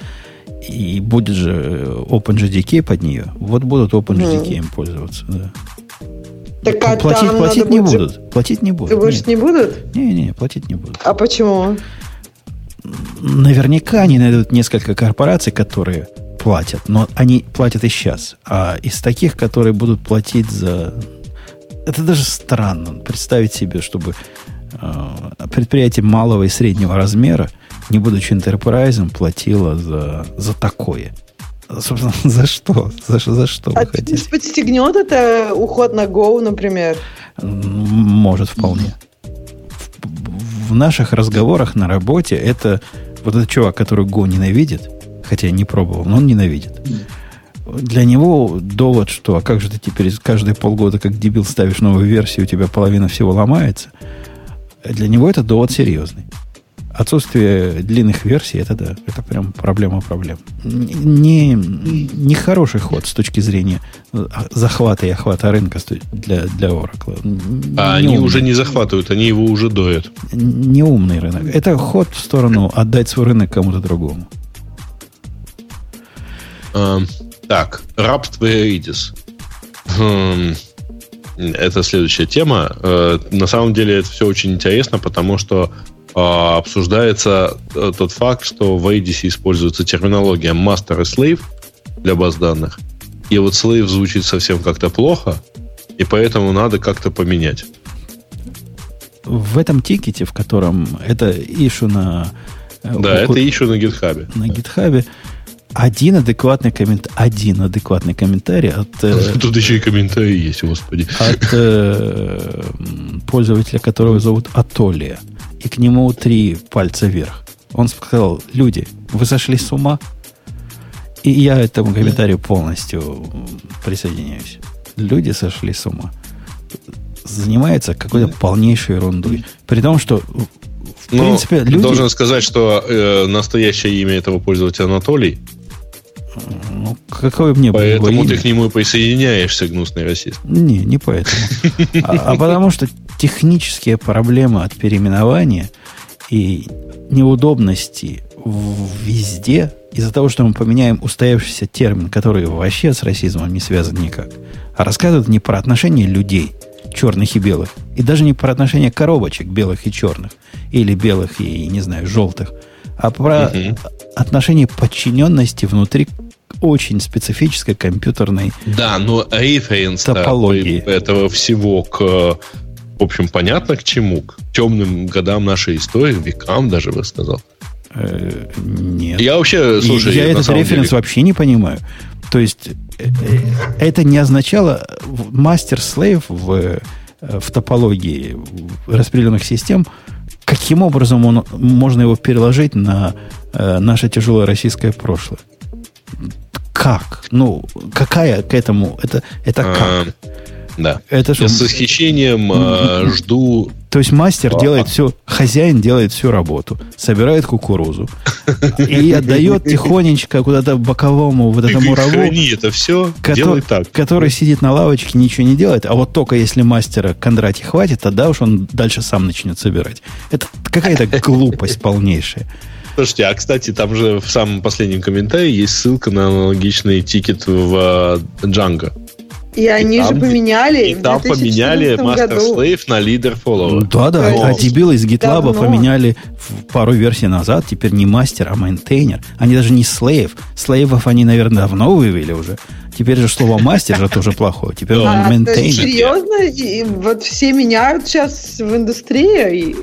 и будет же OpenJDK под нее, вот будут OpenJDK mm. пользоваться, да. Так, а платить платить не будет... будут. Платить не будут. Ты будешь не будут? Не-не, платить не будут. А почему? Наверняка они найдут несколько корпораций, которые платят, но они платят и сейчас. А из таких, которые будут платить за... Это даже странно представить себе, чтобы э, предприятие малого и среднего размера, не будучи интерпрайзом, платило за, за такое. Собственно, за что? За, за что а вы хотите? подстегнет это уход на Go, например? Может, вполне. В, в наших разговорах на работе это вот этот чувак, который Go ненавидит, хотя я не пробовал, но он ненавидит. Для него довод, что а как же ты теперь каждые полгода как дебил ставишь новую версию, у тебя половина всего ломается, для него это довод серьезный. Отсутствие длинных версий, это да, это прям проблема проблем. Не, не хороший ход с точки зрения э, захвата и охвата рынка для, для Oracle. А не они умный. уже не захватывают, они его уже доят. Неумный рынок. Это ход в сторону отдать свой рынок кому-то другому. А, так, Rapt Veridis. Хм, это следующая тема. Э, на самом деле это все очень интересно, потому что а, обсуждается э, тот факт, что в ADC используется терминология master и slave для баз данных. И вот slave звучит совсем как-то плохо, и поэтому надо как-то поменять. В этом тикете, в котором это ишу на... Э, да, это ишу на гитхабе. На гитхабе. Один адекватный комментарий, один адекватный комментарий от... Э, Тут еще и комментарий есть, господи. От э, пользователя, которого зовут Атолия и к нему три пальца вверх. Он сказал, люди, вы сошли с ума? И я этому комментарию полностью присоединяюсь. Люди сошли с ума. Занимается какой-то полнейшей ерундой. При том, что в ну, принципе, люди... Должен сказать, что э, настоящее имя этого пользователя Анатолий. Ну, какое мне Поэтому ты к нему и присоединяешься, гнусный расист. Не, не поэтому. А, а потому что технические проблемы от переименования и неудобности везде из-за того, что мы поменяем устоявшийся термин, который вообще с расизмом не связан никак, а рассказывают не про отношения людей, черных и белых, и даже не про отношения коробочек белых и черных, или белых и, не знаю, желтых, а про угу. отношения подчиненности внутри очень специфической компьютерной Да, но референс топологии этого всего к в общем, понятно к чему? К темным годам нашей истории, векам даже, бы сказал. Э, нет. Я вообще, слушай, я этот референс деле... вообще не понимаю. То есть э, э, это не означало мастер-слейв в, в топологии распределенных систем, каким образом он, можно его переложить на наше тяжелое российское прошлое. Как? Ну, какая к этому? Это, это как? А, да. Это что? С восхищением э, жду то есть мастер делает все, хозяин делает всю работу, собирает кукурузу и отдает тихонечко куда-то боковому вот этому рабу. это все, который, так. Который сидит на лавочке, ничего не делает, а вот только если мастера Кондратья хватит, тогда уж он дальше сам начнет собирать. Это какая-то глупость полнейшая. Слушайте, а кстати, там же в самом последнем комментарии есть ссылка на аналогичный тикет в Django. И они там, же поменяли. И там поменяли Master Slave на Leader Follower. Да, да. О. А дебилы из GitLab поменяли пару версий назад. Теперь не мастер, а maintainer. Они даже не slave. Slave'ов они, наверное, давно вывели уже. Теперь же слово мастер же тоже плохое. Теперь он а, maintainer. Серьезно? И вот все меняют сейчас в индустрии.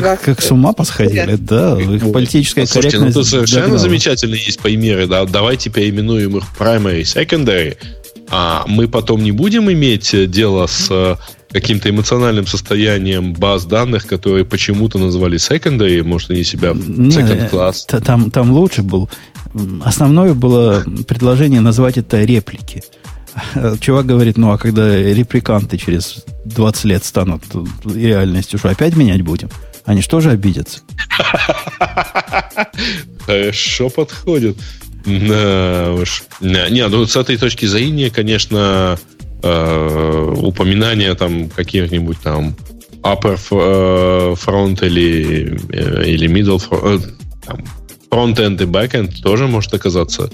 Да, как, с ума посходили, да. Их политическая Слушайте, корректность. ну тут совершенно замечательные есть примеры. Да? Давайте переименуем их primary, secondary а мы потом не будем иметь дело с э, каким-то эмоциональным состоянием баз данных, которые почему-то назвали secondary, может, они себя second class. Там, там лучше был. Основное было предложение назвать это реплики. Чувак говорит, ну а когда репликанты через 20 лет станут реальностью, что опять менять будем? Они что же обидятся? Хорошо подходит. Да уж. Не, ну с этой точки зрения, конечно, э, упоминание там каких-нибудь там upper э, front или, э, или middle front-end и back-end тоже может оказаться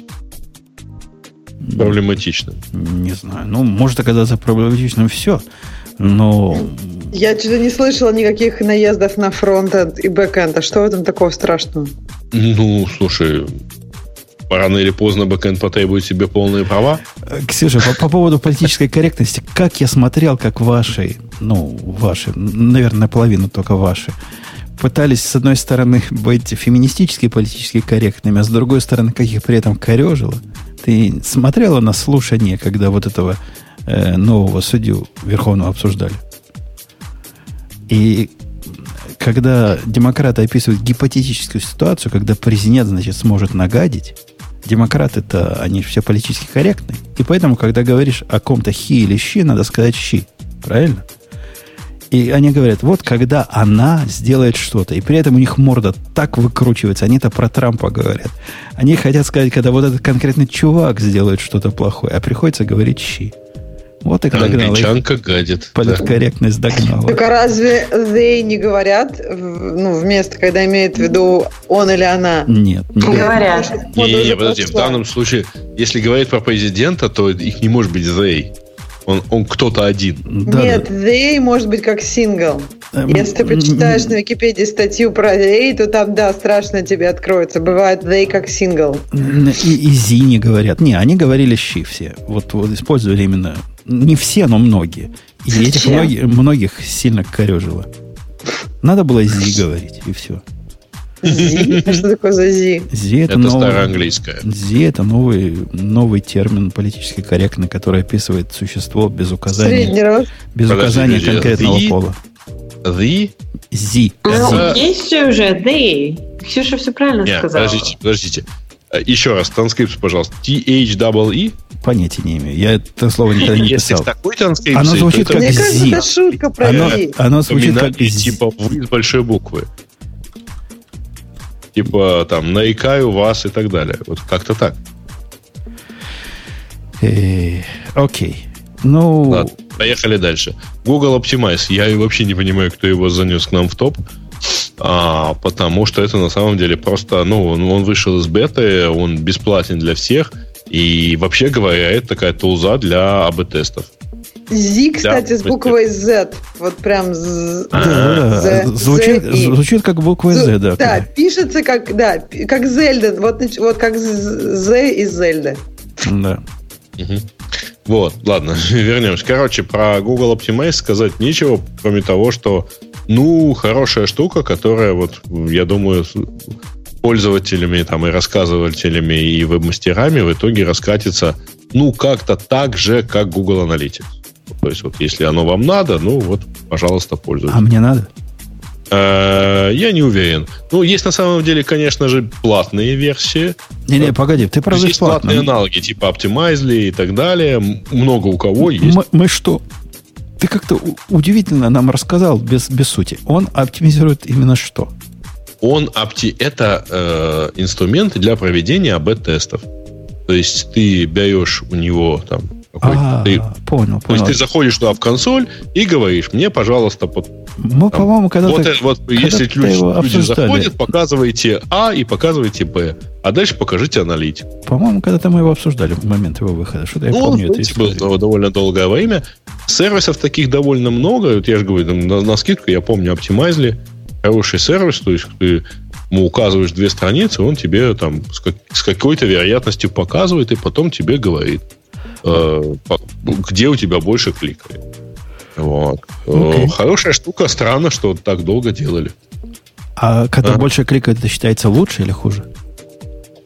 проблематичным. Не знаю. Ну, может оказаться проблематичным все, но... Я что-то не слышала никаких наездов на front-end и back-end. А что в этом такого страшного? Ну, слушай, рано или поздно бэкэнд потребует себе полные права. Ксюша, по, по поводу политической корректности, как я смотрел, как ваши, ну, ваши, наверное, наполовину только ваши, пытались, с одной стороны, быть феминистически политически корректными, а с другой стороны, как их при этом корежило. Ты смотрела на слушание, когда вот этого э, нового судью Верховного обсуждали? И когда демократы описывают гипотетическую ситуацию, когда президент, значит, сможет нагадить, демократы-то, они все политически корректны. И поэтому, когда говоришь о ком-то хи или щи, надо сказать щи. Правильно? И они говорят, вот когда она сделает что-то, и при этом у них морда так выкручивается, они-то про Трампа говорят. Они хотят сказать, когда вот этот конкретный чувак сделает что-то плохое, а приходится говорить щи. Вот и догнала Англичанка гадит. Политкорректность да. догнала. Так а разве they не говорят, ну, вместо, когда имеет в виду он или она? Нет. Не говорят. Не, не, не, подожди, в данном случае, если говорить про президента, то их не может быть they. Он, он кто-то один. Да, Нет, да. they может быть как сингл. Эм, если ты почитаешь на Википедии статью про they, то там, да, страшно тебе откроется. Бывает they как сингл. И, и зи не говорят. Не, они говорили щи все. Вот, вот использовали именно не все, но многие. И Зачем? этих многих, многих сильно корежило. Надо было ze говорить, и все. Ze? А что такое за ze? Ze это, это новый, староанглийское. Ze это новый, новый термин политически корректный, который описывает существо без указания, без Подожди, указания подожди, конкретного the, пола. The? Ze. Ну, есть же уже they. Ксюша все правильно Нет, сказала. Подождите, подождите. Э, еще раз, транскрипт, пожалуйста. T-H-E-E? Понятия не имею. Я это слово никогда не писал. Если такой транскрипт, оно звучит как Мне кажется, это шутка про оно, оно звучит как типа вы с большой буквы. Типа там нарекаю вас и так далее. Вот как-то так. Э, окей. Ну... Ладно, поехали дальше. Google Optimize. Я вообще не понимаю, кто его занес к нам в топ. А, потому что это на самом деле просто, ну, он, он вышел из беты, он бесплатен для всех, и вообще говоря, это такая тулза для АБ-тестов. Зи, кстати, да, с буквой Z. Вот прям Z, да, звучит, звучит как буква Z, да. Да, пишется как, да, как Зельда. Вот, вот как Z из Зельды. Да. Угу. Вот, ладно, вернемся. Короче, про Google Optimize сказать нечего, кроме того, что, ну, хорошая штука, которая, вот, я думаю, пользователями там, и рассказывателями, и веб-мастерами в итоге раскатится, ну, как-то так же, как Google Analytics. То есть, вот если оно вам надо, ну, вот, пожалуйста, пользуйтесь. А мне надо? Э, я не уверен. Ну, есть на самом деле, конечно же, платные версии. Не-не, погоди, ты про Есть платные аналоги, типа Optimizely и так далее. Много у кого есть. Мы, мы что? Ты как-то удивительно нам рассказал без, без сути. Он оптимизирует именно что? Он опти... Это э, инструмент для проведения АБ-тестов. То есть ты берешь у него там а, ты, понял, понял. То есть ты заходишь туда в консоль и говоришь, мне, пожалуйста, под, мы, там, по-моему, когда вот, это, вот если люди, люди заходят, показывайте А и показывайте Б, а дальше покажите аналитику. По-моему, когда-то мы его обсуждали в момент его выхода. Что-то я ну, помню он, эту был довольно долгое время. Сервисов таких довольно много. Вот я же говорю, на, на скидку я помню Optimizely. Хороший сервис, то есть ты ему указываешь две страницы, он тебе там с, как, с какой-то вероятностью показывает и потом тебе говорит где у тебя больше кликали. Вот. Okay. Э, хорошая штука, странно, что так долго делали. А когда а? больше кликают, это считается лучше или хуже?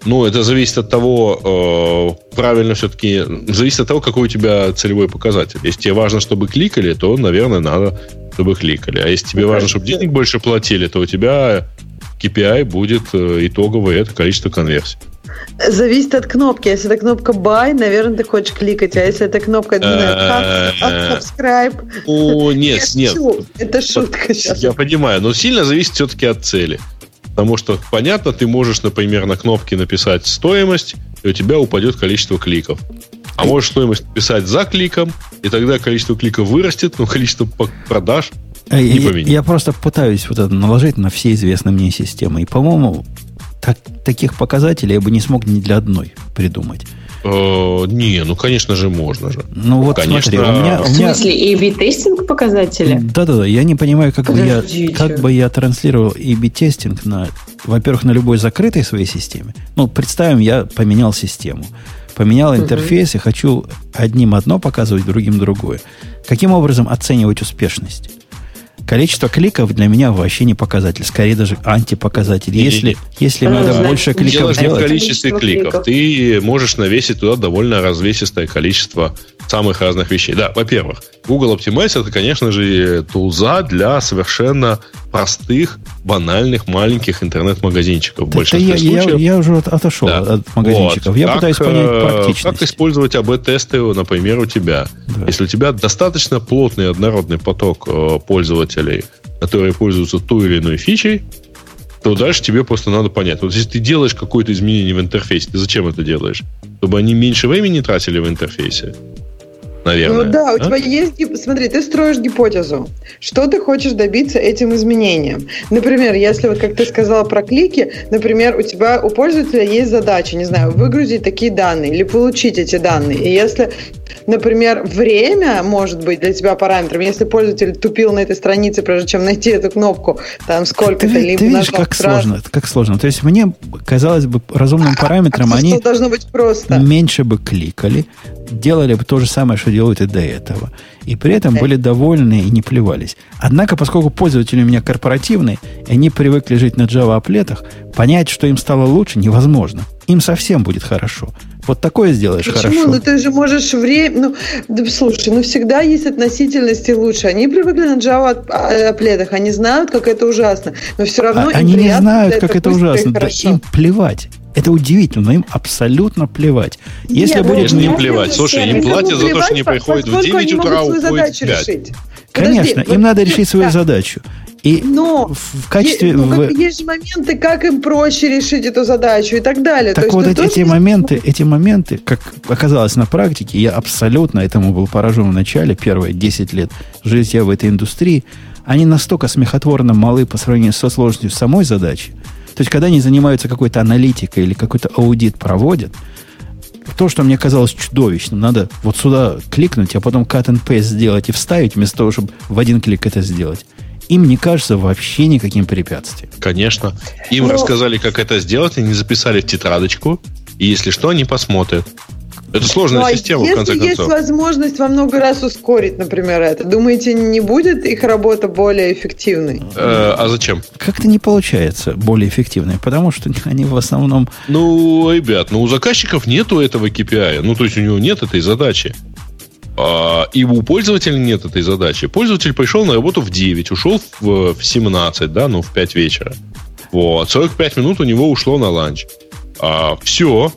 Ну, это зависит от того, э, правильно все-таки, зависит от того, какой у тебя целевой показатель. Если тебе важно, чтобы кликали, то, наверное, надо, чтобы кликали. А если тебе ну, важно, чтобы денег больше платили, то у тебя KPI будет э, итоговое, это количество конверсий. Зависит от кнопки. Если это кнопка buy, наверное, ты хочешь кликать. А если это кнопка, не знаю, subscribe. О, нет, нет. Это шутка сейчас. Я понимаю, но сильно зависит все-таки от цели. Потому что, понятно, ты можешь, например, на кнопке написать стоимость, и у тебя упадет количество кликов. А можешь стоимость писать за кликом, и тогда количество кликов вырастет, но количество продаж не я, я просто пытаюсь вот это наложить на все известные мне системы. И, по-моему, так, таких показателей я бы не смог ни для одной придумать. Э, не, ну, конечно же, можно же. Ну, вот конечно. смотри, у меня... В смысле, A-B-тестинг показатели? Да-да-да, я не понимаю, как бы, я, как бы я транслировал A-B-тестинг на, во-первых, на любой закрытой своей системе. Ну, представим, я поменял систему. Поменял интерфейс и хочу одним одно показывать, другим другое. Каким образом оценивать успешность? Количество кликов для меня вообще не показатель, скорее даже антипоказатель. Не, если, не, если надо значит, больше кликов дело делать... в количестве кликов. кликов. Ты можешь навесить туда довольно развесистое количество самых разных вещей. Да, во-первых, Google Optimize это, конечно же, тулза для совершенно простых, банальных, маленьких интернет-магазинчиков. В большинстве я, случаев. Я, я уже отошел да. от магазинчиков. Вот. Я как, пытаюсь понять э, практичность. Как использовать АБ-тесты, например, у тебя. Да. Если у тебя достаточно плотный однородный поток э, пользователей, которые пользуются той или иной фичей, то дальше тебе просто надо понять. Вот если ты делаешь какое-то изменение в интерфейсе, ты зачем это делаешь? Чтобы они меньше времени тратили в интерфейсе? Наверное. Ну да, у а? тебя есть... Смотри, ты строишь гипотезу. Что ты хочешь добиться этим изменением? Например, если вот, как ты сказала про клики, например, у тебя, у пользователя есть задача, не знаю, выгрузить такие данные или получить эти данные. И если например, время может быть для тебя параметром. Если пользователь тупил на этой странице, прежде чем найти эту кнопку, там сколько-то, ты, либо ты видишь, как сложно, как сложно. То есть мне казалось бы разумным а, параметром а, они должно быть просто. меньше бы кликали, делали бы то же самое, что делают и до этого. И при этом были довольны и не плевались. Однако, поскольку пользователи у меня корпоративные, и они привыкли жить на Java-аплетах, понять, что им стало лучше, невозможно. Им совсем будет хорошо. Вот такое сделаешь Почему? хорошо. Ну, ты же можешь время... Ну, да, слушай, ну, всегда есть относительности лучше. Они привыкли на Java аплетах, они знают, как это ужасно. Но все равно а, Они не знают, как это ужасно. Да им плевать. Это удивительно, но им абсолютно плевать. Если Нет, будет... Ну, им плевать. Слушай, им платят за то, что они приходят в 9 утра, уходят в 5. Решить. Конечно, Подожди, им вот, надо решить свою да. задачу. И Но в качестве... Есть, ну, как, есть же моменты, как им проще решить эту задачу и так далее. Так То вот эти, эти, моменты, эти моменты, как оказалось на практике, я абсолютно этому был поражен в начале, первые 10 лет жизни в этой индустрии, они настолько смехотворно малы по сравнению со сложностью самой задачи. То есть, когда они занимаются какой-то аналитикой или какой-то аудит проводят, то, что мне казалось чудовищным, надо вот сюда кликнуть, а потом cut and paste сделать и вставить, вместо того, чтобы в один клик это сделать. Им не кажется вообще никаким препятствием. Конечно. Им ну, рассказали, как это сделать, они записали в тетрадочку, и если что, они посмотрят. Это сложная ну, а система, если в конце концов. есть возможность во много раз ускорить, например, это, думаете, не будет их работа более эффективной? Э, а зачем? Как-то не получается более эффективной, потому что они в основном... Ну, ребят, ну у заказчиков нету этого KPI, ну то есть у него нет этой задачи. А, и у пользователя нет этой задачи. Пользователь пришел на работу в 9, ушел в, в 17, да, ну в 5 вечера. Вот, 45 минут у него ушло на ланч. А, все,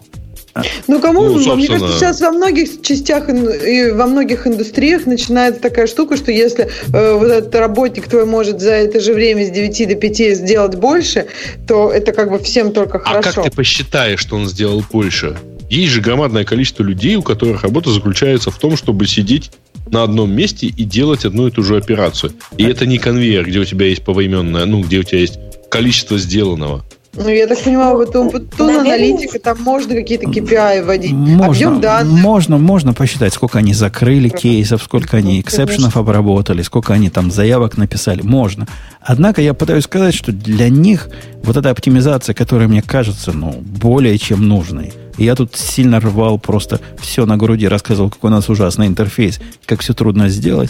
ну, кому, ну, собственно... мне кажется, сейчас во многих частях и во многих индустриях начинается такая штука, что если э, вот этот работник твой может за это же время с 9 до 5 сделать больше, то это как бы всем только хорошо. А как ты посчитаешь, что он сделал больше? Есть же громадное количество людей, у которых работа заключается в том, чтобы сидеть на одном месте и делать одну и ту же операцию. И это не конвейер, где у тебя есть повременное, ну, где у тебя есть количество сделанного. Ну, я так понимаю, вот у Путун аналитика, там можно какие-то KPI вводить. Можно, Объем данных. Можно, можно посчитать, сколько они закрыли кейсов, сколько они эксепшенов обработали, сколько они там заявок написали. Можно. Однако я пытаюсь сказать, что для них вот эта оптимизация, которая мне кажется, ну, более чем нужной, и я тут сильно рвал просто все на груди, рассказывал, какой у нас ужасный интерфейс, как все трудно сделать.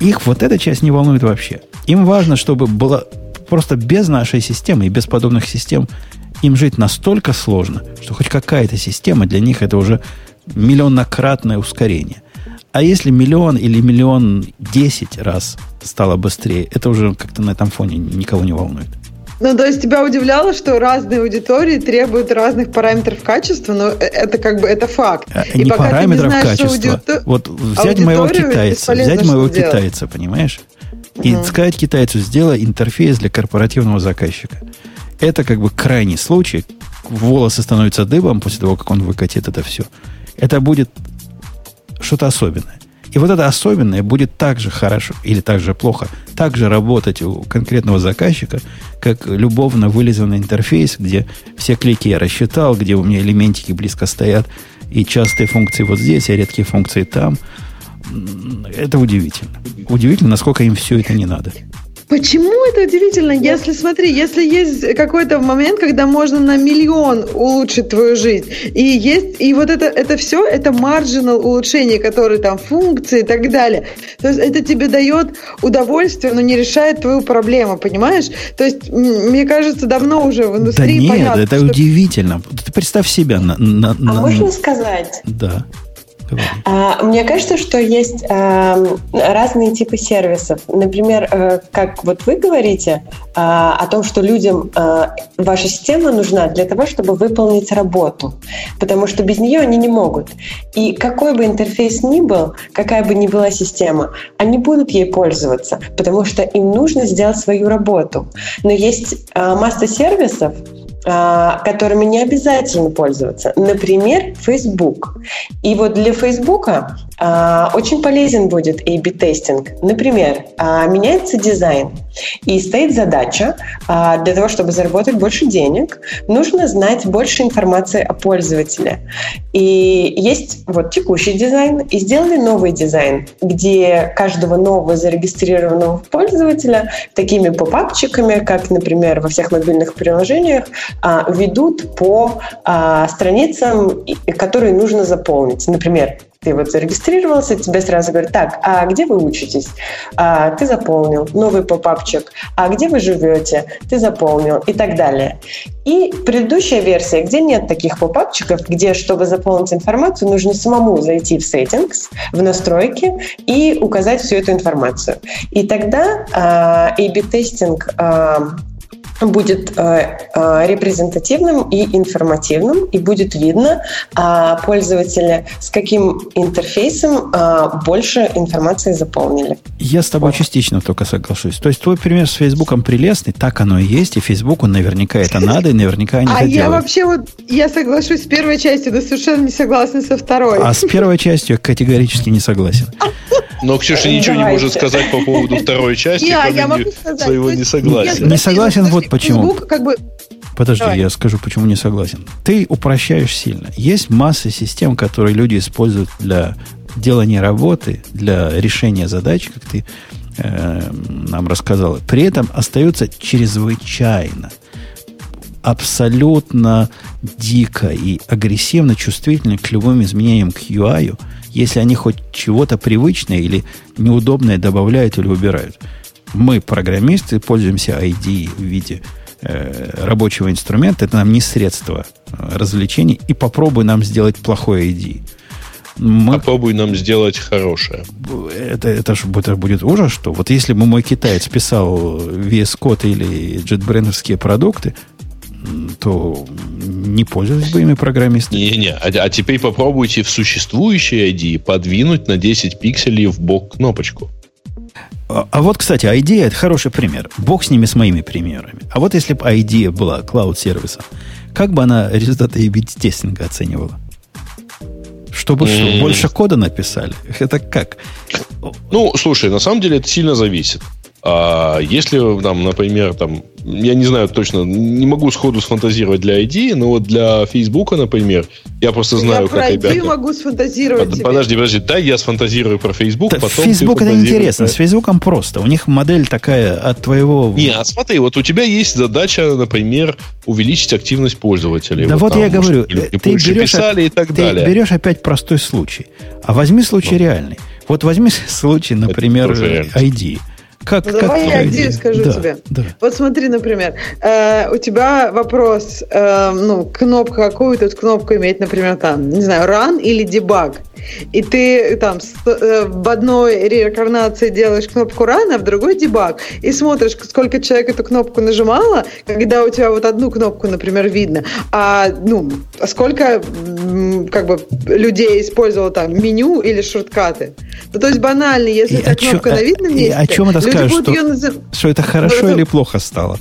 Их вот эта часть не волнует вообще. Им важно, чтобы было просто без нашей системы и без подобных систем им жить настолько сложно, что хоть какая-то система для них это уже миллионнократное ускорение. А если миллион или миллион десять раз стало быстрее, это уже как-то на этом фоне никого не волнует. Ну, то есть тебя удивляло, что разные аудитории требуют разных параметров качества, но э, это как бы это факт. А, и не параметров не знаешь, качества. Аудитор... Вот взять моего китайца, взять моего китайца, понимаешь? И угу. сказать китайцу, сделай интерфейс для корпоративного заказчика. Это как бы крайний случай. Волосы становятся дыбом после того, как он выкатит это все. Это будет что-то особенное. И вот это особенное будет так же хорошо или так же плохо, так же работать у конкретного заказчика, как любовно вылизанный интерфейс, где все клики я рассчитал, где у меня элементики близко стоят, и частые функции вот здесь, а редкие функции там – это удивительно. Удивительно, насколько им все это не надо. Почему это удивительно? Если, смотри, если есть какой-то момент, когда можно на миллион улучшить твою жизнь, и есть, и вот это, это все, это marginal улучшение, которые там функции и так далее. То есть это тебе дает удовольствие, но не решает твою проблему, понимаешь? То есть, мне кажется, давно уже в индустрии да нет, понятно, это что... удивительно. Ты представь себя на... на, на а можно сказать? Да. А, мне кажется, что есть эм, разные типы сервисов. Например, э, как вот вы говорите а, о том, что людям ваша система нужна для того, чтобы выполнить работу, потому что без нее они не могут. И какой бы интерфейс ни был, какая бы ни была система, они будут ей пользоваться, потому что им нужно сделать свою работу. Но есть масса сервисов, а, которыми не обязательно пользоваться. Например, Facebook. И вот для Facebook а, очень полезен будет A-B тестинг. Например, а, меняется дизайн и стоит задача для того, чтобы заработать больше денег, нужно знать больше информации о пользователе. И есть вот текущий дизайн, и сделали новый дизайн, где каждого нового зарегистрированного пользователя такими попапчиками, как, например, во всех мобильных приложениях, а, ведут по а, страницам, которые нужно заполнить. Например, ты вот зарегистрировался, тебе сразу говорят, так, а где вы учитесь? А, ты заполнил. Новый попапчик. А где вы живете? Ты заполнил. И так далее. И предыдущая версия, где нет таких попапчиков, где, чтобы заполнить информацию, нужно самому зайти в settings, в настройки и указать всю эту информацию. И тогда а, A-B-тестинг а, будет э, э, репрезентативным и информативным, и будет видно э, пользователя, с каким интерфейсом э, больше информации заполнили. Я с тобой вот. частично только соглашусь. То есть твой пример с Фейсбуком прелестный, так оно и есть, и Фейсбуку наверняка это надо, и наверняка они а это я делают. вообще вот, я соглашусь с первой частью, но совершенно не согласна со второй. А с первой частью я категорически не согласен. Но Ксюша ничего не может сказать по поводу второй части, я могу сказать. своего несогласия. Не согласен вот почему. как бы Подожди, Давай. я скажу, почему не согласен. Ты упрощаешь сильно. Есть масса систем, которые люди используют для делания работы, для решения задач, как ты э, нам рассказал. При этом остаются чрезвычайно, абсолютно дико и агрессивно чувствительны к любым изменениям к UI, если они хоть чего-то привычное или неудобное добавляют или убирают. Мы, программисты, пользуемся ID в виде Э, рабочего инструмента, это нам не средство э, развлечений, и попробуй нам сделать плохое ID. Мы... Попробуй нам сделать хорошее. Это, это же это будет ужас, что вот если бы мой китаец писал VS Code или JetBrains продукты, то не пользовались бы ими программисты. Не-не, а, а теперь попробуйте в существующей ID подвинуть на 10 пикселей в бок кнопочку. А, а вот, кстати, идея это хороший пример. Бог с ними, с моими примерами. А вот если бы идея была клауд-сервисом, как бы она результаты A-B тестинга оценивала? Чтобы mm. что, больше кода написали? Это как? Ну, слушай, на самом деле это сильно зависит. А если там, например, там, я не знаю точно, не могу сходу сфантазировать для ID, но вот для Facebook, например, я просто знаю, я как про ребята... ID могу сфантазировать Под, Подожди, подожди, дай я сфантазирую про Facebook, да, потом Facebook это интересно, про... с Facebook просто. У них модель такая от твоего... Не, а смотри, вот у тебя есть задача, например, увеличить активность пользователей. Да вот, вот там, я говорю, ты берешь, писали и так ты далее. берешь опять простой случай. А возьми случай ну. реальный. Вот возьми случай, например, ID. Как, ну, как давай я идею скажу да, тебе. Да. Вот смотри, например, э, у тебя вопрос, э, ну, кнопка, какую тут кнопку иметь, например, там, не знаю, run или debug. И ты там э, в одной реинкарнации делаешь кнопку run, а в другой debug. И смотришь, сколько человек эту кнопку нажимало, когда у тебя вот одну кнопку, например, видно, а, ну, сколько как бы людей использовало там меню или шорткаты. Ну, то есть банально, если и тебя кнопка чё, на видном месте, о чем это скажешь, что, назов... что это хорошо ну, или плохо стало?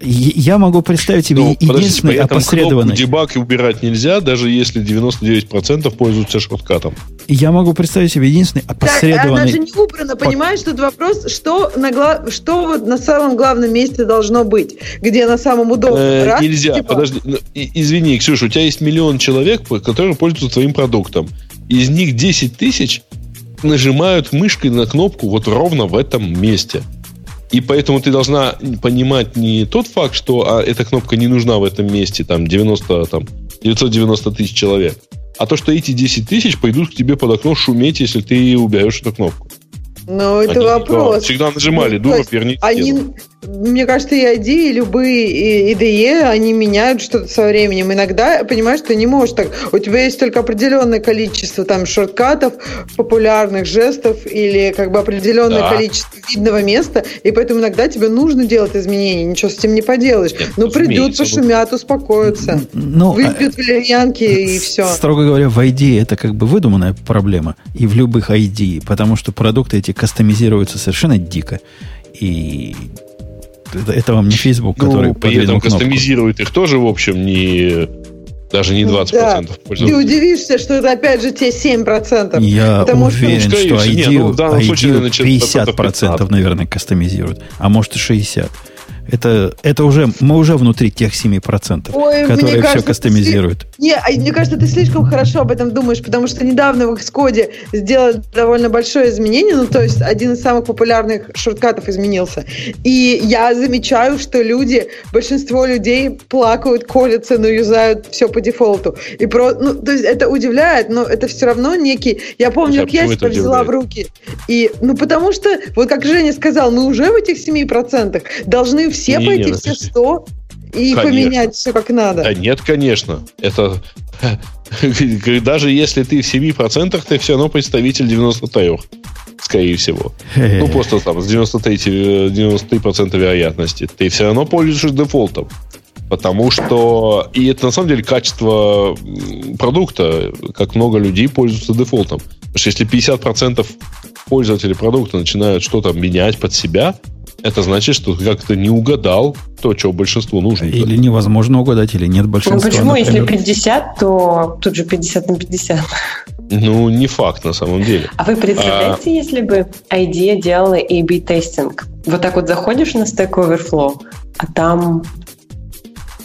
Я могу представить себе ну, единственный опосредованный... дебаг убирать нельзя, даже если 99% пользуются шорткатом. Я могу представить себе единственный опосредованный... Так, она же не убрана, понимаешь? Тут вопрос, что на, гла... что вот на самом главном месте должно быть, где на самом удобном. Э, Раз, нельзя, типа... подожди. Ну, извини, Ксюша, у тебя есть миллион человек, которые пользуются твоим продуктом. Из них 10 тысяч нажимают мышкой на кнопку вот ровно в этом месте. И поэтому ты должна понимать не тот факт, что а, эта кнопка не нужна в этом месте, там, 90, там, 990 тысяч человек, а то, что эти 10 тысяч пойдут к тебе под окно шуметь, если ты уберешь эту кнопку. Ну, это они вопрос. Всегда нажимали, ну, дура, верните. Они, мне кажется, и ID, и любые IDE, они меняют что-то со временем. Иногда, понимаешь, ты не можешь так. У тебя есть только определенное количество там шорткатов, популярных жестов или как бы определенное да. количество видного места, и поэтому иногда тебе нужно делать изменения, ничего с этим не поделаешь. Нет, Но придут, пошумят, успокоятся, ну, выпьют а, валерьянки и все. Строго говоря, в ID это как бы выдуманная проблема, и в любых ID, потому что продукты эти кастомизируются совершенно дико. И это, это вам не Facebook, ну, который при этом кнопку. кастомизирует их тоже, в общем, не даже не 20% да. Ты удивишься, что это опять же те 7%. Я уверен, что, что ID, нет, ну, в данном ID случае, 50%, 50%, наверное, кастомизируют, а может и 60%. Это, это уже, мы уже внутри тех 7%, Ой, которые кажется, все кастомизируют. Ты, не, а мне кажется, ты слишком хорошо об этом думаешь, потому что недавно в Xcode сделали довольно большое изменение, ну, то есть один из самых популярных шорткатов изменился. И я замечаю, что люди, большинство людей плакают, колятся, но юзают все по дефолту. И про, ну, то есть это удивляет, но это все равно некий... Я помню, как я себя взяла в руки. И, ну, потому что, вот как Женя сказал, мы уже в этих 7% должны все не, пойти, не, все 100 и конечно. поменять все как надо. Да нет, конечно. Это даже если ты в 7%, ты все равно представитель 93 скорее всего. Ну, просто там с 93, 93% вероятности. Ты все равно пользуешься дефолтом. Потому что... И это на самом деле качество продукта, как много людей пользуются дефолтом. Потому что если 50% пользователей продукта начинают что-то менять под себя, это значит, что ты как-то не угадал то, что большинству нужно. Или невозможно угадать, или нет большинства. Ну почему, например. если 50, то тут же 50 на 50. Ну, не факт на самом деле. А вы представляете, а... если бы IDEA делала A-B тестинг? Вот так вот заходишь на Stack Overflow, а там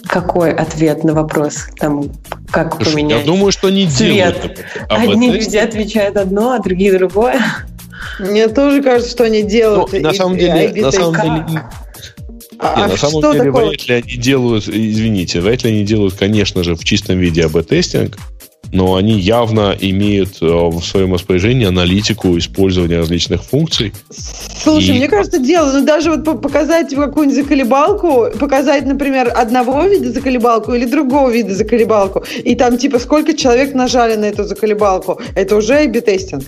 какой ответ на вопрос? Там как Слушай, поменять? Я думаю, что не цвет. делают. Одни люди отвечают одно, а другие другое. Мне тоже кажется, что они делают. Ну, на самом деле, на самом деле, а, не, а на самом деле, такого? вряд ли они делают, извините, вряд ли они делают, конечно же, в чистом виде АБ-тестинг, но они явно имеют э, в своем распоряжении аналитику использования различных функций. Слушай, и... мне кажется, дело, ну даже вот показать какую-нибудь заколебалку, показать, например, одного вида заколебалку или другого вида заколебалку, и там типа сколько человек нажали на эту заколебалку, это уже A-B-тестинг.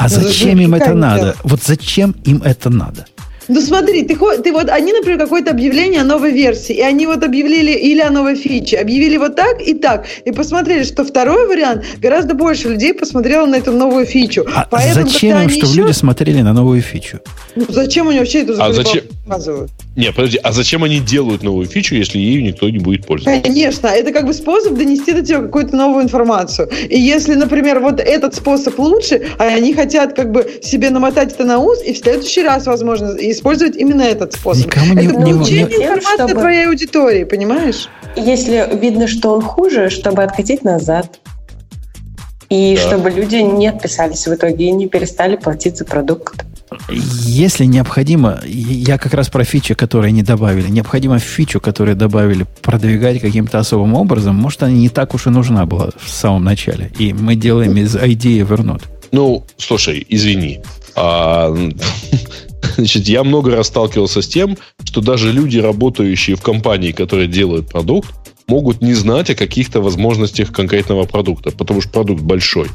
А зачем им это надо? Вот зачем им это надо? Ну смотри, ты, ты вот, они, например, какое-то объявление о новой версии, и они вот объявили или о новой фиче, объявили вот так и так, и посмотрели, что второй вариант гораздо больше людей посмотрело на эту новую фичу. А Поэтому, зачем им, чтобы еще... люди смотрели на новую фичу? Ну, зачем они вообще эту а зачем... показывают? Не, подожди, а зачем они делают новую фичу, если ею никто не будет пользоваться? Конечно, это как бы способ донести до тебя какую-то новую информацию. И если, например, вот этот способ лучше, а они хотят как бы себе намотать это на ус, и в следующий раз, возможно, использовать именно этот способ. Никому не, это не, получение не, информации чтобы... твоей аудитории, понимаешь? Если видно, что он хуже, чтобы откатить назад. И да. чтобы люди не отписались в итоге и не перестали платить за продукт. Если необходимо, я как раз про фичи, которые не добавили, необходимо фичу, которую добавили, продвигать каким-то особым образом, может, она не так уж и нужна была в самом начале. И мы делаем из идеи Evernote. Ну, слушай, извини. А, значит, я много раз сталкивался с тем, что даже люди, работающие в компании, которые делают продукт, могут не знать о каких-то возможностях конкретного продукта, потому что продукт большой.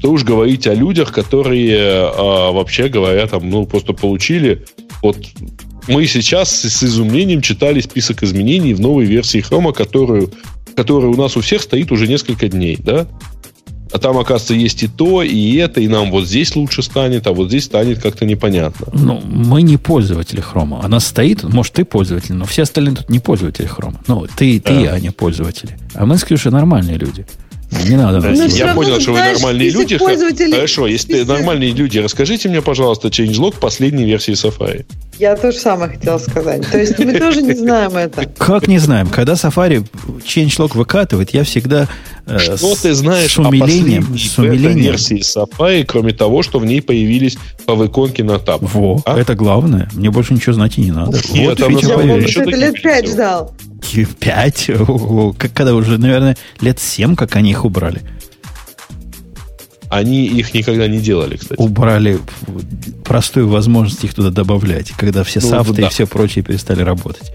Что уж говорить о людях, которые а, вообще говоря, там, ну, просто получили. Вот мы сейчас с изумлением читали список изменений в новой версии Chrome, которую, которая у нас у всех стоит уже несколько дней, да? А там, оказывается, есть и то, и это, и нам вот здесь лучше станет, а вот здесь станет как-то непонятно. Ну, мы не пользователи хрома. Она стоит, может, ты пользователь, но все остальные тут не пользователи хрома. Ну, ты, ты, да. а не пользователи. А мы с Ксюшей нормальные люди. Не надо. Ну, я понял, что вы нормальные люди. Хорошо, если нормальные люди, расскажите мне, пожалуйста, changelog последней версии Safari. Я тоже самое хотела сказать. То есть мы тоже не знаем это. Как не знаем? Когда Safari changelog выкатывает, я всегда э, Что ты знаешь с умилением, с умилением. версии Safari, кроме того, что в ней появились повыконки на тап? Во, а? это главное. Мне больше ничего знать и не надо. Нет, вот фича появилась. Ты лет пять ждал. Пять? Когда уже, наверное, лет семь, как они их убрали. Они их никогда не делали, кстати. Убрали простую возможность их туда добавлять, когда все ну, софты да. и все прочие перестали работать.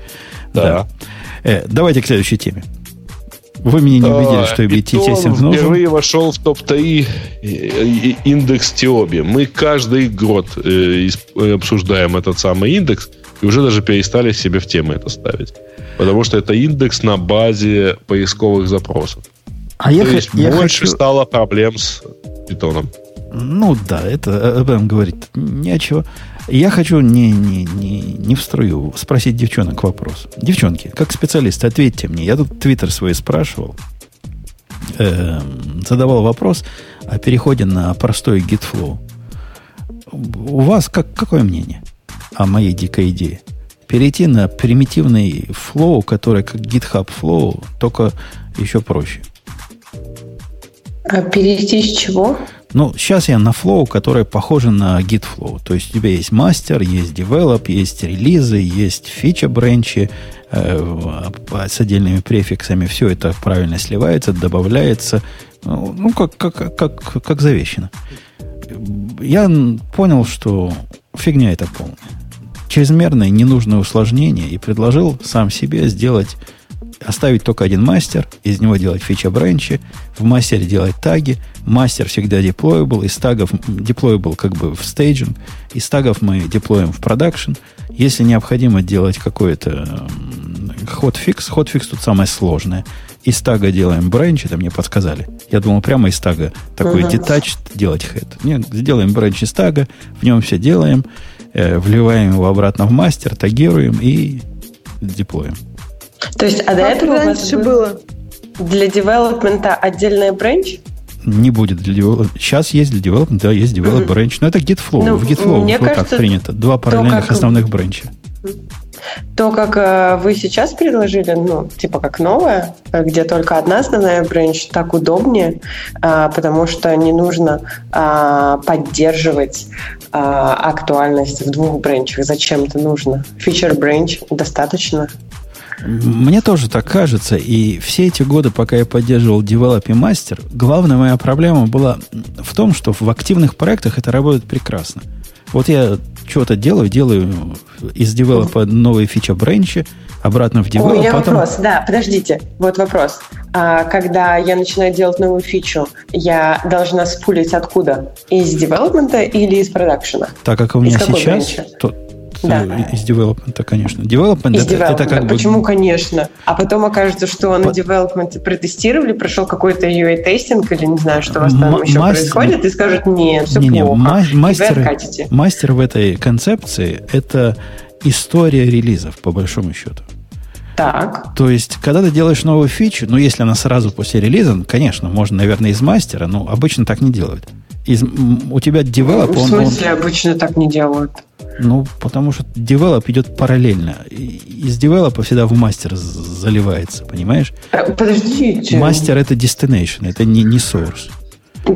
Да. да. Э, давайте к следующей теме. Вы меня не убедили, а, что BT нужен. впервые вошел в топ-3 индекс Тиоби. Мы каждый год э, обсуждаем этот самый индекс, и уже даже перестали себе в темы это ставить. Потому что это индекс на базе поисковых запросов. А То я есть я больше хочу... стало проблем с питоном. Ну да, это об этом говорить нечего. Я хочу не, не, не, не в струю спросить девчонок вопрос. Девчонки, как специалисты, ответьте мне. Я тут твиттер свой спрашивал, э, задавал вопрос о переходе на простой GitFlow. У вас как, какое мнение о моей дикой идее? Перейти на примитивный флоу, который как GitHub Flow, только еще проще – а перейти с чего? Ну, сейчас я на Flow, который похоже на Git Flow. То есть у тебя есть мастер, есть develop, есть релизы, есть фича бренчи э, с отдельными префиксами. Все это правильно сливается, добавляется. Ну, как, как, как, как завещено. Я понял, что фигня это полная. Чрезмерное ненужное усложнение и предложил сам себе сделать оставить только один мастер, из него делать feature branch'и, в мастере делать tag'и, мастер всегда deployable, из tag'ов deployable как бы в staging, из tag'ов мы деплоим в production. Если необходимо делать какой-то hotfix, hotfix тут самое сложное. Из tag'а делаем branch, это мне подсказали. Я думал, прямо из tag'а такой uh-huh. detached делать head. Нет, сделаем branch из tag'а, в нем все делаем, э, вливаем его обратно в мастер, тагируем и деплоим. То есть, а до этого у вас раньше был было? для development'а отдельная бренч? Не будет для develop... Сейчас есть для development, да, есть develop branch. Но это GitFlow. Ну, в GitFlow мне вот так кажется, принято. Два параллельных как- основных branch'а. То, как э, вы сейчас предложили, ну, типа как новое, э, где только одна основная бренч, так удобнее, а, потому что не нужно поддерживать актуальность в двух бренчах. Зачем это нужно? Фичер бренч достаточно. Мне тоже так кажется, и все эти годы, пока я поддерживал Develop и Master, главная моя проблема была в том, что в активных проектах это работает прекрасно. Вот я что-то делаю, делаю из Develop новые фича бренчи, обратно в У Develop, меня потом... вопрос, да, подождите, вот вопрос. А, когда я начинаю делать новую фичу, я должна спулить откуда? Из девелопмента или из продакшена? Так как у меня Из сейчас, то, Да. э, из девелопмента, конечно. Development Из это, это как бы... Почему, конечно? А потом окажется, что на По- протестировали, прошел какой-то UA-тестинг или не знаю, что у вас там М- еще мастер- происходит, и скажут, нет, все Не-не, плохо. ма- И вы мастеры- откатите. Мастер в этой концепции – это история релизов, по большому счету. Так. То есть, когда ты делаешь новую фичу, ну, если она сразу после релиза, ну, конечно, можно, наверное, из мастера, но обычно так не делают. Из, у тебя develop, В он, он- смысле, обычно так не делают? Ну, потому что develop идет параллельно. Из develop'а всегда в мастер заливается, понимаешь? Э, Подождите. Мастер это destination, это не, не source.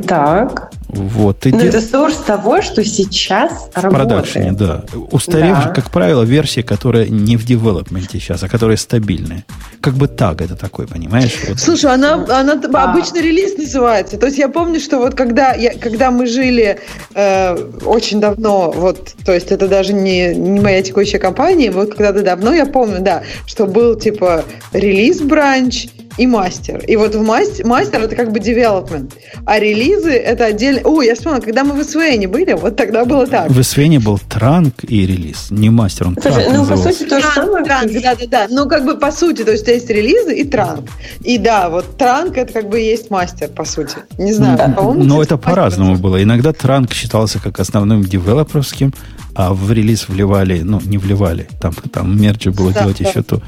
Так. Вот, ты Но де- это source того, что сейчас в работает. продакшене, да. Устаревшие, Да. как правило, версии, которые не в девелопменте сейчас, а которые стабильные. Как бы так это такой, понимаешь? Вот. Слушай, она, она А. обычно релиз называется. То есть я помню, что вот когда, я, когда мы жили э, очень давно, вот, то есть это даже не, не моя текущая компания, вот когда-то давно я помню, да, что был типа релиз бранч и мастер. И вот в мастер, мастер это как бы development, а релизы это отдельно. О, я вспомнила, когда мы в СВН были, вот тогда было так. В SVN был транк и релиз. Не мастер, он Слушай, транк ну, по назывался. сути, то же самое. Транк, да, да, да. Ну, как бы по сути, то есть есть релизы и транк. И да, вот транк это как бы и есть мастер, по сути. Не знаю, Ну, по-моему, Но это по-разному было. Иногда транк считался как основным девелоперским, а в релиз вливали, ну, не вливали. Там, там мерджи было Да, делать да. еще то.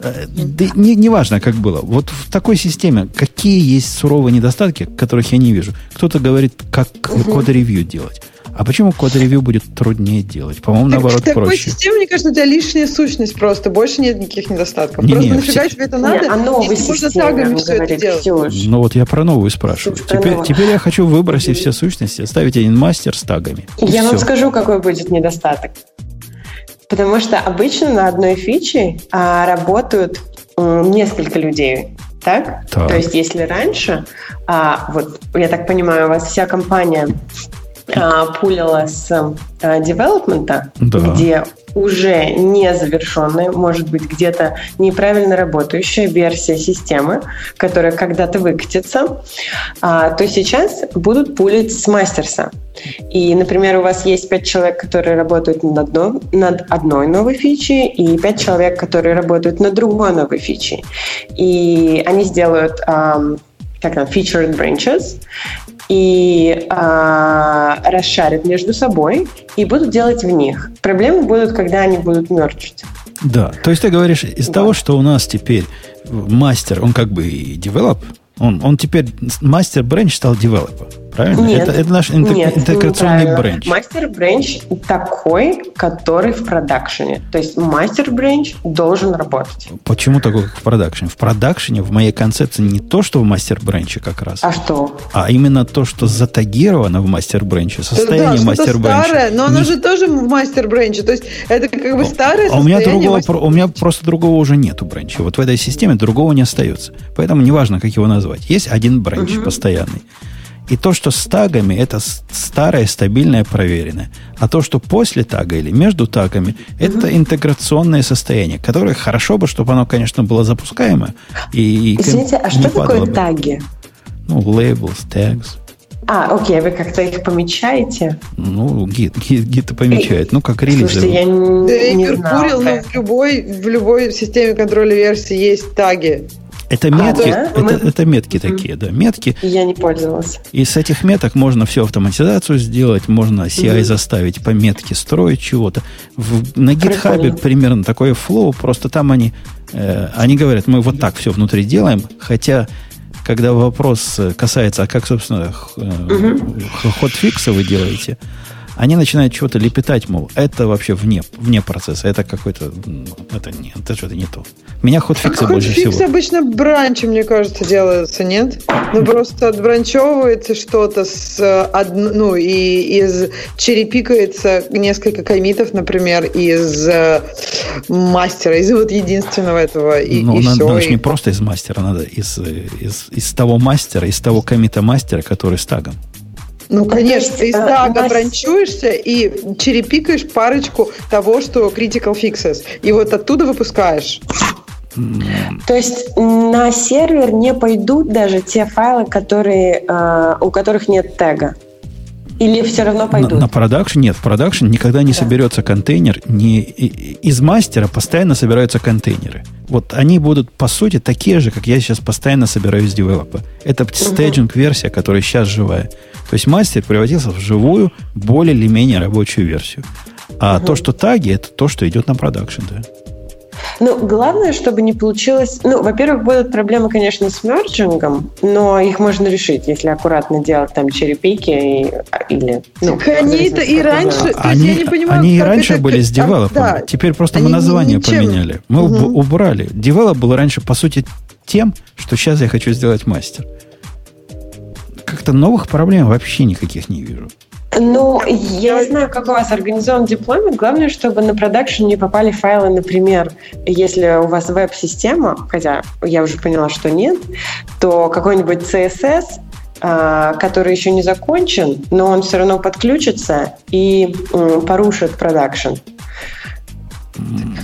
Э, Да не, не важно, как было. Вот в такой системе какие есть суровые недостатки, которых я не вижу. Кто-то говорит, как код-ревью делать. А почему код-ревью будет труднее делать? По-моему, Так наоборот, в такой проще. системе, мне кажется, у тебя лишняя сущность просто. Больше нет никаких недостатков. Не-не, просто нафига все- тебе это Не, надо? о новой если можно системе тагами все это делать. Ксюш. Ну вот я про новую спрашиваю. Теперь, новую. теперь я хочу выбросить все сущности, ставить один мастер с тагами. И Я вам всё. скажу, какой будет недостаток. Потому что обычно на одной фиче а, работают м, несколько людей. Так? Так. То есть, если раньше, а, вот я так понимаю, у вас вся компания а, пулила с а, девелопмента, Да. где уже не завершенная, может быть, где-то неправильно работающая версия системы, которая когда-то выкатится, а, то сейчас будут пулить с мастерса. И, например, у вас есть пять человек, которые работают над одной, над одной новой фичей, и пять человек, которые работают над другой новой фичей. И они сделают ам, как там, featured branches, и а, расшарят между собой и будут делать в них. Проблемы будут, когда они будут мерчить. Да, то есть ты говоришь, из Да. того, что у нас теперь мастер, он как бы и девелоп, он, он теперь мастер бренч стал девелопом, правильно? Нет. это, это наш интeg- Нет, интеграционный бренч. Мастер бренч такой, который в продакшене. То есть мастер бренч должен работать. Почему такой, как в продакшене? В продакшене, в моей концепции, не то, что в мастер бренче как раз, А что? а именно то, что затагировано в мастер бренче, Да, состояние мастер старое, но оно Не- же тоже в мастер бренче. То есть это как бы старое А у меня, состояние другого, мастер- у меня просто другого уже нету бренча. Вот в этой системе другого не остается. Поэтому неважно, как его назвать. Есть один бренч Мгм. постоянный. И то, что с тагами, это старое, стабильное, проверенное. А то, что после тага или между тагами, это интеграционное состояние, которое хорошо бы, чтобы оно, конечно, было запускаемое. И, и Извините, а что такое бы. таги? Ну, labels, tags. А, окей, вы как-то их помечаете? Ну, гид, гид, гид помечает. Ну, как релизы. Слушайте, я не, Да не знала. ну, в любой, в любой системе контроля версии есть таги. Это метки, а, да? это, это метки такие, да, метки. Я не пользовалась. И с этих меток можно всю автоматизацию сделать, можно CI mm заставить по метке строить чего-то. В, на GitHub примерно такое флоу, просто там они, э, они говорят, мы вот так все внутри делаем, хотя когда вопрос касается, а как, собственно, mm ход-фикса вы делаете, они начинают чего-то лепетать, мол, это вообще вне, вне процесса, это какой-то, это не, это что-то не то. Меня хотфиксы а больше всего. обычно бранчи, мне кажется, делаются, нет? Ну, просто отбранчевывается что-то с, од... ну, и из черепикается несколько комитов, например, из э, мастера, из вот единственного этого, и, ну, и надо, все. Надо и... не просто из мастера, надо из, из, из того мастера, из того комита мастера, который с тагом. Ну, конечно, ты из тага нас... бранчуешься и черепикаешь парочку того, что critical fixes. И вот оттуда выпускаешь. То есть на сервер не пойдут даже те файлы, которые, э, у которых нет тега. Или все равно пойдут? На, на production нет. В production никогда не да. соберется контейнер. Не, из мастера постоянно собираются контейнеры. Вот они будут, по сути, такие же, как я сейчас постоянно собираю из девелопа. Это staging-версия, которая сейчас живая. То есть мастер превратился в живую, более или менее рабочую версию. А угу. то, что таги, это то, что идет на production, да. Ну, главное, чтобы не получилось... Ну, во-первых, будут проблемы, конечно, с мерджингом, но их можно решить, если аккуратно делать там cherry-pick и и, или... Ну, так они-то и раньше... Они, я не понимаю, они и раньше это, были с develop ом. Да, Теперь просто мы название ничем... поменяли. Мы угу. убрали. Develop был раньше, по сути, тем, что сейчас я хочу сделать мастер. Как-то новых проблем вообще никаких не вижу. Ну, я не знаю, как у вас организован deployment. Главное, чтобы на production не попали файлы, например, если у вас веб-система, хотя я уже поняла, что нет, то какой-нибудь CSS, а, который еще не закончен, но он все равно подключится и порушит продакшн.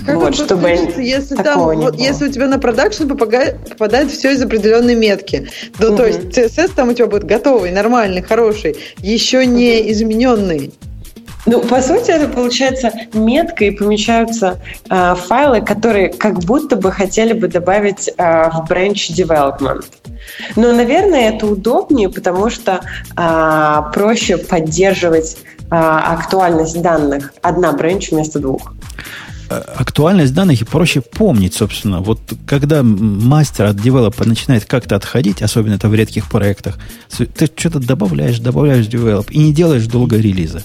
Как вот, чтобы если, там, вот, если у тебя на продакшн попадает, попадает все из определенной метки, то, угу. то есть CSS там у тебя будет готовый, нормальный, хороший, еще не измененный. Ну, по сути, это получается метка, и помещаются э, файлы, которые как будто бы хотели бы добавить э, в branch development. Но, наверное, это удобнее, потому что э, проще поддерживать э, актуальность данных. Одна branch вместо двух. Э, актуальность данных и проще помнить, собственно. Вот когда мастер от девелопа начинает как-то отходить, особенно это в редких проектах, ты что-то добавляешь, добавляешь develop и не делаешь долго релиза.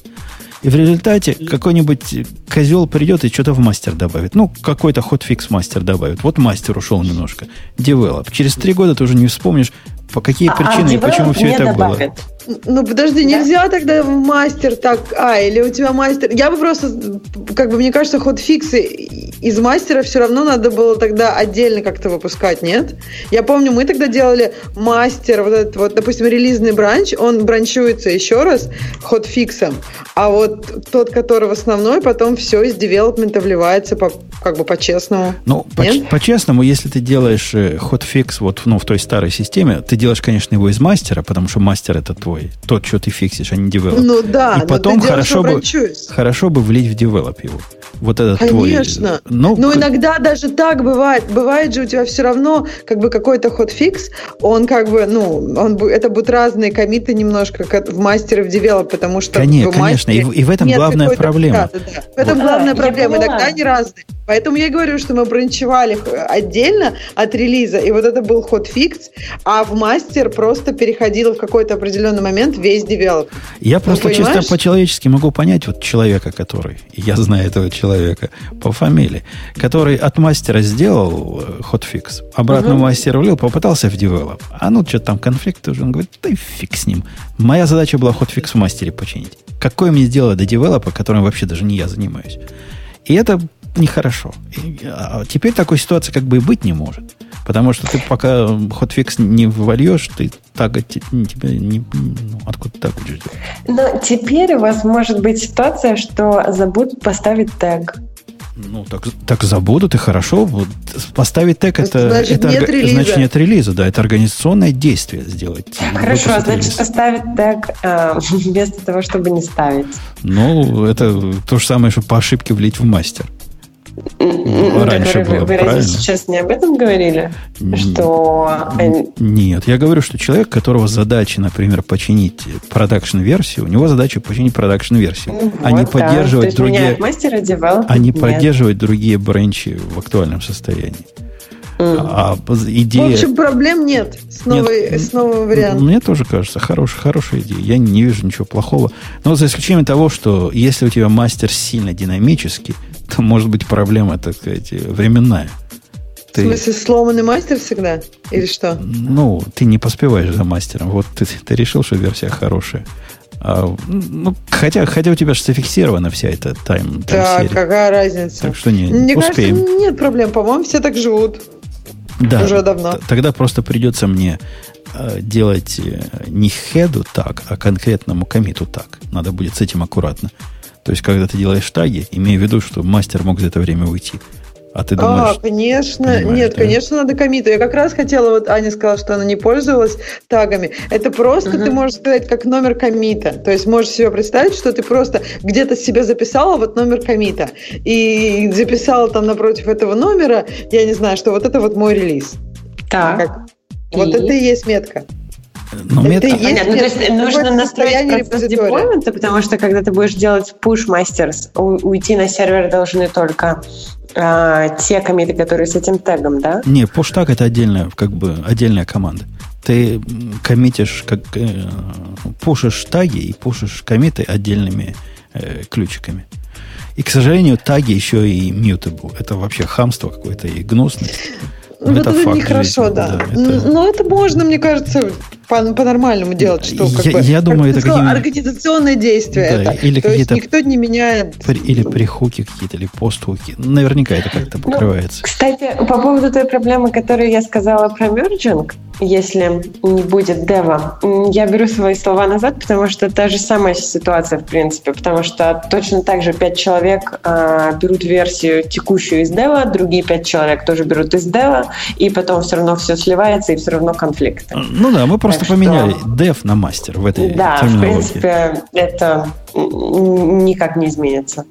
И в результате какой-нибудь козел придет и что-то в мастер добавит. Ну, какой-то hotfix мастер добавит. Вот мастер ушел немножко. Develop. Через три года ты уже не вспомнишь, по какие а, причины а и почему все это добавит. было. Ну, подожди, да? нельзя тогда мастер так... А, или у тебя мастер... Я бы просто, как бы, мне кажется, hotfix ы из мастера все равно надо было тогда отдельно как-то выпускать, нет? Я помню, мы тогда делали мастер, вот этот вот, допустим, релизный branch, он бранчуется еще раз hotfix ом, а вот тот, который в основной, потом все из девелопмента вливается по, как бы по-честному. Ну, по-честному, если ты делаешь hotfix вот ну, в той старой системе, ты делаешь, конечно, его из мастера, потому что мастер это твой тот, что ты фиксишь, а не develop. Ну да, и потом хорошо бы, хорошо бы влить в develop его. Вот этот Конечно. твой. Ну, но иногда даже так бывает. Бывает же у тебя все равно как бы какой-то hotfix, он как бы, ну, он, это будут разные комиты немножко как в мастере в develop, потому что конечно, в конечно. И, и в этом главная проблема. Да, да, да. В этом вот. главная да, проблема. Иногда они разные. Поэтому я говорю, что мы бранчевали отдельно от релиза, и вот это был hotfix, а в мастер просто переходил в какой-то определенный момент весь develop. Я ну, просто чисто по-человечески могу понять вот человека, который, я знаю этого человека по фамилии, который от мастера сделал hotfix, э, обратно угу. мастер влил, попытался в develop. А ну, что там конфликт уже, он говорит, да фиг с ним. Моя задача была hotfix в мастере починить. Какое мне дело до девелопа, которым вообще даже не я занимаюсь. И это нехорошо. И, а теперь такой ситуации как бы и быть не может. Потому что ты пока hotfix не вольешь, ты так тебя не, ну, откуда так будешь делать? Но теперь у вас может быть ситуация, что забудут поставить тег. Ну, так, так забудут, и хорошо. Вот поставить тег это, значит, это, нет релиза. значит нет релиза, да, это организационное действие сделать. Хорошо, значит, релиз. поставить тег э, вместо того, чтобы не ставить. Ну, это то же самое, что по ошибке влить в мастер. Раньше было Вы разве сейчас не об этом говорили? Что... Нет, я говорю, что человек, которого задача, например, починить production-версию, у него задача починить production-версию, ну, а не поддерживать другие... мастера А не поддерживать другие бренчи в актуальном состоянии. А, а идея... В общем, проблем нет с, новой, нет, с новым вариантом. Мне тоже кажется, хорош, хорошая идея. Я не вижу ничего плохого. Но за исключением того, что если у тебя мастер сильно динамический, то может быть проблема, так сказать, временная. Ты, в смысле, сломанный мастер всегда? Или что? Ну, ты не поспеваешь за мастером. Вот ты, ты решил, что версия хорошая. А, ну, хотя, хотя у тебя же зафиксирована вся эта тайм, тайм Да, какая разница? Так что не, Мне успеем. кажется, нет проблем. По-моему, все так живут. Да, уже давно. Тогда просто придется мне э, делать э, не хеду так, а конкретному комиту так. Надо будет с этим аккуратно. То есть, когда ты делаешь таги, имея в виду, что мастер мог за это время уйти. А ты думаешь... А, конечно. Нет, да? конечно, надо комиту. Я как раз хотела, вот Аня сказала, что она не пользовалась тагами. Это просто uh-huh. ты можешь сказать как номер комита. То есть можешь себе представить, что ты просто где-то себе записала вот номер комита. И записала там напротив этого номера, я не знаю, что вот это вот мой релиз. Так. Как, вот это и есть метка. Но это метод... Понятно, ну, то есть нужно настроить процесс деплоймента, потому что когда ты будешь делать push masters, уйти на сервер должны только а, те комиты, которые с этим тегом, да? Не, push tag это отдельная, как бы отдельная команда. Ты коммитишь, как э, пушишь таги и пушишь комиты отдельными э, ключиками. И, к сожалению, таги еще и mutable. Это вообще хамство какое-то и гнусность. Ну, это, это нехорошо, жизни. да. да это... Но это можно, мне кажется, по- по-нормальному делать, что как я, бы, я думаю, это сказал, организационное действие. Да, это. Или То есть никто не меняет. Или прихуки какие-то, или постхуки. Наверняка это как-то ну, покрывается. Ну, кстати, по поводу той проблемы, которую я сказала про мерджинг, если не будет дева, я беру свои слова назад, потому что та же самая ситуация, в принципе, потому что точно так же пять человек э, берут версию текущую из дева, другие пять человек тоже берут из дева, и потом все равно все сливается, и все равно конфликты. Ну да, мы просто просто поменяли что... dev на мастер в этой Да, в принципе, это никак не изменится.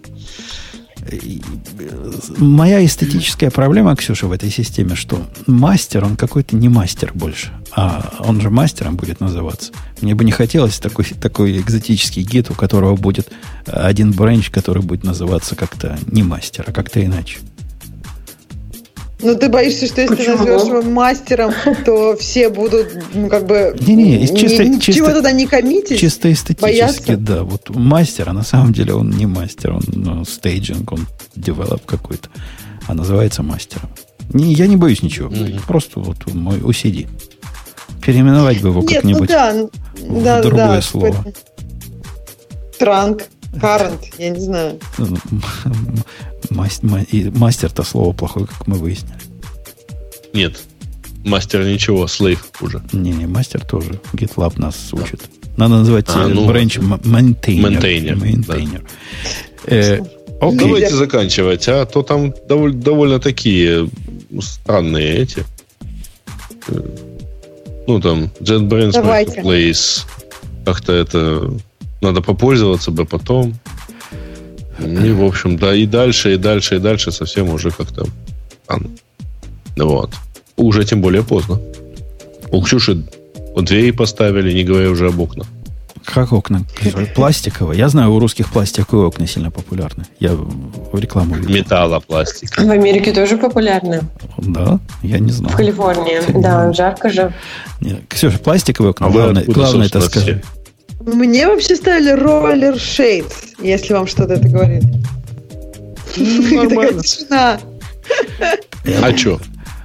Моя эстетическая проблема, Ксюша, в этой системе, что мастер, он какой-то не мастер больше, а он же мастером будет называться. Мне бы не хотелось такой, такой экзотический гид, у которого будет один бренч, который будет называться как-то не мастер, а как-то иначе. Ну, ты боишься, что если Почему? ты назовешь его мастером, то все будут, ну, как бы... Не-не, чисто, ничего чисто, туда не коммитить. Чисто эстетически, бояться. да. Вот мастер, а на самом деле он не мастер, он ну, staging, он develop какой-то. А называется мастером. Не, я не боюсь ничего. Mm-hmm. Просто вот мой OCD. Переименовать бы его Нет, ну как-нибудь ну, да, в да, другое да, слово. Trunk. Current, я не знаю. Мастер-то слово плохое, как мы выяснили. Нет. Мастер ничего, слейв уже. Не-не, мастер тоже. GitLab нас учит. Надо называть а, ну, бренч maintainer. Maintainer. maintainer. Да. Э, okay. Давайте заканчивать, а то там довольно, довольно такие странные эти. Э, ну, там, JetBrains Marketplace. Как-то это надо попользоваться бы потом. И, в общем, да, и дальше, и дальше, и дальше совсем уже как-то... Вот. Уже тем более поздно. У Ксюши двери поставили, не говоря уже об окнах. Как окна? Пластиковые. Я знаю, у русских пластиковые окна сильно популярны. Я в рекламу видел. Металлопластик. В Америке тоже популярны. Да? Я не знаю. В Калифорнии. Да, жарко же. Нет. Ксюша, пластиковые окна. А главное, главное это скажи. Мне вообще ставили роллер шейд, если вам что-то это говорит. Нормально. А что?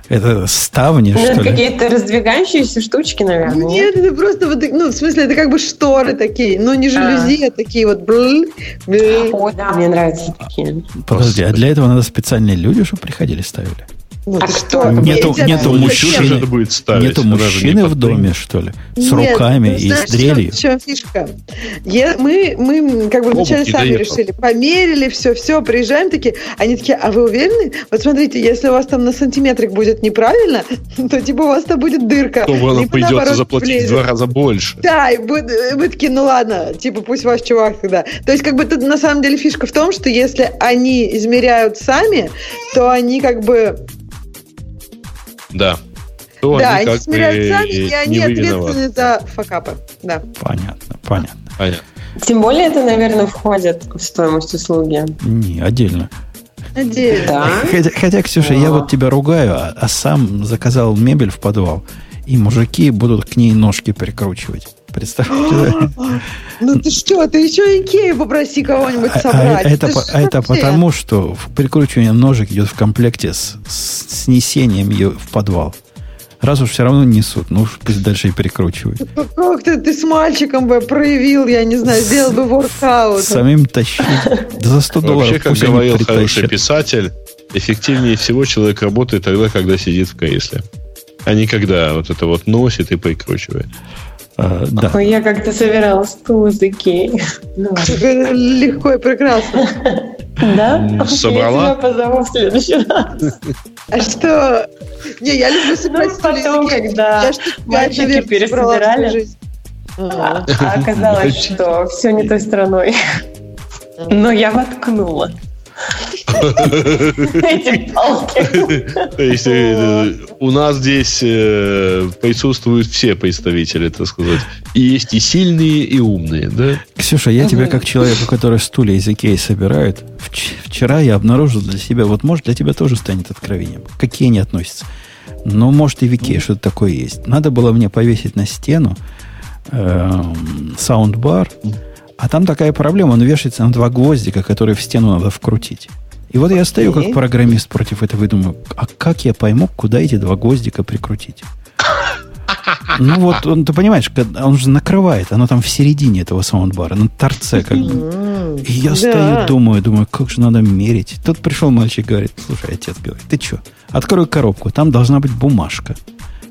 Это ставни, ну, что это какие-то раздвигающиеся штучки, наверное. Нет, это просто вот, ну, в смысле, это как бы шторы такие, но не жалюзи, а, а такие вот. О, да, мне нравятся такие. Подожди, а для этого надо специальные люди, чтобы приходили, ставили? Ну, А что? Нету, нету мужчины, это будет ставить? нету мужчины не в доме, что ли? С Нет, руками ну, и знаешь, с дрелью. В чем фишка? Я- мы, мы как бы Обувь вначале сами доехал. решили, померили, все, все, приезжаем такие, они такие, а вы уверены? Вот смотрите, если у вас там на сантиметрик будет неправильно, то типа у вас там будет дырка. То Либо придется наоборот заплатить в два раза больше. Да, и мы, мы такие, ну ладно, типа пусть ваш чувак тогда. То есть как бы тут на самом деле фишка в том, что если они измеряют сами, то они как бы, Да. То да, они они бы сами, и они ответственны за факапы. Да. Понятно, понятно. Понятно. Тем более это, наверное, входит в стоимость услуги. Не, отдельно. Отдельно. Да? Хотя, хотя, Ксюша, я А. вот тебя ругаю, а, а сам заказал мебель в подвал, и мужики будут к ней ножки прикручивать. Представляете? Ну ты что, ты еще Икею попроси кого-нибудь А- а собрать. это, по- а это потому, что прикручивание ножек идет в комплекте с, с снесением ее в подвал. Раз уж все равно несут, ну уж пусть дальше и перекручивают. Ну, Как ты, ты с мальчиком бы проявил, я не знаю, сделал бы воркаут. Самим тащить. Да за 100 долларов Вообще, как говорил хороший писатель, эффективнее всего человек работает тогда, когда сидит в кресле. А не когда вот это вот носит и прикручивает. А, да. Ой, я как-то собирала стул из Икеи. Ну. Легко и прекрасно. Да? Собрала? Я тебя позову в следующий раз. А что? Не, я люблю Ну, из потом, Икеи. когда Я мальчики пересобирали. А а оказалось, что все не той стороной. Но я воткнула. Эти палки. То есть э, у нас здесь э, присутствуют все представители, так сказать. И есть и сильные, и умные, да? Ксюша, я тебя как человеку, который стулья из Икеи собирает, вч- вчера я обнаружил для себя, вот может для тебя тоже станет откровением, какие они относятся. Но может и в Икее что-то такое есть. Надо было мне повесить на стену эм, саундбар, а там такая проблема, он вешается на два гвоздика, которые в стену надо вкрутить. И вот я стою как программист против этого и думаю, а как я пойму, куда эти два гвоздика прикрутить? Ну вот, он, ты понимаешь, он же накрывает, оно там в середине этого саундбара, на торце как бы. И я Да. стою, думаю, думаю, как же надо мерить. Тут пришел мальчик, говорит, слушай, отец говорит, ты что, открой коробку, там должна быть бумажка.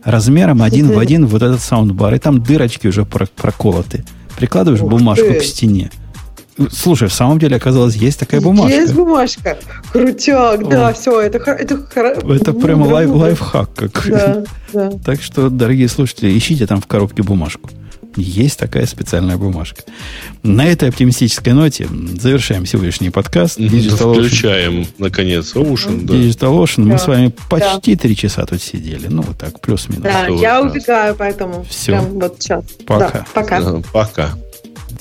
Размером один в один вот этот саундбар, и там дырочки уже про- проколоты. Прикладываешь Ух бумажку ты. к стене. Слушай, в самом деле оказалось, есть такая бумажка. Есть бумажка. Крутяк, да, все, это, это, Это прямо мудро, лайф, лайфхак какой. Да, да. Так что, дорогие слушатели, ищите там в коробке бумажку. Есть такая специальная бумажка. На этой оптимистической ноте завершаем сегодняшний подкаст. Digital Ocean. Включаем, наконец, Ocean, да. Digital Ocean. Мы Да. с вами почти три часа тут сидели. Ну, вот так, плюс-минус. Да, Что я убегаю, поэтому Всё. прям вот сейчас. Пока. Да, пока. Да, Пока.